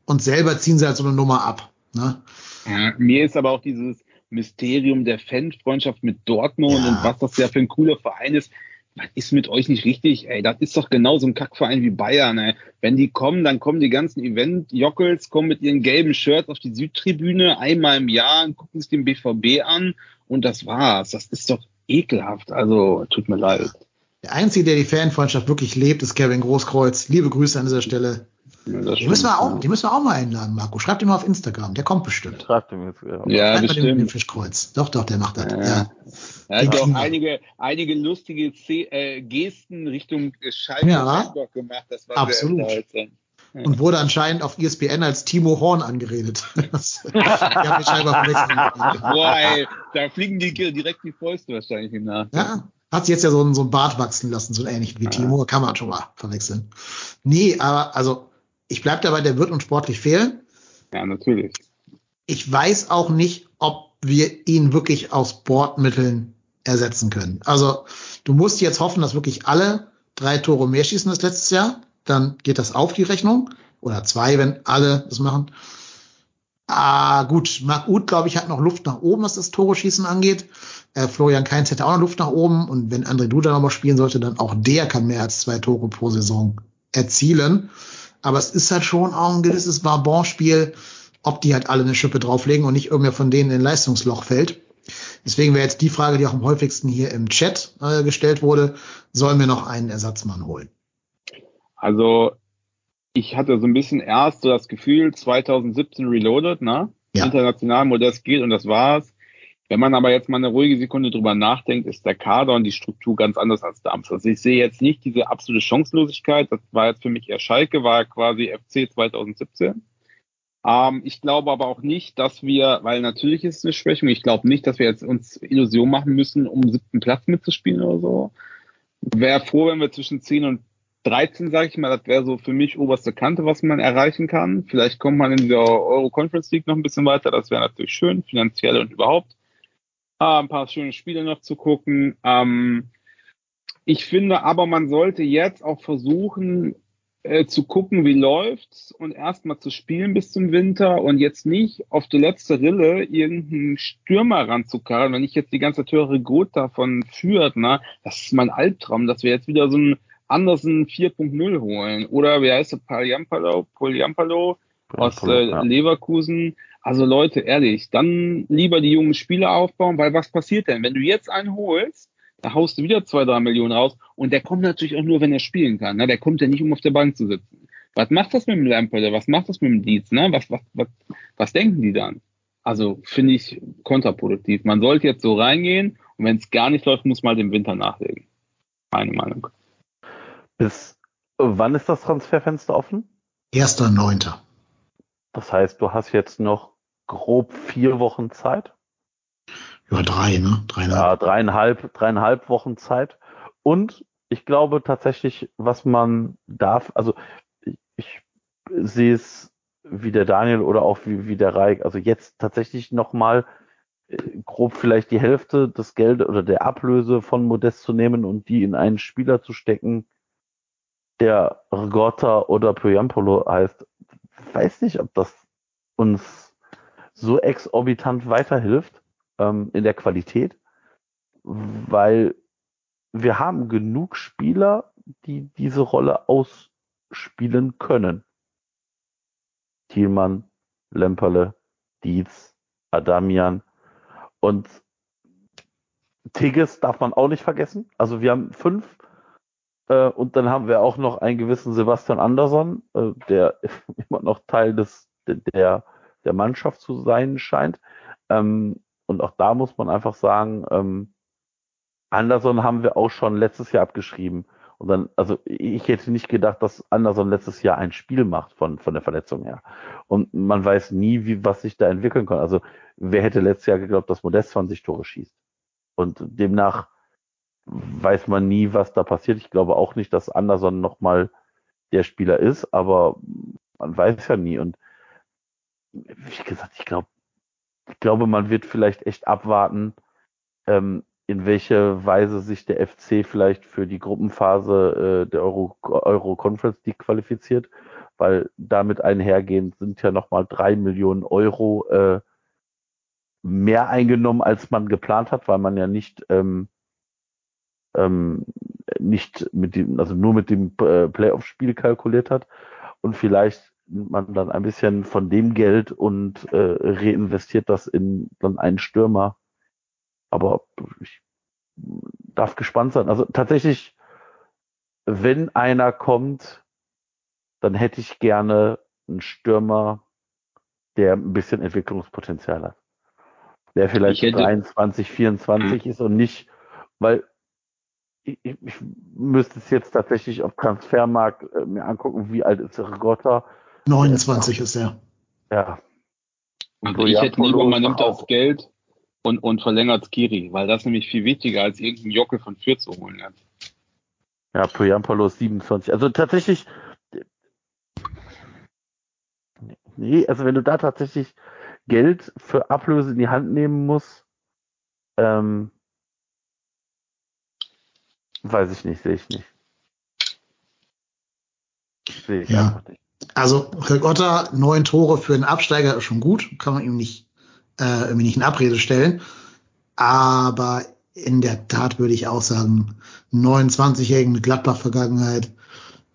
Und selber ziehen sie halt so eine Nummer ab. Ne? Ja, mir ist aber auch dieses Mysterium der Fanfreundschaft mit Dortmund Ja. und was das ja für ein cooler Verein ist. Was ist mit euch nicht richtig? Ey, das ist doch genau so ein Kackverein wie Bayern. Ey. Wenn die kommen, dann kommen die ganzen Event-Jockels, kommen mit ihren gelben Shirts auf die Südtribüne einmal im Jahr und gucken sich den BVB an und das war's. Das ist doch ekelhaft. Also, tut mir leid. Der Einzige, der die Fanfreundschaft wirklich lebt, ist Kevin Großkreuz. Liebe Grüße an dieser Stelle. Ja, Den müssen wir auch, den müssen wir auch mal einladen, Marco. Schreibt ihn mal auf Instagram. Der kommt bestimmt. Schreibt ihm jetzt. Ja. Ja, Schreibt mal den, den bestimmt. Fischkreuz. Doch, doch, der macht das. Ja. Ja. Er hat auch einige, einige lustige C äh, Gesten Richtung Schalke Ja. Gemacht. Das war Absolut. Und wurde anscheinend auf ESPN als Timo Horn angeredet. [laughs] Boah, ey, da fliegen die direkt die Fäuste wahrscheinlich im Nachhinein. Ja, hat sich jetzt ja so ein, so ein Bart wachsen lassen, so ähnlich wie Timo, kann man schon mal verwechseln. Nee, aber also ich bleib dabei, der wird uns sportlich fehlen. Ja, natürlich. Ich weiß auch nicht, ob wir ihn wirklich aus Bordmitteln ersetzen können. Also du musst jetzt hoffen, dass wirklich alle drei Tore mehr schießen als letztes Jahr. Dann geht das auf die Rechnung. Oder zwei, wenn alle das machen. Ah, gut, Marc Uth, glaube ich, hat noch Luft nach oben, was das Tore schießen angeht. Äh, Florian Kainz hätte auch noch Luft nach oben. Und wenn André Duda noch mal spielen sollte, dann auch der kann mehr als zwei Tore pro Saison erzielen. Aber es ist halt schon auch ein gewisses Barbon-Spiel, ob die halt alle eine Schippe drauflegen und nicht irgendwer von denen in ein Leistungsloch fällt. Deswegen wäre jetzt die Frage, die auch am häufigsten hier im Chat äh, gestellt wurde, sollen wir noch einen Ersatzmann holen? Also, ich hatte so ein bisschen erst so das Gefühl, 2017 Reloaded, ne? Ja. International Modest geht und das war's. Wenn man aber jetzt mal eine ruhige Sekunde drüber nachdenkt, ist der Kader und die Struktur ganz anders als damals. Also ich sehe jetzt nicht diese absolute Chancenlosigkeit. Das war jetzt für mich eher Schalke, war quasi FC 2017. Ähm, ich glaube aber auch nicht, dass wir, weil natürlich ist es eine Schwächung, ich glaube nicht, dass wir jetzt uns Illusion machen müssen, um siebten Platz mitzuspielen oder so. Wäre froh, wenn wir zwischen 10 und 13, sage ich mal, das wäre so für mich oberste Kante, was man erreichen kann. Vielleicht kommt man in dieser Euro Conference League noch ein bisschen weiter, das wäre natürlich schön, finanziell und überhaupt. Äh, ein paar schöne Spiele noch zu gucken. Ähm, ich finde aber, man sollte jetzt auch versuchen, äh, zu gucken, wie läuft's und erstmal zu spielen bis zum Winter und jetzt nicht auf die letzte Rille irgendeinen Stürmer ranzukarren. Wenn ich jetzt die ganze Töre Gut davon führt, ne, das ist mein Albtraum, dass wir jetzt wieder so einen Andersen 4.0 holen. Oder wie heißt der? Poliampalo, Poliampalo aus äh, ja. Leverkusen. Also Leute, ehrlich, dann lieber die jungen Spieler aufbauen, weil was passiert denn? Wenn du jetzt einen holst, da haust du wieder zwei, drei Millionen raus und der kommt natürlich auch nur, wenn er spielen kann. Ne? Der kommt ja nicht, um auf der Bank zu sitzen. Was macht das mit dem Lampard? Was macht das mit dem Dietz? Ne? Was, was, was, was denken die dann? Also finde ich kontraproduktiv. Man sollte jetzt so reingehen und wenn es gar nicht läuft, muss man halt im Winter nachlegen. Meine Meinung. Bis wann ist das Transferfenster offen? Erster Neunter. Das heißt, du hast jetzt noch grob vier Wochen Zeit. Ja, drei, ne? Dreieinhalb. Ja, dreieinhalb, dreieinhalb Wochen Zeit. Und ich glaube tatsächlich, was man darf, also ich, ich sehe es wie der Daniel oder auch wie, wie der Reik, also jetzt tatsächlich nochmal äh, grob vielleicht die Hälfte des Geld oder der Ablöse von Modest zu nehmen und die in einen Spieler zu stecken, der Rgotta oder Pyoyampolo heißt. Weiß nicht, ob das uns so exorbitant weiterhilft ähm, in der Qualität, weil wir haben genug Spieler, die diese Rolle ausspielen können. Thielmann, Lemperle, Dietz, Adamian und Tigges darf man auch nicht vergessen. Also wir haben fünf äh, und dann haben wir auch noch einen gewissen Sebastian Andersson, äh, der [laughs] immer noch Teil des der der Mannschaft zu sein scheint. Ähm, und auch da muss man einfach sagen, ähm, Anderson haben wir auch schon letztes Jahr abgeschrieben. Und dann, also ich hätte nicht gedacht, dass Anderson letztes Jahr ein Spiel macht von, von der Verletzung her. Und man weiß nie, wie, was sich da entwickeln kann. Also wer hätte letztes Jahr geglaubt, dass Modest 20 Tore schießt? Und demnach weiß man nie, was da passiert. Ich glaube auch nicht, dass Anderson nochmal der Spieler ist, aber man weiß ja nie. Und wie gesagt, ich glaube, ich glaube, man wird vielleicht echt abwarten, ähm, in welche Weise sich der FC vielleicht für die Gruppenphase äh, der Euro, Euro Conference League qualifiziert, weil damit einhergehend sind ja nochmal drei Millionen Euro äh, mehr eingenommen, als man geplant hat, weil man ja nicht ähm, ähm, nicht mit dem, also nur mit dem äh, Playoff-Spiel kalkuliert hat und vielleicht man dann ein bisschen von dem Geld und äh, reinvestiert das in dann einen Stürmer. Aber ich darf gespannt sein. Also tatsächlich, wenn einer kommt, dann hätte ich gerne einen Stürmer, der ein bisschen Entwicklungspotenzial hat. Der vielleicht Ich hätte- 23, 24 ist und nicht, weil ich, ich ich müsste es jetzt tatsächlich auf Transfermarkt äh, mir angucken, wie alt ist Rigotta. 29 ist er. Ja. Und Also ich hätte lieber, man nimmt auch- das Geld und, und verlängert Skiri, weil das nämlich viel wichtiger als irgendein Jockel von Fürth zu holen hat. Ja, Poyampalo ist 27. Also tatsächlich. Nee, also wenn du da tatsächlich Geld für Ablöse in die Hand nehmen musst, ähm, weiß ich nicht, sehe ich nicht. Sehe ich Ja. einfach nicht. Also Rigotta, neun Tore für einen Absteiger ist schon gut, kann man ihm nicht äh, irgendwie nicht in Abrede stellen. Aber in der Tat würde ich auch sagen, 29-Jährigen mit Gladbach-Vergangenheit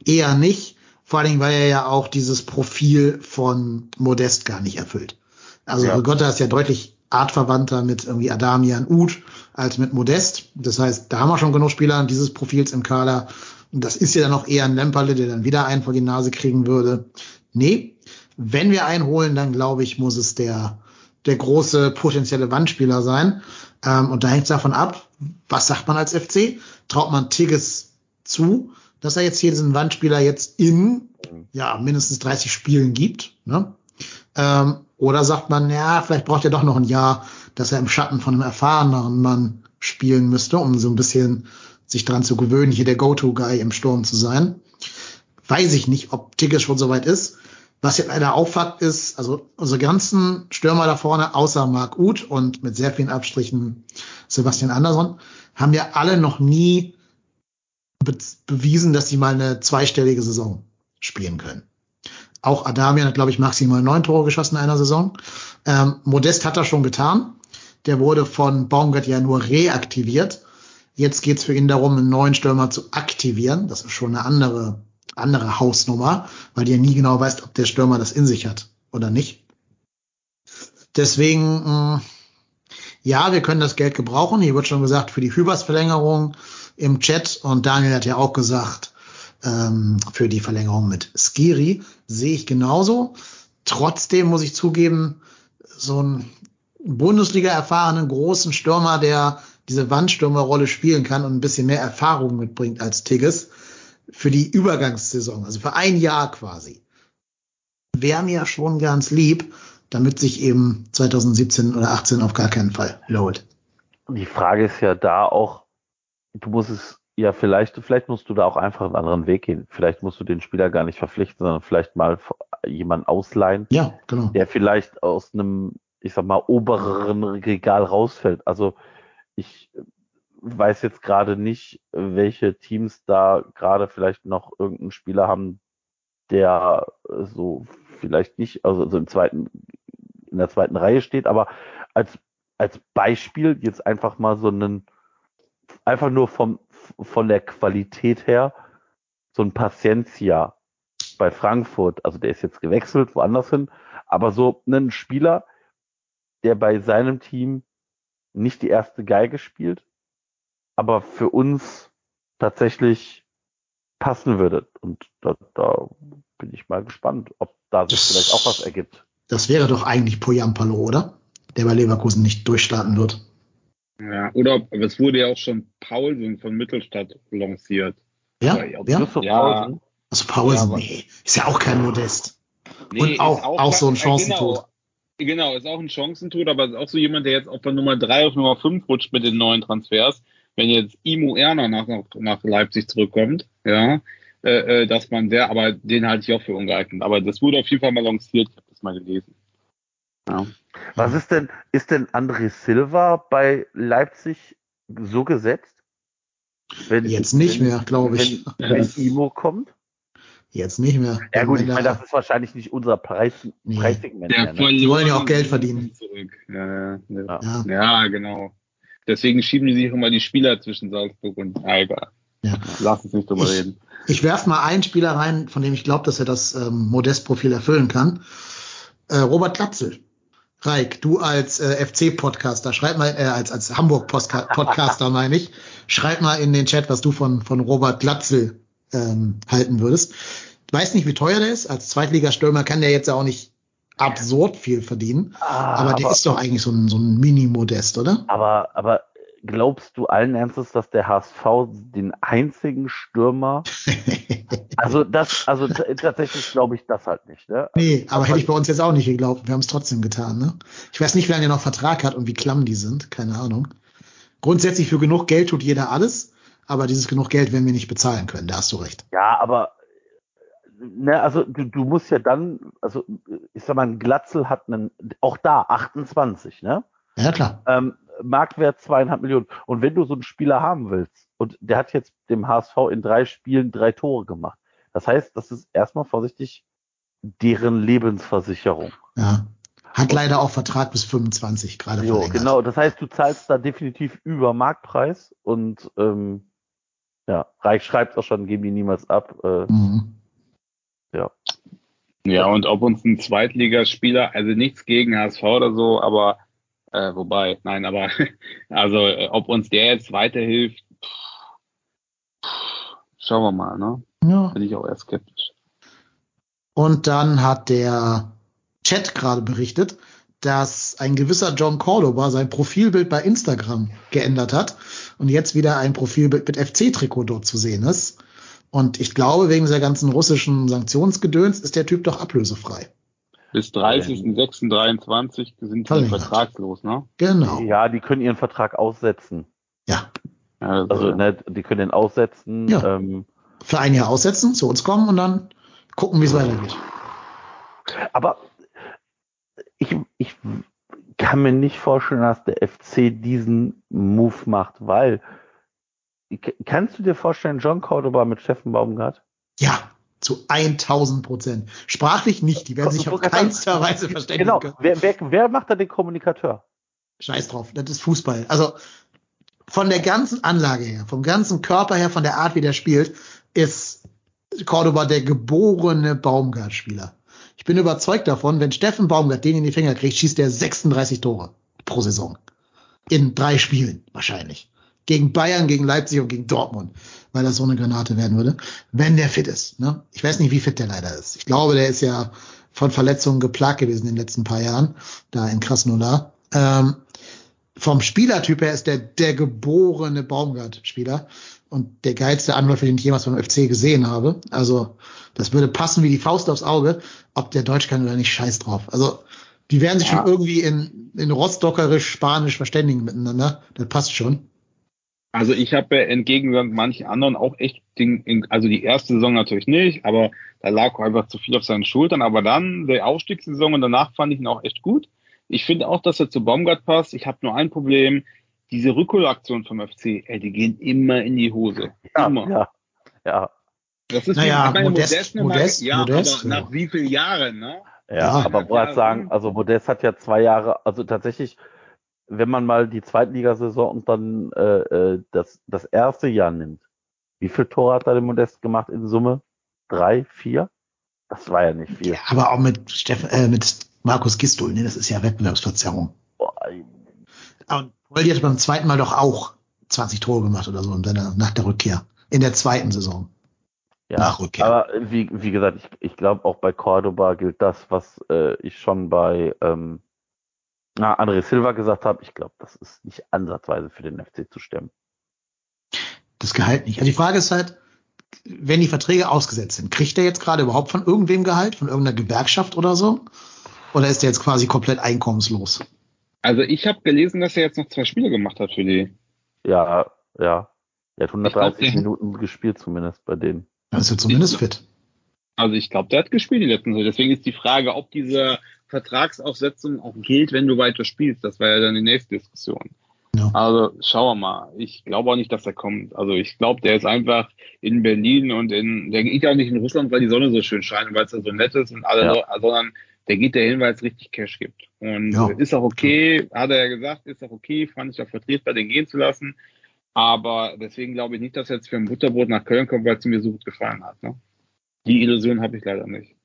eher nicht. Vor allen Dingen, weil er ja auch dieses Profil von Modest gar nicht erfüllt. Also Ja. Rigotta ist ja deutlich artverwandter mit irgendwie Adamian Uth als mit Modest. Das heißt, da haben wir schon genug Spieler dieses Profils im Kader. Und das ist ja dann auch eher ein Lemperle, der dann wieder einen vor die Nase kriegen würde. Nee, wenn wir einen holen, dann glaube ich, muss es der, der große potenzielle Wandspieler sein. Ähm, und da hängt es davon ab, was sagt man als FC? Traut man Tigges zu, dass er jetzt hier diesen Wandspieler jetzt in ja, mindestens 30 Spielen gibt? Ne? Ähm, oder sagt man, ja, vielleicht braucht er doch noch ein Jahr, dass er im Schatten von einem erfahreneren Mann spielen müsste, um so ein bisschen sich dran zu gewöhnen, hier der Go-To-Guy im Sturm zu sein. Weiß ich nicht, ob Tigges schon soweit ist. Was jetzt leider auffällt ist, also unsere ganzen Stürmer da vorne, außer Marc Uth und mit sehr vielen Abstrichen Sebastian Andersson, haben ja alle noch nie be bewiesen, dass sie mal eine zweistellige Saison spielen können. Auch Adamian hat, glaube ich, maximal neun Tore geschossen in einer Saison. Ähm, Modest hat das schon getan. Der wurde von Baumgart ja nur reaktiviert. Jetzt geht's für ihn darum, einen neuen Stürmer zu aktivieren. Das ist schon eine andere, andere Hausnummer, weil du ja nie genau weißt, ob der Stürmer das in sich hat oder nicht. Deswegen, mh, ja, wir können das Geld gebrauchen. Hier wird schon gesagt, für die Hübers-Verlängerung im Chat. Und Daniel hat ja auch gesagt, ähm, für die Verlängerung mit Skiri sehe ich genauso. Trotzdem muss ich zugeben, so einen Bundesliga-erfahrenen großen Stürmer, der diese Wandstürmerrolle spielen kann und ein bisschen mehr Erfahrung mitbringt als Tigges für die Übergangssaison, also für ein Jahr quasi, wäre mir schon ganz lieb, damit sich eben 2017 oder 18 auf gar keinen Fall lohnt. Die Frage ist ja da auch, du musst es ja vielleicht, vielleicht musst du da auch einfach einen anderen Weg gehen. Vielleicht musst du den Spieler gar nicht verpflichten, sondern vielleicht mal jemanden ausleihen, Ja, genau. der vielleicht aus einem, ich sag mal, obereren Regal rausfällt. Also ich weiß jetzt gerade nicht, welche Teams da gerade vielleicht noch irgendeinen Spieler haben, der so vielleicht nicht, also so im zweiten, in der zweiten Reihe steht, aber als, als Beispiel jetzt einfach mal so einen, einfach nur vom, von der Qualität her, so ein Paciencia bei Frankfurt, also der ist jetzt gewechselt, woanders hin, aber so einen Spieler, der bei seinem Team nicht die erste Geige spielt, aber für uns tatsächlich passen würde. Und da, da bin ich mal gespannt, ob da sich Das- vielleicht auch was ergibt. Das wäre doch eigentlich Poyampalo, oder? Der bei Leverkusen nicht durchstarten wird. Ja, oder ob- aber es wurde ja auch schon Paulsen von Mittelstadt lanciert. Ja, Aber ja, ja. Also Paulsen, Ja, nee, ist ja auch kein Modest. Nee, Und ist auch- auch so ein äh, Chancentod. Genau, genau, ist auch ein Chancentod, aber ist auch so jemand, der jetzt auf von Nummer 3 auf Nummer 5 rutscht mit den neuen Transfers. Wenn jetzt Imo Erner nach, nach, nach Leipzig zurückkommt, ja, äh, äh, dass man der, aber den halte ich auch für ungeeignet. Aber das wurde auf jeden Fall mal lanciert, ich habe das mal gelesen. Ja. Was ist denn, ist denn André Silva bei Leipzig so gesetzt? Wenn, Jetzt nicht wenn, mehr, glaube ich. Wenn, wenn [laughs] Imo kommt? Jetzt nicht mehr. Ja gut, ich meine, das ist wahrscheinlich nicht unser Preis, Nee. Preissegment. Mehr, ne? Die wollen ja auch Geld verdienen. Zurück. Ja, ja, ja. ja, ja, genau. Deswegen schieben die sich immer die Spieler zwischen Salzburg und Eiger. ja. Lass uns nicht drüber Ich- reden. Ich werf mal einen Spieler rein, von dem ich glaube, dass er das ähm, Modest-Profil erfüllen kann. Äh, Robert Glatzel. Reik, du als äh, FC-Podcaster, schreib mal, äh, als, als Hamburg-Podcaster [laughs] meine ich, schreib mal in den Chat, was du von, von Robert Glatzel ähm, halten würdest. Weiß nicht, wie teuer der ist. Als Zweitligastürmer kann der jetzt ja auch nicht absurd viel verdienen. Ah, Aber der ist doch eigentlich so ein, so ein Mini-Modest, oder? Aber, aber glaubst du allen Ernstes, dass der HSV den einzigen Stürmer, [laughs] also das, also tatsächlich glaube ich das halt nicht, ne? Nee, aber hätte ich bei uns jetzt auch nicht geglaubt. Wir haben es trotzdem getan, ne? Ich weiß nicht, wie lange er noch Vertrag hat und wie klamm die sind. Keine Ahnung. Grundsätzlich für genug Geld tut jeder alles, aber dieses genug Geld werden wir nicht bezahlen können. Da hast du recht. Ja, aber ne, also du, du musst ja dann, also ich sag mal, ein Glatzel hat einen, auch da 28, ne? Ja, klar. Ähm, Marktwert zweieinhalb Millionen. Und wenn du so einen Spieler haben willst, und der hat jetzt dem HSV in drei Spielen drei Tore gemacht. Das heißt, das ist erstmal vorsichtig deren Lebensversicherung. Ja. Hat leider auch Vertrag bis 25 gerade Jo, verlängert. genau. Das heißt, du zahlst da definitiv über Marktpreis und ähm, ja, Reich schreibt auch schon, geben die niemals ab. Äh, Mhm. Ja, und ob uns ein Zweitligaspieler, also nichts gegen HSV oder so, aber äh, wobei, nein, aber [laughs] also äh, ob uns der jetzt weiterhilft, pff, schauen wir mal, ne? Ja. Bin ich auch eher skeptisch. Und dann hat der Chat gerade berichtet, dass ein gewisser John Cordoba sein Profilbild bei Instagram geändert hat und jetzt wieder ein Profilbild mit FC-Trikot dort zu sehen ist. Und ich glaube, wegen dieser ganzen russischen Sanktionsgedöns ist der Typ doch ablösefrei. Bis 30.06.23 sind die vertragslos, ne? Genau. Ja, die können ihren Vertrag aussetzen. Ja. Also ne, die können den aussetzen. Ja. Ähm, Für ein Jahr aussetzen, zu uns kommen und dann gucken, wie es weitergeht. aber ich, ich kann mir nicht vorstellen, dass der FC diesen Move macht, weil kannst du dir vorstellen, John Cordoba mit Steffen Baumgart? Ja, zu 1000 Prozent. Sprachlich nicht. Die werden sich auf keinster Weise verständigen Genau. können. Wer, wer, wer macht da den Kommunikateur? Scheiß drauf. Das ist Fußball. Also, von der ganzen Anlage her, vom ganzen Körper her, von der Art, wie der spielt, ist Cordoba der geborene Baumgart-Spieler. Ich bin überzeugt davon, wenn Steffen Baumgart den in die Finger kriegt, schießt er 36 Tore pro Saison. In drei Spielen wahrscheinlich. Gegen Bayern, gegen Leipzig und gegen Dortmund, weil das so eine Granate werden würde, wenn der fit ist. Ne? Ich weiß nicht, wie fit der leider ist. Ich glaube, der ist ja von Verletzungen geplagt gewesen in den letzten paar Jahren, da in Krasnodar. Ähm, vom Spielertyp her ist der der geborene Baumgart-Spieler und der geilste Anläufer, den ich jemals beim FC gesehen habe. Also das würde passen wie die Faust aufs Auge, ob der Deutsch kann oder nicht, scheiß drauf. Also die werden sich Ja. schon irgendwie in, in Rostockerisch, Spanisch verständigen miteinander. Das passt schon. Also ich habe ja entgegen manchen anderen auch echt, den, in, also die erste Saison natürlich nicht, aber da lag auch einfach zu viel auf seinen Schultern. Aber dann der Aufstiegssaison und danach fand ich ihn auch echt gut. Ich finde auch, dass er zu Baumgart passt. Ich habe nur ein Problem. Diese Rückholaktionen vom FC, ey, die gehen immer in die Hose. Ja, Immer. ja, ja, Das ist Naja, ich meine, Modest- noch mal- Modest- ja, Modest, aber ja. nach wie vielen Jahren, ne? ja. Ja. aber wo Ja, halt sagen, also Modest hat ja zwei Jahre, also tatsächlich, wenn man mal die Zweitligasaison und dann äh, äh, das, das erste Jahr nimmt, wie viel Tore hat da der Modest gemacht in Summe? Drei, vier? Das war ja nicht viel. Ja, aber auch mit Steffen, äh, mit Markus Gistol, ne, das ist ja Wettbewerbsverzerrung. Boah, Und Poldi hat beim zweiten Mal doch auch 20 Tore gemacht oder so in seiner, nach der Rückkehr. In der zweiten Saison. Ja, Nach Rückkehr. aber wie, wie gesagt, ich, ich glaube auch bei Cordoba gilt das, was äh, ich schon bei ähm, na, André Silva gesagt habe. Ich glaube, das ist nicht ansatzweise für den FC zu stemmen. Das Gehalt nicht. Also die Frage ist halt, wenn die Verträge ausgesetzt sind, kriegt er jetzt gerade überhaupt von irgendwem Gehalt, von irgendeiner Gewerkschaft oder so? Oder ist er jetzt quasi komplett einkommenslos? Also ich habe gelesen, dass er jetzt noch zwei Spiele gemacht hat für die. Ja, ja. Er hat 130 der- Minuten gespielt, zumindest bei denen. Dann ist er zumindest fit. Also ich glaube, der hat gespielt die letzten Saison. Deswegen ist die Frage, ob diese Vertragsaufsetzung auch gilt, wenn du weiter spielst. Das war ja dann die nächste Diskussion. Ja. Also schauen wir mal. Ich glaube auch nicht, dass er kommt. Also ich glaube, der ist einfach in Berlin und in, der geht ja auch nicht in Russland, weil die Sonne so schön scheint und weil es da so nett ist und alle, Ja. Sondern der geht dahin, weil es richtig Cash gibt. Und Ja. ist auch okay, hat er ja gesagt, ist auch okay, fand ich auch vertretbar, den gehen zu lassen. Aber deswegen glaube ich nicht, dass er jetzt für ein Butterbrot nach Köln kommt, weil es mir so gut gefallen hat. Ne? Die Illusion habe ich leider nicht.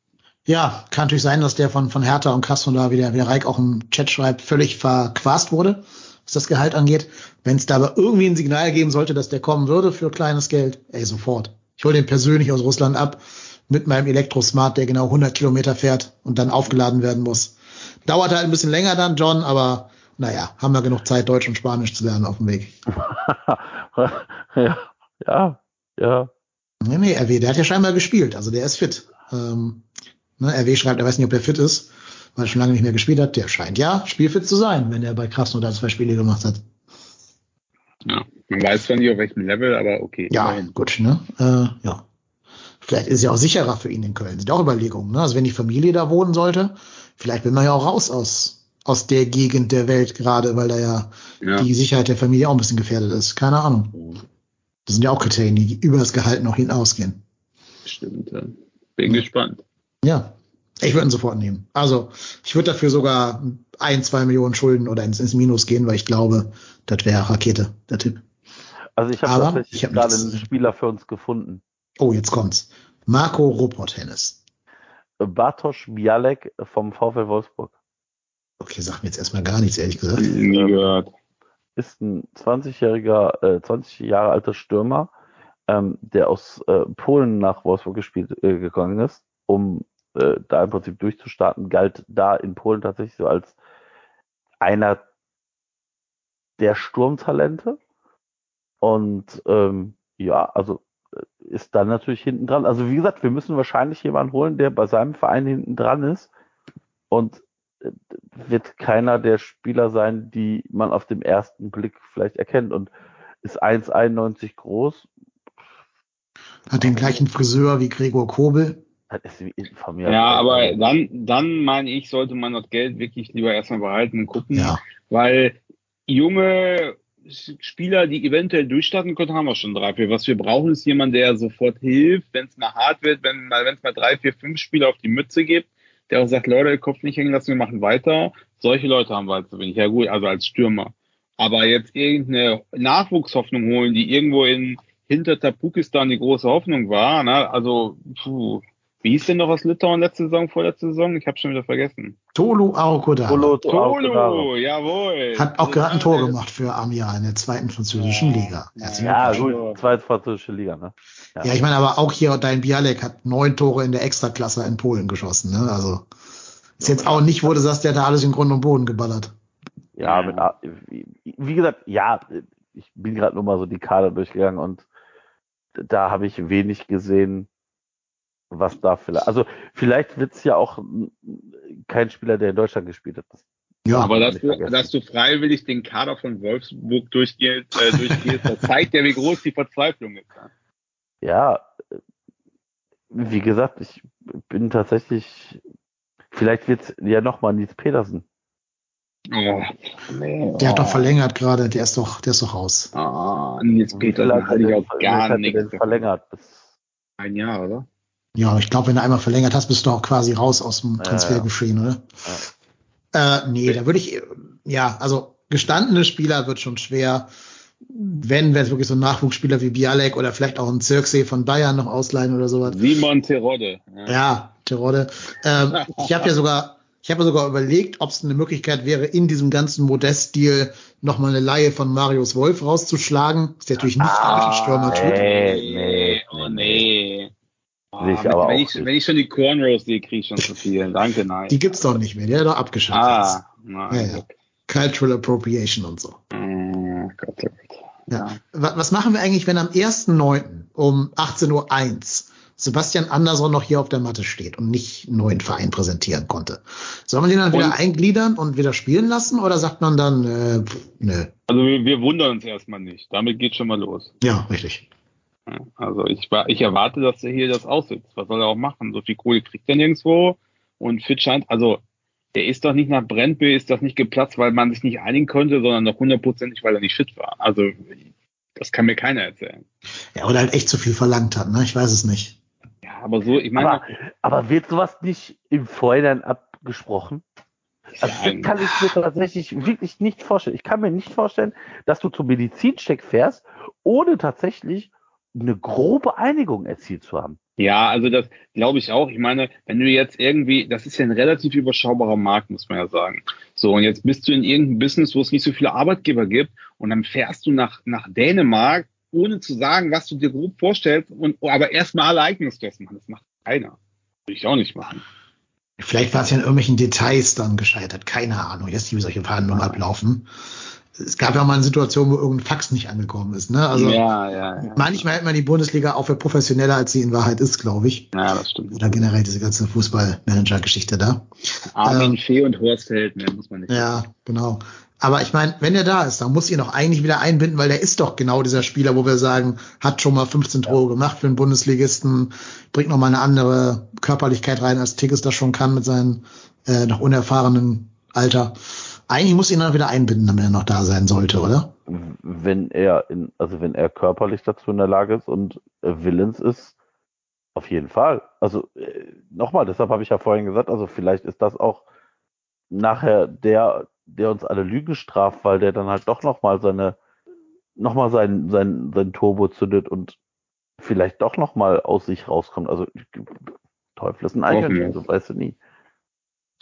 Ja, kann natürlich sein, dass der von, von Hertha und Krasnodar, wie der, wie der Reik auch im Chat schreibt, völlig verquast wurde, was das Gehalt angeht. Wenn es da aber irgendwie ein Signal geben sollte, dass der kommen würde für kleines Geld, ey, sofort. Ich hole den persönlich aus Russland ab mit meinem Elektrosmart, der genau 100 Kilometer fährt und dann aufgeladen werden muss. Dauert halt ein bisschen länger dann, John, aber naja, haben wir genug Zeit, Deutsch und Spanisch zu lernen auf dem Weg. [laughs] ja, ja, ja. Nee, nee, RW, der hat ja scheinbar gespielt, also der ist fit. Ähm, ne, RW schreibt, er weiß nicht, ob der fit ist, weil er schon lange nicht mehr gespielt hat. Der scheint ja spielfit zu sein, wenn er bei Krasnodar zwei Spiele gemacht hat. Ja. Man weiß zwar nicht, auf welchem Level, aber okay. Ja, immerhin. gut, ne? Äh, ja. Vielleicht ist es ja auch sicherer für ihn in Köln. Sind auch Überlegungen, ne? Also wenn die Familie da wohnen sollte, vielleicht will man ja auch raus aus, aus der Gegend der Welt gerade, weil da ja, Ja. die Sicherheit der Familie auch ein bisschen gefährdet ist. Keine Ahnung. Das sind ja auch Kriterien, die über das Gehalt noch hinausgehen. Stimmt. Ja. Bin gespannt. Ja, ich würde ihn sofort nehmen. Also ich würde dafür sogar ein, zwei Millionen Schulden oder ins, ins Minus gehen, weil ich glaube, das wäre Rakete, der Tipp. Also ich habe tatsächlich ich hab gerade nichts einen. Spieler für uns gefunden. Oh, jetzt kommt's. Marco Robot-Tennis. Bartosz Bialek vom VfL Wolfsburg. Okay, sagt mir jetzt erstmal gar nichts, ehrlich gesagt. Nie gehört. Ist ein 20-jähriger, äh, 20 Jahre alter Stürmer, ähm, der aus äh, Polen nach Wolfsburg gespielt äh, gegangen ist, um äh, da im Prinzip durchzustarten, galt da in Polen tatsächlich so als einer der Sturmtalente. Und ähm, ja, also äh, ist dann natürlich hinten dran. Also wie gesagt, wir müssen wahrscheinlich jemanden holen, der bei seinem Verein hinten dran ist. Und äh, wird keiner der Spieler sein, die man auf dem ersten Blick vielleicht erkennt. Und ist 1,91 groß. Hat den gleichen Friseur wie Gregor Kobel. Das ist von mir. Ja, aber dann, dann meine ich, sollte man das Geld wirklich lieber erstmal behalten und gucken, Ja, weil junge Spieler, die eventuell durchstarten können, haben wir schon drei, vier. Was wir brauchen, ist jemand, der sofort hilft, wenn es mal hart wird, wenn mal, wenn es mal drei, vier, fünf Spieler auf die Mütze gibt, der auch sagt, Leute, Kopf nicht hängen lassen, wir machen weiter. Solche Leute haben wir halt zu wenig. Ja gut, also als Stürmer. Aber jetzt irgendeine Nachwuchshoffnung holen, die irgendwo in hinter Tapukistan die große Hoffnung war, ne? also puh, wie hieß denn noch aus Litauen letzte Saison, vorletzte Saison? Ich habe schon wieder vergessen. Tolu Aokodara. Tolo, Tolo, jawohl. Hat auch Also gerade ein Tor gemacht für Amia in der zweiten französischen Ja. Liga. Herzlichen Ja, gut, zweite französische Liga, ne? Ja, ich meine aber auch hier dein Bialek hat neun Tore in der Extraklasse in Polen geschossen. Ne? Also ist jetzt auch nicht, wo du sagst, der hat da alles in Grund und Boden geballert. Ja, Ja. mit, wie gesagt, ja, ich bin gerade nur mal so die Kader durchgegangen und da habe ich wenig gesehen, was da vielleicht. Also vielleicht wird's ja auch kein Spieler, der in Deutschland gespielt hat. Das, Ja, Aber dass du, dass du freiwillig den Kader von Wolfsburg durchgehst, äh, durchgehst das zeigt ja, wie groß die Verzweiflung ist. ja. äh, wie gesagt, ich bin tatsächlich. Vielleicht wird's ja nochmal Nils Petersen. Oh, nee, der hat oh. doch verlängert gerade, der ist doch, der ist doch raus. Ah, Nils Petersen hat ich auch gar hat nichts. verlängert? Bis, Ein Jahr, oder? Ja, ich glaube, wenn du einmal verlängert hast, bist du auch quasi raus aus dem Ja, Transfergeschehen, oder? Äh, nee, da würde ich, ja, also gestandene Spieler wird schon schwer. Wenn, wäre es wirklich so ein Nachwuchsspieler wie Bialek oder vielleicht auch ein Zirksee von Bayern noch ausleihen oder sowas. Simon Terodde. Ja. Ja, Tirode. Ähm, ich habe ja sogar, ich habe ja sogar überlegt, ob es eine Möglichkeit wäre, in diesem ganzen Modeststil noch mal eine Laie von Marius Wolf rauszuschlagen. Ist der natürlich nicht Ah, ah, Stürmer-Typ. nee, nee, oh nee. Nee. Ah, Sehe ich mit- aber wenn, ich, wenn ich schon die Cornrows sehe, kriege ich schon zu viel. [laughs] Danke, nein. Die gibt's doch nicht mehr, der ist doch abgeschafft. ah, nein. Ja, ja. Cultural Appropriation und so. Oh Gott, oh Gott. Ja. Wa- Was machen wir eigentlich, wenn am 1.9. um 18.01 Uhr Sebastian Andersson noch hier auf der Matte steht und nicht einen neuen Verein präsentieren konnte? Soll man den dann wieder Und- eingliedern und wieder spielen lassen oder sagt man dann, äh, pff, nö, Also wir, wir wundern uns erstmal nicht. Damit geht schon mal los. ja, richtig. Also ich, ich erwarte, dass er hier das aussitzt. Was soll er auch machen? So viel Kohle kriegt er nirgendwo. Und Fit scheint, also der ist doch nicht nach Brentby, ist doch nicht geplatzt, weil man sich nicht einigen konnte, sondern noch hundertprozentig, weil er nicht fit war. Also das kann mir keiner erzählen. Ja, oder halt echt zu viel verlangt hat, ne? Ich weiß es nicht. Ja, aber so, ich meine, Aber, aber wird sowas nicht im Vorhinein abgesprochen? Also Ja, das kann ich mir tatsächlich wirklich nicht vorstellen. Ich kann mir nicht vorstellen, dass du zum Medizincheck fährst, ohne tatsächlich eine grobe Einigung erzielt zu haben. Ja, also das glaube ich auch. Ich meine, wenn du jetzt irgendwie, das ist ja ein relativ überschaubarer Markt, muss man ja sagen. So, und jetzt bist du in irgendeinem Business, wo es nicht so viele Arbeitgeber gibt und dann fährst du nach, nach Dänemark, ohne zu sagen, was du dir grob vorstellst, und aber erstmal alle Eignungstests machen. Das macht keiner. Würde ich auch nicht machen. Vielleicht war es ja in irgendwelchen Details dann gescheitert. Keine Ahnung, jetzt wie solche Verhandlungen ablaufen. Es gab ja mal eine Situation, wo irgendein Fax nicht angekommen ist, ne? Also ja, ja, ja. manchmal hält man die Bundesliga auch für professioneller, als sie in Wahrheit ist, glaube ich. Ja, das stimmt. Oder generell diese ganze Fußballmanager-Geschichte da. Armin Ähm, Fee und Horst Held, mehr muss man nicht. Ja, genau. Aber ich meine, wenn er da ist, dann muss ihn doch eigentlich wieder einbinden, weil der ist doch genau dieser Spieler, wo wir sagen, hat schon mal 15 Tore gemacht für einen Bundesligisten, bringt noch mal eine andere Körperlichkeit rein, als Tigges das schon kann mit seinem äh, noch unerfahrenen Alter. Eigentlich muss ihn dann wieder einbinden, damit er noch da sein sollte, oder? Wenn er in, also wenn er körperlich dazu in der Lage ist und äh, willens ist, auf jeden Fall. Also äh, nochmal, deshalb habe ich ja vorhin gesagt, also vielleicht ist das auch nachher der, der uns alle Lügen straft, weil der dann halt doch nochmal seine, nochmal sein, sein, sein Turbo zündet und vielleicht doch nochmal aus sich rauskommt. Also Teufel ist ein Eichhörnchen, so weißt du nie.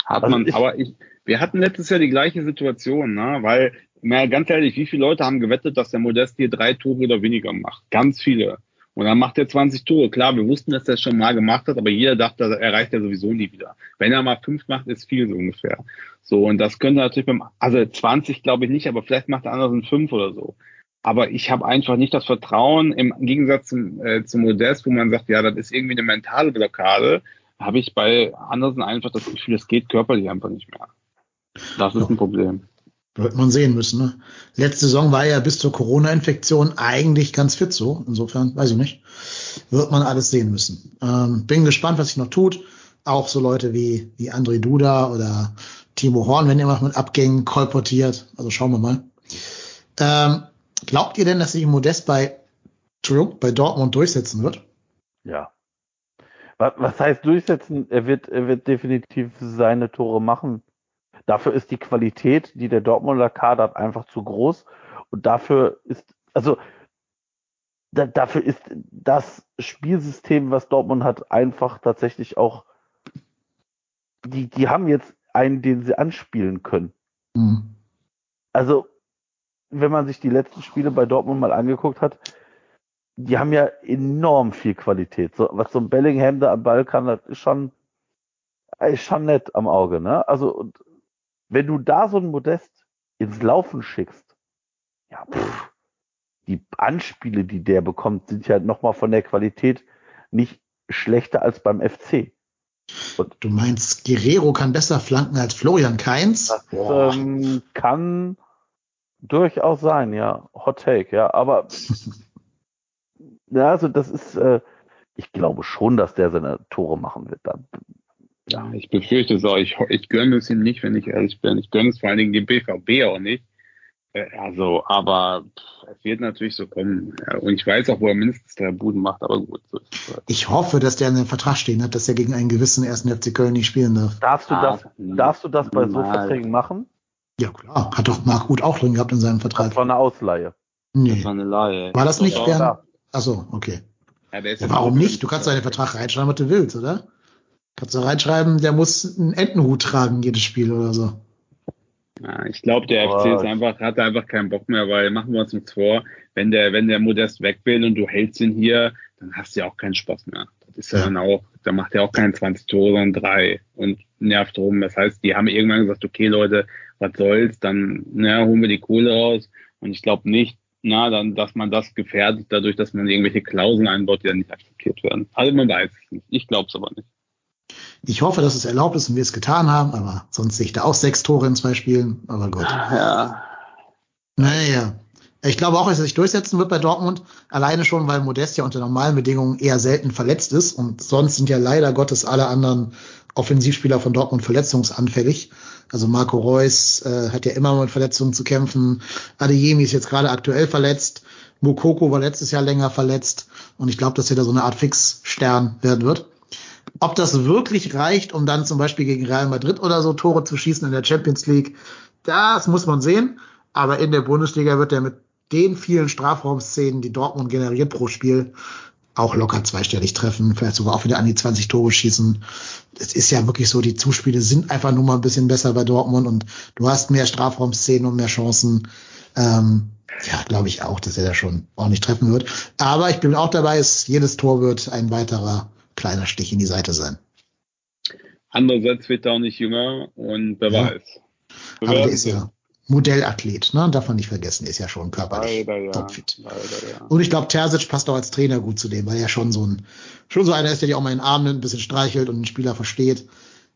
Hat Also man, ich- aber ich, wir hatten letztes Jahr die gleiche Situation, ne? Weil, na, ganz ehrlich, wie viele Leute haben gewettet, dass der Modest hier drei Tore oder weniger macht? Ganz viele. Und dann macht er 20 Tore. Klar, wir wussten, dass er es schon mal gemacht hat, aber jeder dachte, er erreicht er sowieso nie wieder. Wenn er mal fünf macht, ist viel so ungefähr. So, und das könnte natürlich beim, also 20 glaube ich nicht, aber vielleicht macht der andere fünf oder so. Aber ich habe einfach nicht das Vertrauen, im Gegensatz zum, äh, zum Modest, wo man sagt, ja, das ist irgendwie eine mentale Blockade, habe ich bei anderen einfach das Gefühl, es geht körperlich einfach nicht mehr. Das ist ein Problem. Wird man sehen müssen. Ne? Letzte Saison war er ja bis zur Corona-Infektion eigentlich ganz fit so. Insofern, weiß ich nicht. Wird man alles sehen müssen. Ähm, bin gespannt, was sich noch tut. Auch so Leute wie, wie André Duda oder Timo Horn, wenn ihr mal mit Abgängen kolportiert. Also schauen wir mal. Ähm, glaubt ihr denn, dass sich Modest bei, bei Dortmund durchsetzen wird? Ja. Was, was heißt durchsetzen? Er wird, er wird definitiv seine Tore machen. Dafür ist die Qualität, die der Dortmunder Kader hat, einfach zu groß. Und dafür ist, also da, dafür ist das Spielsystem, was Dortmund hat, einfach tatsächlich auch, die, die haben jetzt einen, den sie anspielen können. Mhm. Also, wenn man sich die letzten Spiele bei Dortmund mal angeguckt hat, die haben ja enorm viel Qualität. So, was so ein Bellingham da am Ball kann, das ist schon, ist schon nett am Auge, ne? Also, und wenn du da so ein Modest ins Laufen schickst, ja, pff, die Anspiele, die der bekommt, sind ja nochmal von der Qualität nicht schlechter als beim FC. Und du meinst, Guerrero kann besser flanken als Florian Kainz? Das ähm, kann durchaus sein, ja. Hot Take, ja. Aber [laughs] ja, also das ist, äh, ich glaube schon, dass der seine Tore machen wird. Dann. Ja, ich befürchte es auch. Ich, ich gönne es ihm nicht, wenn ich ehrlich bin. Ich gönne es vor allen Dingen dem BVB auch nicht. Äh, also, aber es wird natürlich so kommen. Und ich weiß auch, wo er mindestens drei Buden macht, aber gut. So halt. Ich hoffe, dass der in den Vertrag stehen hat, dass er gegen einen gewissen ersten FC Köln nicht spielen darf. Darfst du Ah, das, n- darfst du das bei so. Verträgen machen? Ja, klar. Hat doch Marc Uth auch drin gehabt in seinem Vertrag. Das war eine Ausleihe. Nee. Das war eine Laie. War das nicht während- Ja. Achso, okay. Ja, Ja, warum gut. nicht? Du kannst doch in den Vertrag reinschreiben, was du willst, oder? Kannst du reinschreiben, der muss einen Entenhut tragen, jedes Spiel oder so. Ja, ich glaube, der FC ist einfach, hat einfach keinen Bock mehr, weil machen wir uns nichts vor, wenn der, wenn der Modest weg will und du hältst ihn hier, dann hast du ja auch keinen Spaß mehr. Das ist ja, Ja. dann auch, da macht er auch keinen 20 Tore, sondern drei und nervt rum. Das heißt, die haben irgendwann gesagt, okay Leute, was soll's, dann na, holen wir die Kohle raus. Und ich glaube nicht, na, dann, dass man das gefährdet, dadurch, dass man irgendwelche Klauseln einbaut, die dann nicht akzeptiert werden. Also man weiß es nicht. Ich glaube es aber nicht. Ich hoffe, dass es erlaubt ist und wir es getan haben, aber sonst sehe ich da auch sechs Tore in zwei Spielen. Aber gut. Ja. Naja. Ich glaube auch, dass er sich durchsetzen wird bei Dortmund. Alleine schon, weil Modest ja unter normalen Bedingungen eher selten verletzt ist. Und sonst sind ja leider Gottes alle anderen Offensivspieler von Dortmund verletzungsanfällig. Also Marco Reus äh, hat ja immer mit Verletzungen zu kämpfen. Adeyemi ist jetzt gerade aktuell verletzt. Mukoko war letztes Jahr länger verletzt. Und ich glaube, dass er da so eine Art Fixstern werden wird. Ob das wirklich reicht, um dann zum Beispiel gegen Real Madrid oder so Tore zu schießen in der Champions League, das muss man sehen. Aber in der Bundesliga wird er mit den vielen Strafraumszenen, die Dortmund generiert pro Spiel, auch locker zweistellig treffen, vielleicht sogar auch wieder an die 20 Tore schießen. Es ist ja wirklich so, die Zuspiele sind einfach nur mal ein bisschen besser bei Dortmund und du hast mehr Strafraumszenen und mehr Chancen. Ähm, ja, glaube ich auch, dass er da schon ordentlich treffen wird. Aber ich bin auch dabei, es, jedes Tor wird ein weiterer kleiner Stich in die Seite sein. Andererseits wird er auch nicht jünger und wer Ja. weiß. Wir Aber der ist ja Modellathlet, ne? Darf man nicht vergessen, der ist ja schon körperlich Leider ja. topfit. Leider ja. Und ich glaube, Terzic passt auch als Trainer gut zu dem, weil er schon so ein, schon so einer ist, der die auch mal in den Arm nimmt, ein bisschen streichelt und den Spieler versteht.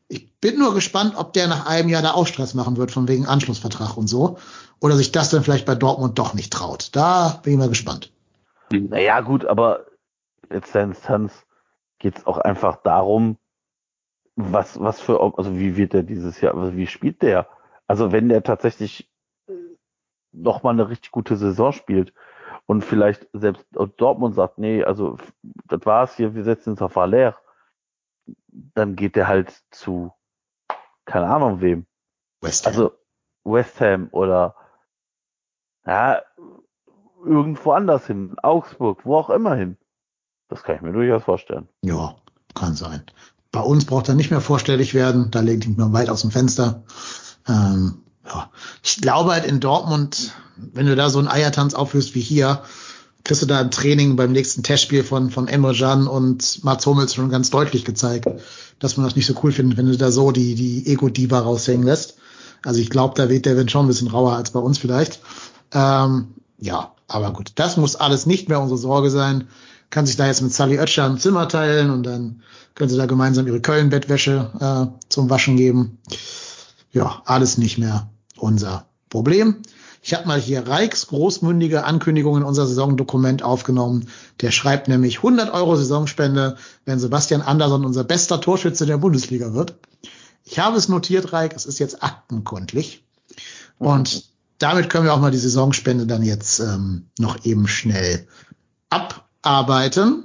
Ich bin nur gespannt, ob der nach einem Jahr da auch Stress machen wird, von wegen Anschlussvertrag und so. Oder sich das dann vielleicht bei Dortmund doch nicht traut. Da bin ich mal gespannt. Naja, gut, aber letzter Instanz geht es auch einfach darum, was, was für, also wie wird der dieses Jahr, also wie spielt der? Also wenn der tatsächlich nochmal eine richtig gute Saison spielt und vielleicht selbst Dortmund sagt, nee, also das war's hier, wir setzen uns auf Aller, dann geht der halt zu, keine Ahnung wem. West Ham. Also West Ham oder ja, irgendwo anders hin, Augsburg, wo auch immer hin. Das kann ich mir durchaus vorstellen. ja, kann sein. Bei uns braucht er nicht mehr vorstellig werden. Da lehnt ihn mal weit aus dem Fenster. Ähm, ja. Ich glaube halt in Dortmund, wenn du da so einen Eiertanz aufführst wie hier, kriegst du da im Training beim nächsten Testspiel von, von Emre Can und Mats Hummels schon ganz deutlich gezeigt, dass man das nicht so cool findet, wenn du da so die, die Ego-Diva raushängen lässt. Also ich glaube, da wird der Wind schon ein bisschen rauer als bei uns vielleicht. Ähm, ja, aber gut, das muss alles nicht mehr unsere Sorge sein. Kann sich da jetzt mit Sally Oetscher ein Zimmer teilen und dann können sie da gemeinsam ihre Köln-Bettwäsche äh, zum Waschen geben. Ja, alles nicht mehr unser Problem. Ich habe mal hier Reichs großmündige Ankündigung in unser Saisondokument aufgenommen. Der schreibt nämlich 100 Euro Saisonspende, wenn Sebastian Andersson unser bester Torschütze der Bundesliga wird. Ich habe es notiert, Reik, es ist jetzt aktenkundlich. Und damit können wir auch mal die Saisonspende dann jetzt ähm, noch eben schnell abarbeiten.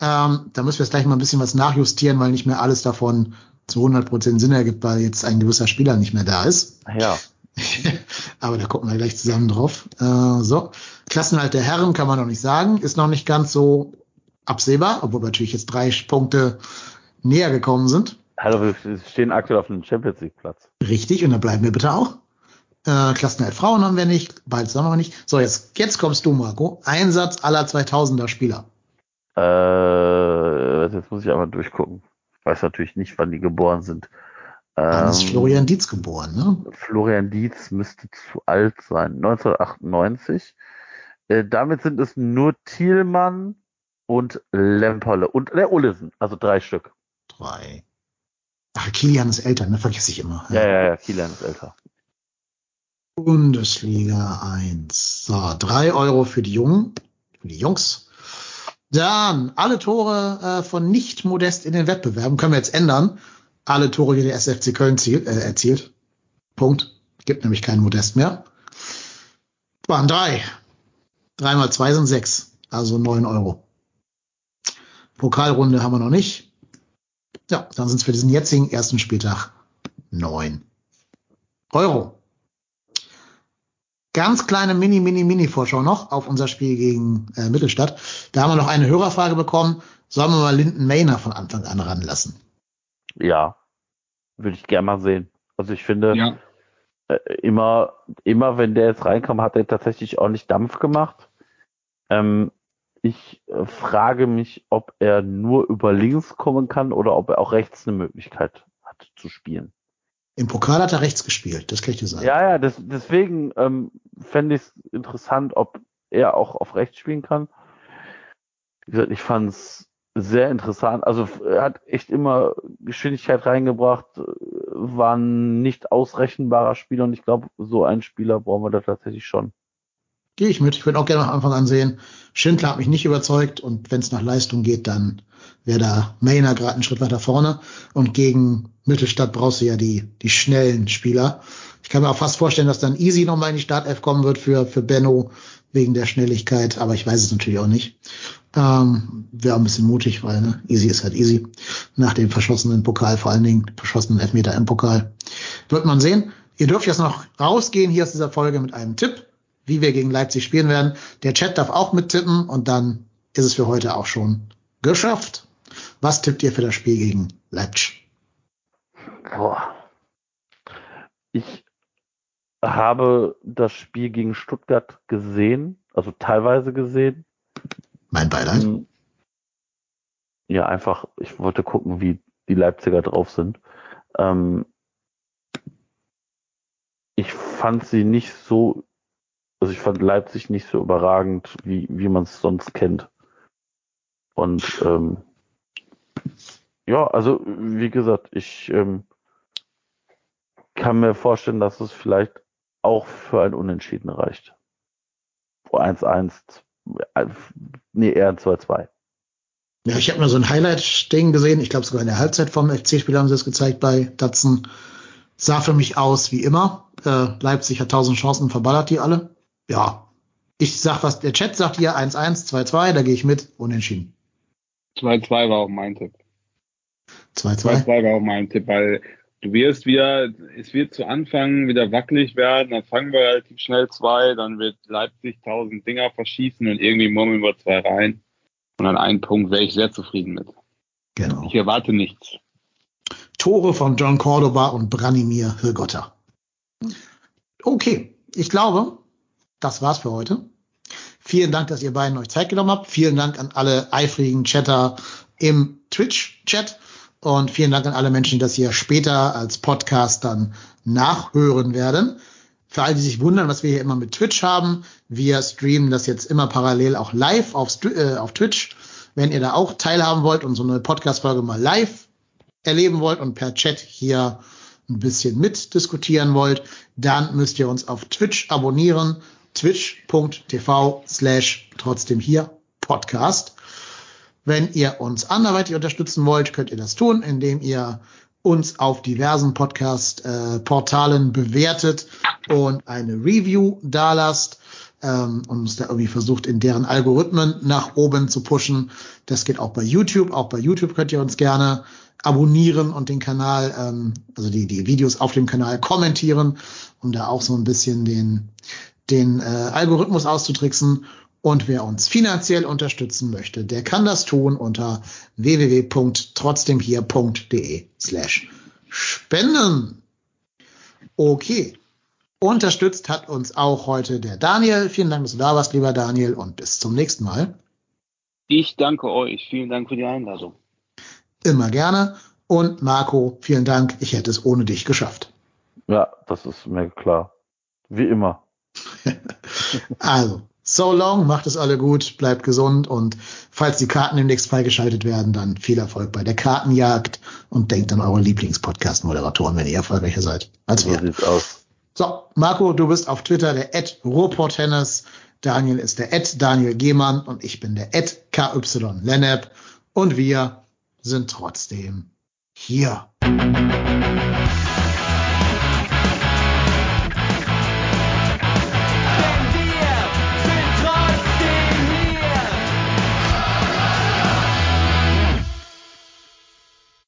Ähm, da müssen wir jetzt gleich mal ein bisschen was nachjustieren, weil nicht mehr alles davon zu 100% Sinn ergibt, weil jetzt ein gewisser Spieler nicht mehr da ist. Ja. [laughs] Aber da gucken wir gleich zusammen drauf. Äh, so. Klassenhalt der Herren kann man noch nicht sagen, ist noch nicht ganz so absehbar, obwohl wir natürlich jetzt drei Punkte näher gekommen sind. Hallo, wir stehen aktuell auf einem Champions League Platz. Richtig, und da bleiben wir bitte auch. Äh, Klassenhalt Frauen haben wir nicht, bald haben wir nicht. So, jetzt, jetzt kommst du, Marco. Einsatz aller 2000er Spieler. Äh, jetzt muss ich einmal durchgucken. Ich weiß natürlich nicht, wann die geboren sind. Dann ist Ähm, Florian Dietz geboren, ne? Florian Dietz müsste zu alt sein. 1998. Äh, damit sind es nur Thielmann und Lemperle und der Olesen, also drei Stück. Drei. Ach, Kilian ist älter, ne? Vergesse ich immer. Ja, ja, ja, Kilian ist älter. Bundesliga 1. So, drei Euro für die Jungen, für die Jungs. Dann alle Tore äh, von nicht modest in den Wettbewerben können wir jetzt ändern. Alle Tore, die der SFC Köln zielt, äh, erzielt. Punkt. Gibt nämlich keinen Modest mehr. Waren drei. Drei mal zwei sind sechs. Also neun Euro. Pokalrunde haben wir noch nicht. Ja, dann sind es für diesen jetzigen ersten Spieltag neun Euro. Ganz kleine Mini, Mini, Mini-Vorschau noch auf unser Spiel gegen äh, Mittelstadt. Da haben wir noch eine Hörerfrage bekommen. Sollen wir mal Linden Mayner von Anfang an ranlassen? Ja, würde ich gerne mal sehen. Also ich finde, Ja. äh, immer, immer wenn der jetzt reinkam, hat er tatsächlich ordentlich Dampf gemacht. Ähm, ich äh, frage mich, ob er nur über links kommen kann oder ob er auch rechts eine Möglichkeit hat zu spielen. Im Pokal hat er rechts gespielt, das kann ich dir sagen. Ja, ja, das, deswegen ähm, fände ich es interessant, ob er auch auf rechts spielen kann. Wie gesagt, ich fand es sehr interessant. Also er hat echt immer Geschwindigkeit reingebracht, äh, war ein nicht ausrechenbarer Spieler und ich glaube, so einen Spieler brauchen wir da tatsächlich schon. Gehe ich mit. Ich würde auch gerne am Anfang an sehen. Schindler hat mich nicht überzeugt und wenn es nach Leistung geht, dann wäre da Mayner gerade einen Schritt weiter vorne. Und gegen Mittelstadt brauchst du ja die, die schnellen Spieler. Ich kann mir auch fast vorstellen, dass dann Easy nochmal in die Startelf kommen wird für, für Benno wegen der Schnelligkeit, aber ich weiß es natürlich auch nicht. Ähm, wäre ein bisschen mutig, weil ne, Easy ist halt easy. Nach dem verschossenen Pokal, vor allen Dingen verschossenen Elfmeter im Pokal. Wird man sehen. Ihr dürft jetzt noch rausgehen hier aus dieser Folge mit einem Tipp wie wir gegen Leipzig spielen werden. Der Chat darf auch mittippen und dann ist es für heute auch schon geschafft. Was tippt ihr für das Spiel gegen Leipzig? Boah. Ich habe das Spiel gegen Stuttgart gesehen, also teilweise gesehen. Mein Beileid. Hm. Ja, einfach, ich wollte gucken, wie die Leipziger drauf sind. Ähm, ich fand sie nicht so, also ich fand Leipzig nicht so überragend, wie, wie man es sonst kennt. Und ähm, ja, also wie gesagt, ich ähm, kann mir vorstellen, dass es vielleicht auch für ein Unentschieden reicht. Vor 1-1, äh, nee, eher ein 2-2. Ja, ich habe mir so ein Highlight-Ding gesehen. Ich glaube sogar in der Halbzeit vom FC-Spiel haben sie es gezeigt bei Datsen. Sah für mich aus wie immer. Äh, Leipzig hat tausend Chancen, verballert die alle. Ja, ich sag was, der Chat sagt hier 1-1, 2-2, da gehe ich mit, unentschieden. 2-2 war auch mein Tipp. 2-2. 2-2 war auch mein Tipp, weil du wirst wieder, es wird zu Anfang wieder wackelig werden, dann fangen wir relativ schnell zwei, dann wird Leipzig tausend Dinger verschießen und irgendwie murmeln wir zwei rein. Und an einen Punkt wäre ich sehr zufrieden mit. Genau. Ich erwarte nichts. Tore von John Cordoba und Branimir Hirgotta. Okay, ich glaube, das war's für heute. Vielen Dank, dass ihr beiden euch Zeit genommen habt. Vielen Dank an alle eifrigen Chatter im Twitch-Chat. Und vielen Dank an alle Menschen, die das hier später als Podcast dann nachhören werden. Für alle, die sich wundern, was wir hier immer mit Twitch haben, wir streamen das jetzt immer parallel auch live auf, äh, auf Twitch. Wenn ihr da auch teilhaben wollt und so eine Podcast-Folge mal live erleben wollt und per Chat hier ein bisschen mitdiskutieren wollt, dann müsst ihr uns auf Twitch abonnieren. twitch.tv slash trotzdem hier Podcast. Wenn ihr uns anderweitig unterstützen wollt, könnt ihr das tun, indem ihr uns auf diversen Podcast-Portalen bewertet und eine Review dalasst. ähm, und uns da irgendwie versucht, in deren Algorithmen nach oben zu pushen. Das geht auch bei YouTube. Auch bei YouTube könnt ihr uns gerne abonnieren und den Kanal, ähm, also die, die Videos auf dem Kanal kommentieren, um da auch so ein bisschen den, den äh, Algorithmus auszutricksen. Und wer uns finanziell unterstützen möchte, der kann das tun unter www.trotzdemhier.de slash spenden. Okay. Unterstützt hat uns auch heute der Daniel. Vielen Dank, dass du da warst, lieber Daniel, und bis zum nächsten Mal. Ich danke euch. Vielen Dank für die Einladung. Immer gerne. Und Marco, vielen Dank. Ich hätte es ohne dich geschafft. Ja, das ist mir klar. Wie immer. [laughs] also, so long, macht es alle gut, bleibt gesund und falls die Karten demnächst freigeschaltet werden, dann viel Erfolg bei der Kartenjagd und denkt an eure Lieblingspodcast-Moderatoren, wenn ihr erfolgreicher seid als So wir. sieht's aus. So, Marco, du bist auf Twitter der Ed Ruhrpott-Tennis, Daniel ist der Ed Daniel Gehmann und ich bin der Ed KY Lennep und wir sind trotzdem hier.